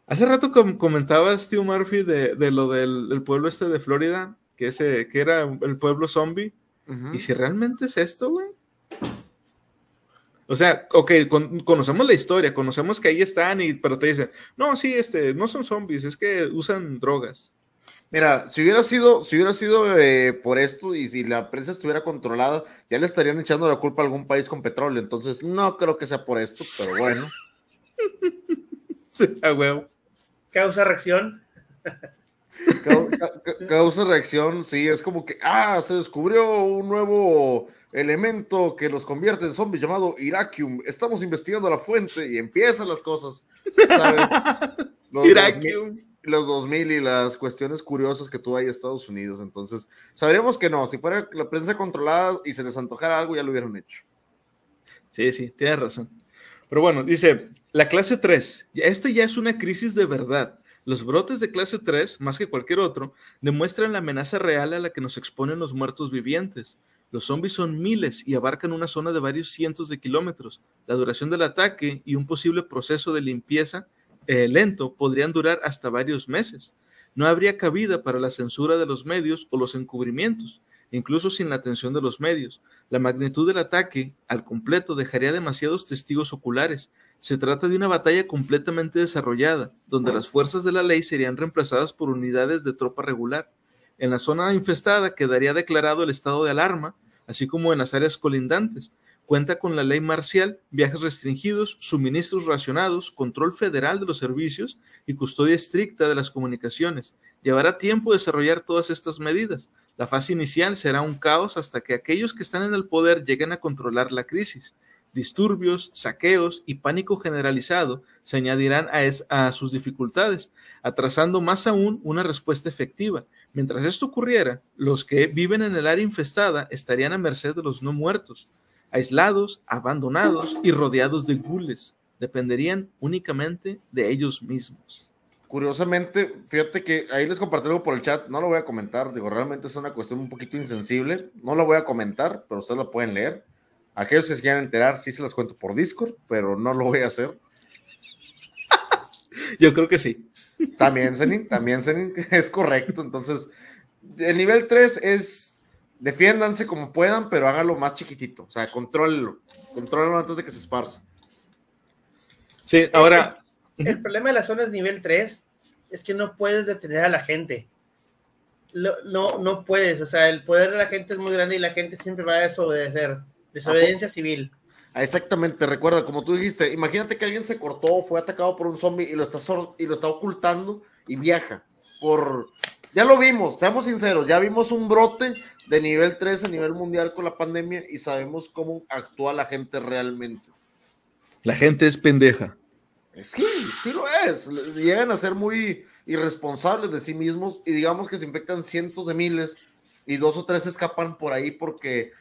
Speaker 3: Hace rato com- comentaba Steve Murphy de, de lo del, del pueblo este de Florida, que, ese, que era el pueblo zombie. ¿Y si realmente es esto, güey? O sea, ok, con- conocemos la historia, conocemos que ahí están, y, pero te dicen, no, sí, este, no son zombies, es que usan drogas.
Speaker 2: Mira, si hubiera sido, si hubiera sido eh, por esto y si la prensa estuviera controlada, ya le estarían echando la culpa a algún país con petróleo. Entonces, no creo que sea por esto, pero bueno.
Speaker 3: Sí, a huevo.
Speaker 1: Causa reacción.
Speaker 2: Cau- ca- ca- Causa reacción, sí, es como que, ah, se descubrió un nuevo elemento que los convierte en zombies llamado Iraquium. Estamos investigando la fuente y empiezan las cosas. ¿sabes? Los 2000
Speaker 3: Iraquium.
Speaker 2: los 2000 y las cuestiones curiosas que tuvo ahí Estados Unidos. Entonces, sabríamos que no, si fuera la prensa controlada y se les antojara algo, ya lo hubieran hecho.
Speaker 3: Sí, sí, tienes razón. Pero bueno, dice, la clase 3, ya- esta ya es una crisis de verdad. Los brotes de clase 3, más que cualquier otro, demuestran la amenaza real a la que nos exponen los muertos vivientes. Los zombies son miles y abarcan una zona de varios cientos de kilómetros. La duración del ataque y un posible proceso de limpieza eh, lento podrían durar hasta varios meses. No habría cabida para la censura de los medios o los encubrimientos, incluso sin la atención de los medios. La magnitud del ataque al completo dejaría demasiados testigos oculares. Se trata de una batalla completamente desarrollada, donde las fuerzas de la ley serían reemplazadas por unidades de tropa regular. En la zona infestada quedaría declarado el estado de alarma, así como en las áreas colindantes. Cuenta con la ley marcial, viajes restringidos, suministros racionados, control federal de los servicios y custodia estricta de las comunicaciones. Llevará tiempo desarrollar todas estas medidas. La fase inicial será un caos hasta que aquellos que están en el poder lleguen a controlar la crisis. Disturbios, saqueos y pánico generalizado se añadirán a, es- a sus dificultades, atrasando más aún una respuesta efectiva. Mientras esto ocurriera, los que viven en el área infestada estarían a merced de los no muertos, aislados, abandonados y rodeados de gules. Dependerían únicamente de ellos mismos.
Speaker 2: Curiosamente, fíjate que ahí les compartí algo por el chat, no lo voy a comentar, digo, realmente es una cuestión un poquito insensible, no lo voy a comentar, pero ustedes lo pueden leer. Aquellos que se quieran enterar, sí se las cuento por Discord, pero no lo voy a hacer.
Speaker 3: Yo creo que sí.
Speaker 2: También, Zenin, también, Zenin, es correcto. Entonces, el nivel 3 es defiéndanse como puedan, pero háganlo más chiquitito. O sea, contrólenlo. Contrólenlo antes de que se esparza.
Speaker 3: Sí, ahora,
Speaker 1: El problema de las zonas nivel 3 es que no puedes detener a la gente. Lo- no, no puedes, o sea, el poder de la gente es muy grande y la gente siempre va a desobedecer. Desobediencia civil.
Speaker 2: Ah, Exactamente, recuerda, como tú dijiste, imagínate que alguien se cortó, fue atacado por un zombie y lo está, sor- y lo está ocultando y viaja por ya lo vimos, seamos sinceros, ya vimos un brote de nivel 3 a nivel mundial con la pandemia y sabemos cómo actúa la gente realmente.
Speaker 3: La gente es pendeja.
Speaker 2: Sí, sí lo es. Llegan a ser muy irresponsables de sí mismos y digamos que se infectan cientos de miles y dos o tres escapan por ahí porque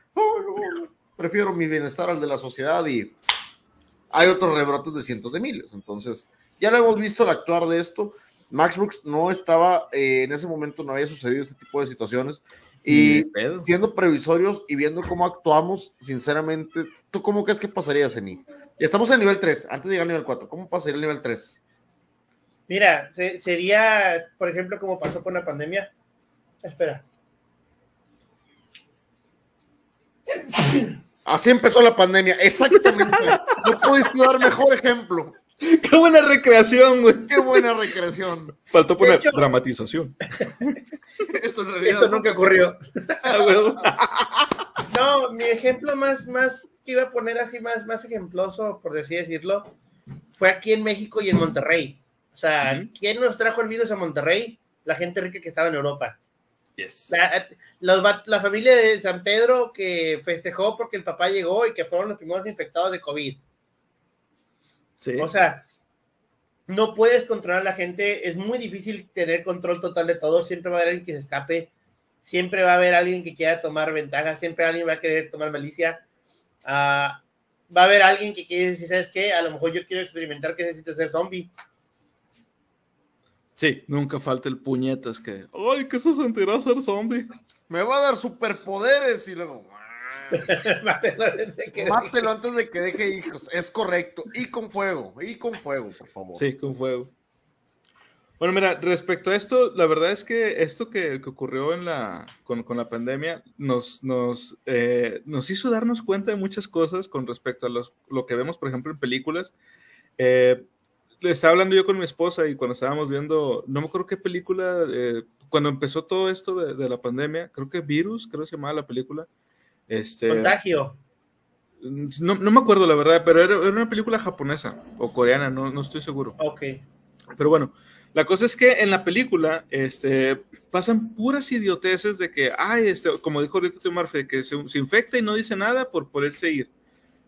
Speaker 2: prefiero mi bienestar al de la sociedad y hay otros rebrotes de cientos de miles. Entonces, ya lo hemos visto el actuar de esto. Max Brooks no estaba, eh, en ese momento no había sucedido este tipo de situaciones. Y siendo previsorios y viendo cómo actuamos, sinceramente, ¿tú cómo crees que pasaría, Zeni? Estamos en nivel 3, antes de llegar al nivel 4, ¿cómo pasaría el nivel 3?
Speaker 1: Mira, sería, por ejemplo, como pasó con la pandemia. Espera.
Speaker 2: Así empezó la pandemia, exactamente. no pudiste dar mejor ejemplo.
Speaker 3: Qué buena recreación, güey.
Speaker 2: Qué buena recreación.
Speaker 3: Faltó poner dramatización.
Speaker 1: Esto, en realidad nunca ocurrió. Ah, no, mi ejemplo más, más que iba a poner así más, más ejemploso, por así decirlo, fue aquí en México y en Monterrey. O sea, ¿quién nos trajo el virus a Monterrey? La gente rica que estaba en Europa.
Speaker 3: Yes.
Speaker 1: La, la, familia de San Pedro que festejó porque el papá llegó y que fueron los primeros infectados de COVID. O sea, no puedes controlar a la gente, es muy difícil tener control total de todo, siempre va a haber alguien que se escape, siempre va a haber alguien que quiera tomar ventaja, siempre alguien va a querer tomar malicia. Uh, va a haber alguien que quiere decir, ¿sabes qué? A lo mejor yo quiero experimentar que necesito ser zombie.
Speaker 3: Sí, nunca falta el puñetas que, ay, ¿qué se sentirá ser zombie?
Speaker 2: Me va a dar superpoderes y luego, Mátelo, antes de que deje hijos. Es correcto. Y con fuego. Y con fuego, por favor.
Speaker 3: Sí, con fuego. Bueno, mira, respecto a esto, la verdad es que esto que, ocurrió en la, con, la pandemia nos, nos, eh, nos hizo darnos cuenta de muchas cosas con respecto a los, lo que vemos, por ejemplo, en películas. Eh, estaba hablando yo con mi esposa y cuando estábamos viendo, no me acuerdo qué película, eh, cuando empezó todo esto de, de, la pandemia, creo que Virus, creo que se llamaba la película, este,
Speaker 1: Contagio.
Speaker 3: No, no, me acuerdo la verdad, pero era, una película japonesa o coreana, no, no, estoy seguro.
Speaker 1: Ok.
Speaker 3: Pero bueno, la cosa es que en la película este, pasan puras idioteces de que, ay, este, como dijo ahorita Tim Murphy, que se, infecta y no dice nada por poderse ir.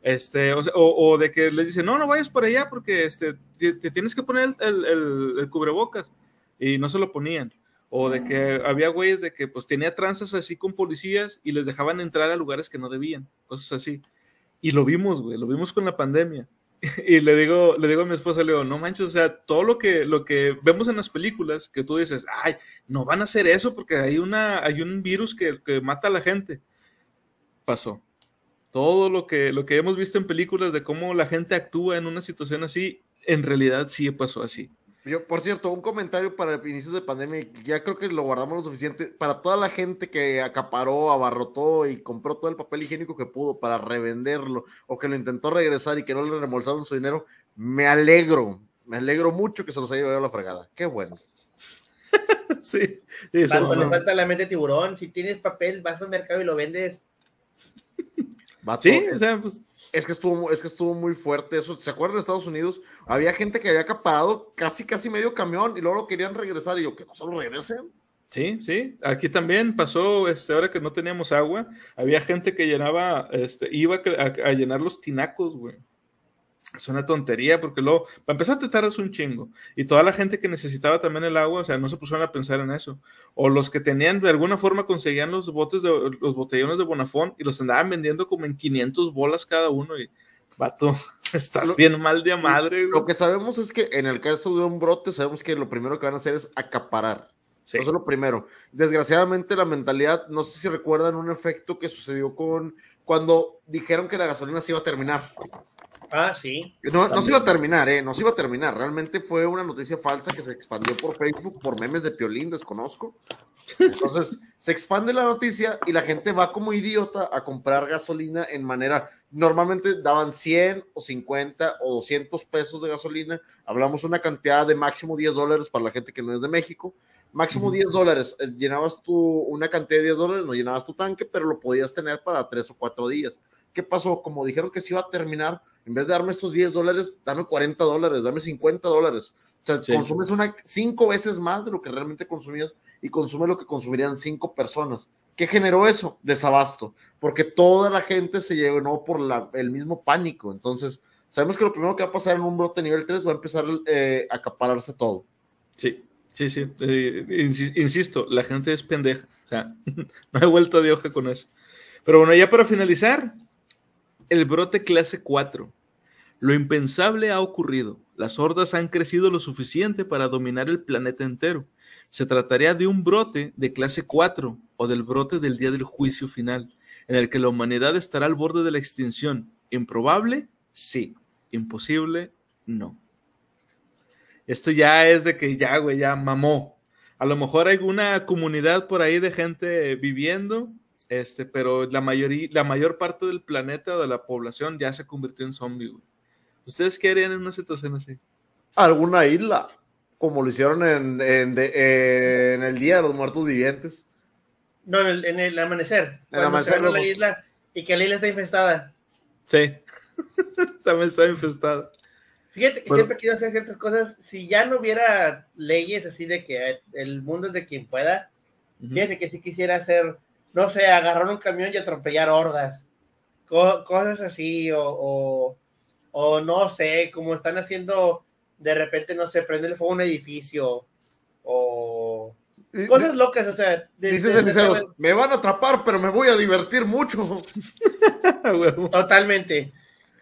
Speaker 3: Este, o, o, de que les dice, no, no vayas por allá porque este, te, tienes que poner el, el, el, cubrebocas. Y no se lo ponían. O de que había güeyes de que pues tenía tranzas así con policías y les dejaban entrar a lugares que no debían, cosas así. Y lo vimos, güey, lo vimos con la pandemia. Y le digo, le digo a mi esposa, le digo, no manches, o sea, todo lo que, lo que vemos en las películas, que tú dices, ay, no van a hacer eso porque hay, una, hay un virus que, que mata a la gente. Pasó. Todo lo que, lo que hemos visto en películas de cómo la gente actúa en una situación así, en realidad sí pasó así.
Speaker 2: Yo, por cierto, un comentario para el inicio de pandemia, ya creo que lo guardamos lo suficiente, para toda la gente que acaparó, abarrotó y compró todo el papel higiénico que pudo para revenderlo o que lo intentó regresar y que no le remolsaron su dinero, me alegro, me alegro mucho que se los haya llevado la fregada. Qué bueno.
Speaker 3: sí.
Speaker 1: Cuando le falta la mente tiburón, si tienes papel, vas al mercado y lo vendes.
Speaker 3: sí, o sea, pues
Speaker 2: es que estuvo, es que estuvo muy fuerte eso. ¿Se acuerdan de Estados Unidos? Había gente que había acaparado casi, casi medio camión y luego lo querían regresar y yo, que no solo regresen.
Speaker 3: Sí, sí. Aquí también pasó, este, ahora que no teníamos agua, había gente que llenaba, este, iba a llenar los tinacos, güey. Es una tontería porque luego, para empezar, te tardas un chingo. Y toda la gente que necesitaba también el agua, o sea, no se pusieron a pensar en eso. O los que tenían, de alguna forma, conseguían los botes de los botellones de Bonafón y los andaban vendiendo como en 500 bolas cada uno. Y, vato, estás bien mal de madre.
Speaker 2: Lo que sabemos es que en el caso de un brote, sabemos que lo primero que van a hacer es acaparar. Eso es lo primero. Desgraciadamente, la mentalidad, no sé si recuerdan un efecto que sucedió con cuando dijeron que la gasolina se iba a terminar.
Speaker 1: Ah, sí.
Speaker 2: No, no, se iba a terminar, ¿eh? No se iba a terminar. Realmente fue una noticia falsa que se expandió por Facebook, por memes de Piolín, desconozco. Entonces, se expande la noticia y la gente va como idiota a comprar gasolina en manera. Normalmente daban 100 o 50 o 200 pesos de gasolina. Hablamos una cantidad de máximo 10 dólares para la gente que no es de México. Máximo 10 dólares. Eh, llenabas tu una cantidad de 10 dólares, no llenabas tu tanque, pero lo podías tener para 3 o 4 días. ¿Qué pasó? Como dijeron que se iba a terminar, en vez de darme estos 10 dólares, dame 40 dólares, dame 50 dólares. O sea,
Speaker 3: Sí.
Speaker 2: consumes una cinco veces más de lo que realmente consumías y consume lo que consumirían cinco personas. ¿Qué generó eso? Desabasto, porque toda la gente se llenó por la- el mismo pánico. Entonces, sabemos que lo primero que va a pasar en un brote nivel 3 va a empezar eh, a acapararse todo.
Speaker 3: Sí, sí, sí. Eh, insi- insisto, la gente es pendeja. O sea, no hay vuelta de hoja con eso. Pero bueno, ya para finalizar, el brote clase 4. Lo impensable ha ocurrido. Las hordas han crecido lo suficiente para dominar el planeta entero. Se trataría de un brote de clase 4 o del brote del día del juicio final, en el que la humanidad estará al borde de la extinción. ¿Improbable? Sí. Imposible? No. Esto ya es de que ya, güey, ya mamó. A lo mejor hay una comunidad por ahí de gente viviendo, este, pero la mayoría, la mayor parte del planeta o de la población ya se convirtió en zombie, güey. ¿Ustedes qué harían en una situación así?
Speaker 2: Alguna isla, como lo hicieron en, en, de- en el Día de los Muertos Vivientes.
Speaker 1: No, en el, en el amanecer.
Speaker 2: Amanecer,
Speaker 1: la isla y que la isla está infestada.
Speaker 3: Sí. También está infestado.
Speaker 1: Fíjate que
Speaker 2: Bueno.
Speaker 1: siempre quiero hacer ciertas cosas. Si ya no hubiera leyes así de que el mundo es de quien pueda, fíjate que sí quisiera hacer, no sé, agarrar un camión y atropellar hordas. Co- cosas así, o, o, o no sé, como están haciendo de repente, no sé, prenderle fuego a un edificio, o cosas locas, o sea. de-
Speaker 2: Dice
Speaker 1: de-
Speaker 2: Ceniceros, me van a atrapar, pero me voy a divertir mucho.
Speaker 1: Totalmente,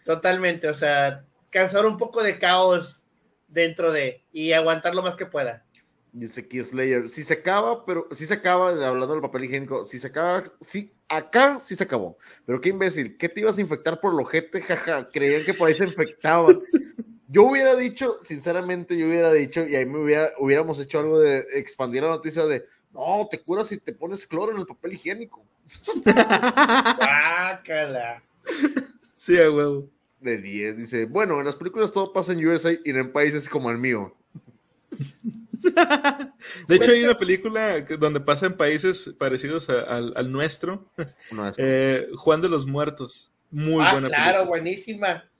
Speaker 1: totalmente, o sea, causar un poco de caos dentro de y aguantar lo más que pueda.
Speaker 2: Dice Key Slayer, si se acaba, pero si se acaba, hablando del papel higiénico, si se acaba, sí, acá sí se acabó. Pero qué imbécil, ¿qué te ibas a infectar por el ojete? Jaja, creían que por ahí se infectaban. Yo hubiera dicho, sinceramente, yo hubiera dicho, y ahí me hubiera, hubiéramos hecho algo de expandir la noticia de, no, te curas si te pones cloro en el papel higiénico.
Speaker 3: Sí, a huevo.
Speaker 2: De 10, dice, bueno, en las películas todo pasa en USA y no en países como el mío.
Speaker 3: De hecho, hay una película que- donde pasa en países parecidos a- al, al nuestro, eh, Juan de los Muertos. Muy
Speaker 1: ah,
Speaker 3: buena
Speaker 1: claro,
Speaker 3: película.
Speaker 1: buenísima.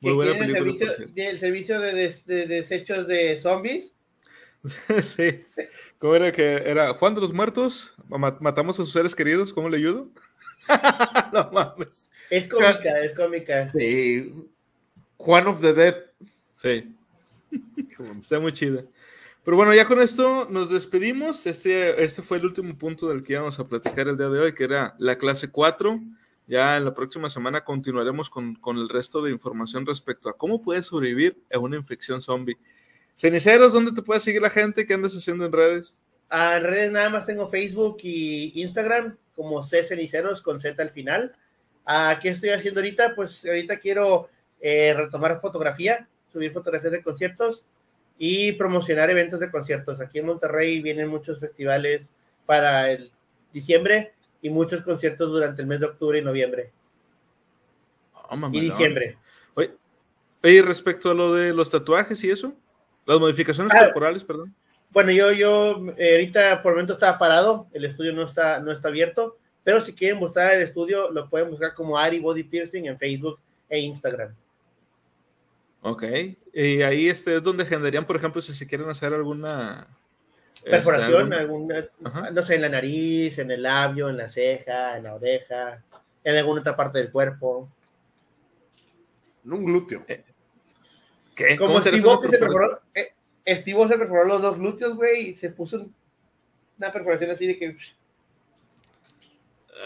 Speaker 3: Muy
Speaker 1: que
Speaker 3: buena
Speaker 1: el
Speaker 3: película, por
Speaker 1: servicio, el servicio de, des- de desechos de zombies.
Speaker 3: sí. ¿Cómo era que era Juan de los Muertos? Ma- Matamos a sus seres queridos, ¿cómo le ayudo? no mames.
Speaker 1: Es cómica, es cómica.
Speaker 2: Sí. Juan of the Dead.
Speaker 3: Sí. Está muy chida. Pero bueno, ya con esto nos despedimos. Este, este fue el último punto del que íbamos a platicar el día de hoy, que era la clase 4. Ya en la próxima semana continuaremos con, con el resto de información respecto a cómo puedes sobrevivir a una infección zombie. Ceniceros, ¿dónde te puede seguir la gente? ¿Qué andas haciendo en redes?
Speaker 1: En redes nada más tengo Facebook y Instagram como C Ceniceros con Z al final. Ah, ¿Qué estoy haciendo ahorita? Pues ahorita quiero eh, retomar fotografía, subir fotografías de conciertos y promocionar eventos de conciertos. Aquí en Monterrey vienen muchos festivales para el diciembre y muchos conciertos durante el mes de octubre y noviembre
Speaker 3: Oh,
Speaker 1: y diciembre.
Speaker 3: Oye, oye, respecto a lo de los tatuajes y eso, las modificaciones
Speaker 1: Ah.
Speaker 3: corporales, perdón.
Speaker 1: Bueno, yo, yo eh, ahorita por el momento está parado, el estudio no está, no está abierto, pero si quieren buscar el estudio, lo pueden buscar como Ari Body Piercing en Facebook e Instagram.
Speaker 3: Ok. Y ahí este es donde generarían, por ejemplo, si se quieren hacer alguna este,
Speaker 1: Perforación,
Speaker 3: algún-
Speaker 1: alguna,
Speaker 3: Ajá.
Speaker 1: no sé, en la nariz, en el labio, en la ceja, en la oreja, en alguna otra parte del cuerpo.
Speaker 2: En un glúteo.
Speaker 3: ¿Qué?
Speaker 1: Como
Speaker 3: ¿Cómo
Speaker 1: Steve se perforó, eh, Steve se perforó los dos glúteos, güey, y se puso un- una perforación así de que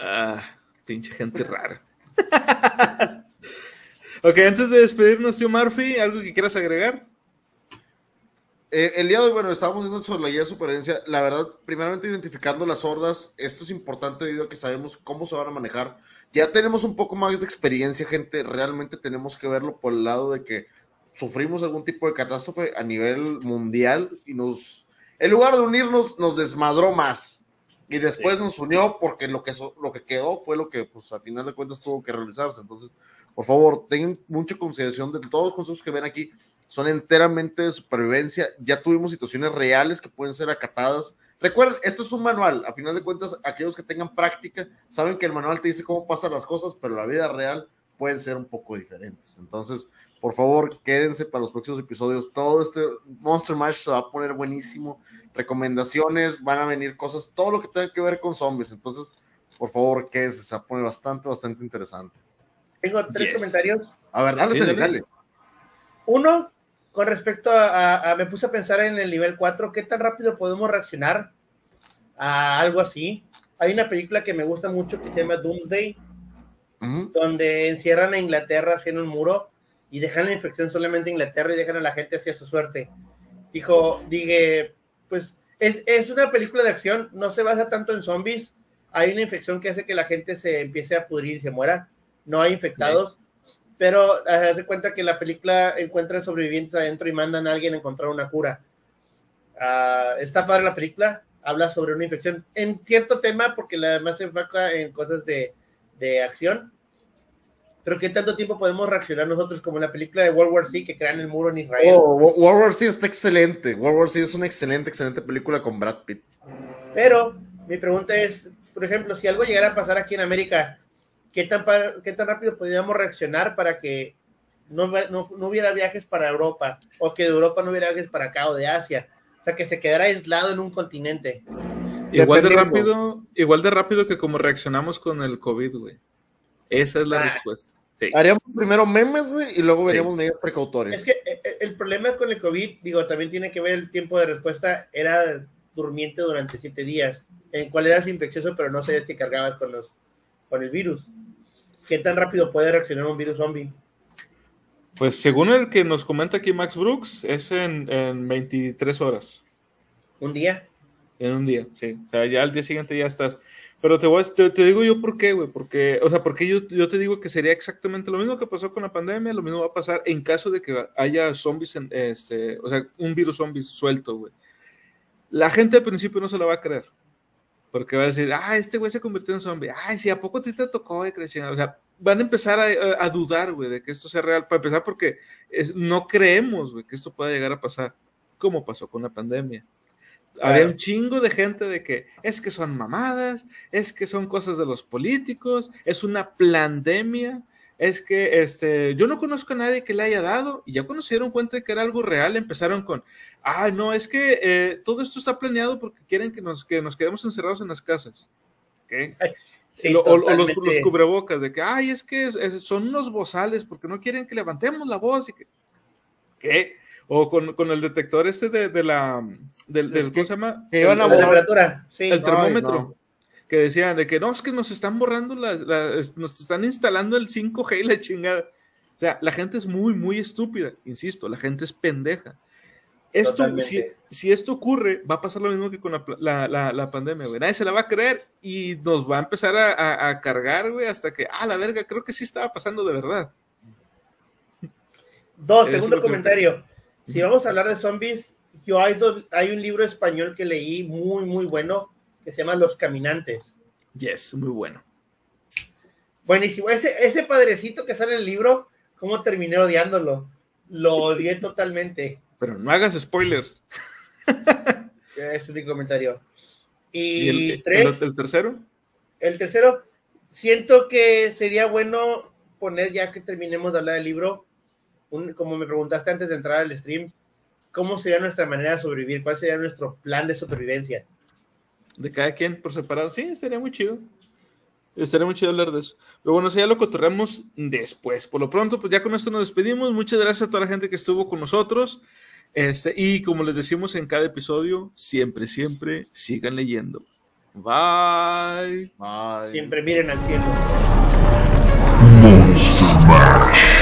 Speaker 3: Ah, pinche gente rara. ok, antes de despedirnos, tío Murphy, ¿algo que quieras agregar?
Speaker 2: Eh, el día de hoy, bueno, estábamos viendo sobre la guía de supervivencia. La verdad, primeramente identificando las hordas, esto es importante debido a que sabemos cómo se van a manejar. Ya tenemos un poco más de experiencia, gente. Realmente tenemos que verlo por el lado de que sufrimos algún tipo de catástrofe a nivel mundial y nos, en lugar de unirnos, nos desmadró más. Y después nos unió porque lo que, so- lo que quedó fue lo que, pues, a final de cuentas tuvo que realizarse. Entonces, por favor, tengan mucha consideración de todos los consejos que ven aquí son enteramente de supervivencia. Ya tuvimos situaciones reales que pueden ser acatadas. Recuerden, esto es un manual. A final de cuentas, aquellos que tengan práctica saben que el manual te dice cómo pasan las cosas, pero la vida real pueden ser un poco diferentes. Entonces, por favor, quédense para los próximos episodios. Todo este Monster Mash se va a poner buenísimo. Recomendaciones, van a venir cosas, todo lo que tenga que ver con zombies. Entonces, por favor, quédense, se va a poner bastante, bastante interesante.
Speaker 1: Tengo tres
Speaker 3: Yes.
Speaker 1: comentarios.
Speaker 2: A ver, dale,
Speaker 3: Sí,
Speaker 2: Celi,
Speaker 3: dale.
Speaker 2: dale.
Speaker 1: Uno, con respecto a, a- a- Me puse a pensar en el nivel 4, ¿qué tan rápido podemos reaccionar a algo así? Hay una película que me gusta mucho que se llama Doomsday, donde encierran a Inglaterra haciendo un muro y dejan la infección solamente en Inglaterra y dejan a la gente hacia su suerte. Dijo, dije, pues es, es una película de acción, no se basa tanto en zombies. Hay una infección que hace que la gente se empiece a pudrir y se muera. No hay infectados, pero eh, haz de cuenta que la película encuentran sobrevivientes adentro y mandan a alguien a encontrar una cura. Ah, está padre la película, habla sobre una infección en cierto tema, porque la más se enfoca en cosas de, de acción. Pero ¿qué tanto tiempo podemos reaccionar nosotros como en la película de World War Z que crean el muro en Israel?
Speaker 2: Oh, Wo- World War Z está excelente. World War Z es una excelente, excelente película con Brad Pitt.
Speaker 1: Pero mi pregunta es, por ejemplo, si algo llegara a pasar aquí en América, ¿qué tan, qué tan rápido podríamos reaccionar para que no, no- no hubiera viajes para Europa o que de Europa no hubiera viajes para acá o de Asia? O sea, que se quedara aislado en un continente.
Speaker 3: Igual de rápido, igual de rápido que como reaccionamos con el COVID, güey. Esa es la
Speaker 1: Ah.
Speaker 3: respuesta. Sí.
Speaker 2: Haríamos primero memes, güey, y luego veríamos medidas precautorias.
Speaker 1: Es que eh, eh, el problema con el COVID, digo, también tiene que ver el tiempo de respuesta, era durmiente durante siete días, en cual eras infeccioso, pero no sabías que cargabas con, los, con el virus. ¿Qué tan rápido puede reaccionar un virus zombie?
Speaker 3: Pues según el que nos comenta aquí Max Brooks, es en, en 23 horas.
Speaker 1: ¿Un día?
Speaker 3: En un día, sí. O sea, ya al día siguiente ya estás. Pero te, voy a- te, te digo yo por qué, güey. Porque, o sea, porque yo, yo te digo que sería exactamente lo mismo que pasó con la pandemia, lo mismo va a pasar en caso de que haya zombies, en, este, o sea, un virus zombie suelto, güey. La gente al principio no se lo va a creer. Porque va a decir, ah, este güey se convirtió en zombie. Ay, sí, ¿a poco a ti te tocó, güey, creciendo? O sea, van a empezar a, a- dudar, güey, de que esto sea real. Para empezar, porque es- no creemos, güey, que esto pueda llegar a pasar. Como pasó con la pandemia. Había un chingo de gente de que es que son mamadas, es que son cosas de los políticos, es una pandemia, es que este, yo no conozco a nadie que le haya dado y ya cuando se dieron cuenta de que era algo real empezaron con, ah, no, es que eh, todo esto está planeado porque quieren que nos, que nos quedemos encerrados en las casas. Lo- o, o los, los cubrebocas, de que, ay, es que es- es- son unos bozales porque no quieren que levantemos la voz y que, ¿qué? O con, con el detector este de, de la, del, del- ¿cómo se llama?
Speaker 2: que
Speaker 3: El-
Speaker 1: La
Speaker 3: el-
Speaker 1: temperatura, sí.
Speaker 3: el termómetro.
Speaker 2: no.
Speaker 3: Que decían de que no, es que nos están borrando las, las- nos están instalando el 5G y la chingada. O sea, la gente es muy, muy estúpida, insisto, la gente es pendeja. Esto, si, si esto ocurre, va a pasar lo mismo que con la, la- la- la pandemia, güey. Nadie se la va a creer y nos va a empezar a, a- a cargar, güey, hasta que, ah, la verga, creo que sí estaba pasando de verdad.
Speaker 1: Dos, segundo
Speaker 3: que-
Speaker 1: comentario. Si vamos a hablar de zombies, yo hay, dos, hay un libro español que leí muy, muy bueno que se llama Los Caminantes.
Speaker 3: Yes, muy bueno.
Speaker 1: Buenísimo. Ese, ese padrecito que sale en el libro, ¿cómo terminé odiándolo? Lo odié totalmente.
Speaker 3: Pero no hagas spoilers.
Speaker 1: Es mi comentario.
Speaker 3: ¿Y
Speaker 1: Y,
Speaker 3: el,
Speaker 1: tres,
Speaker 3: el- el tercero?
Speaker 1: el tercero, siento que sería bueno poner, ya que terminemos de hablar del libro, un- como me preguntaste antes de entrar al stream, ¿cómo sería nuestra manera de sobrevivir? ¿Cuál sería nuestro plan de supervivencia?
Speaker 3: De cada quien por separado. Sí, estaría muy chido. Estaría muy chido hablar de eso. Pero bueno, eso ya lo cotorreamos después. Por lo pronto, pues ya con esto nos despedimos. Muchas gracias a toda la gente que estuvo con nosotros. Este, y como les decimos en cada episodio, siempre, siempre sigan leyendo. Bye.
Speaker 2: Ay.
Speaker 1: Siempre miren al cielo.
Speaker 4: Monster Mash.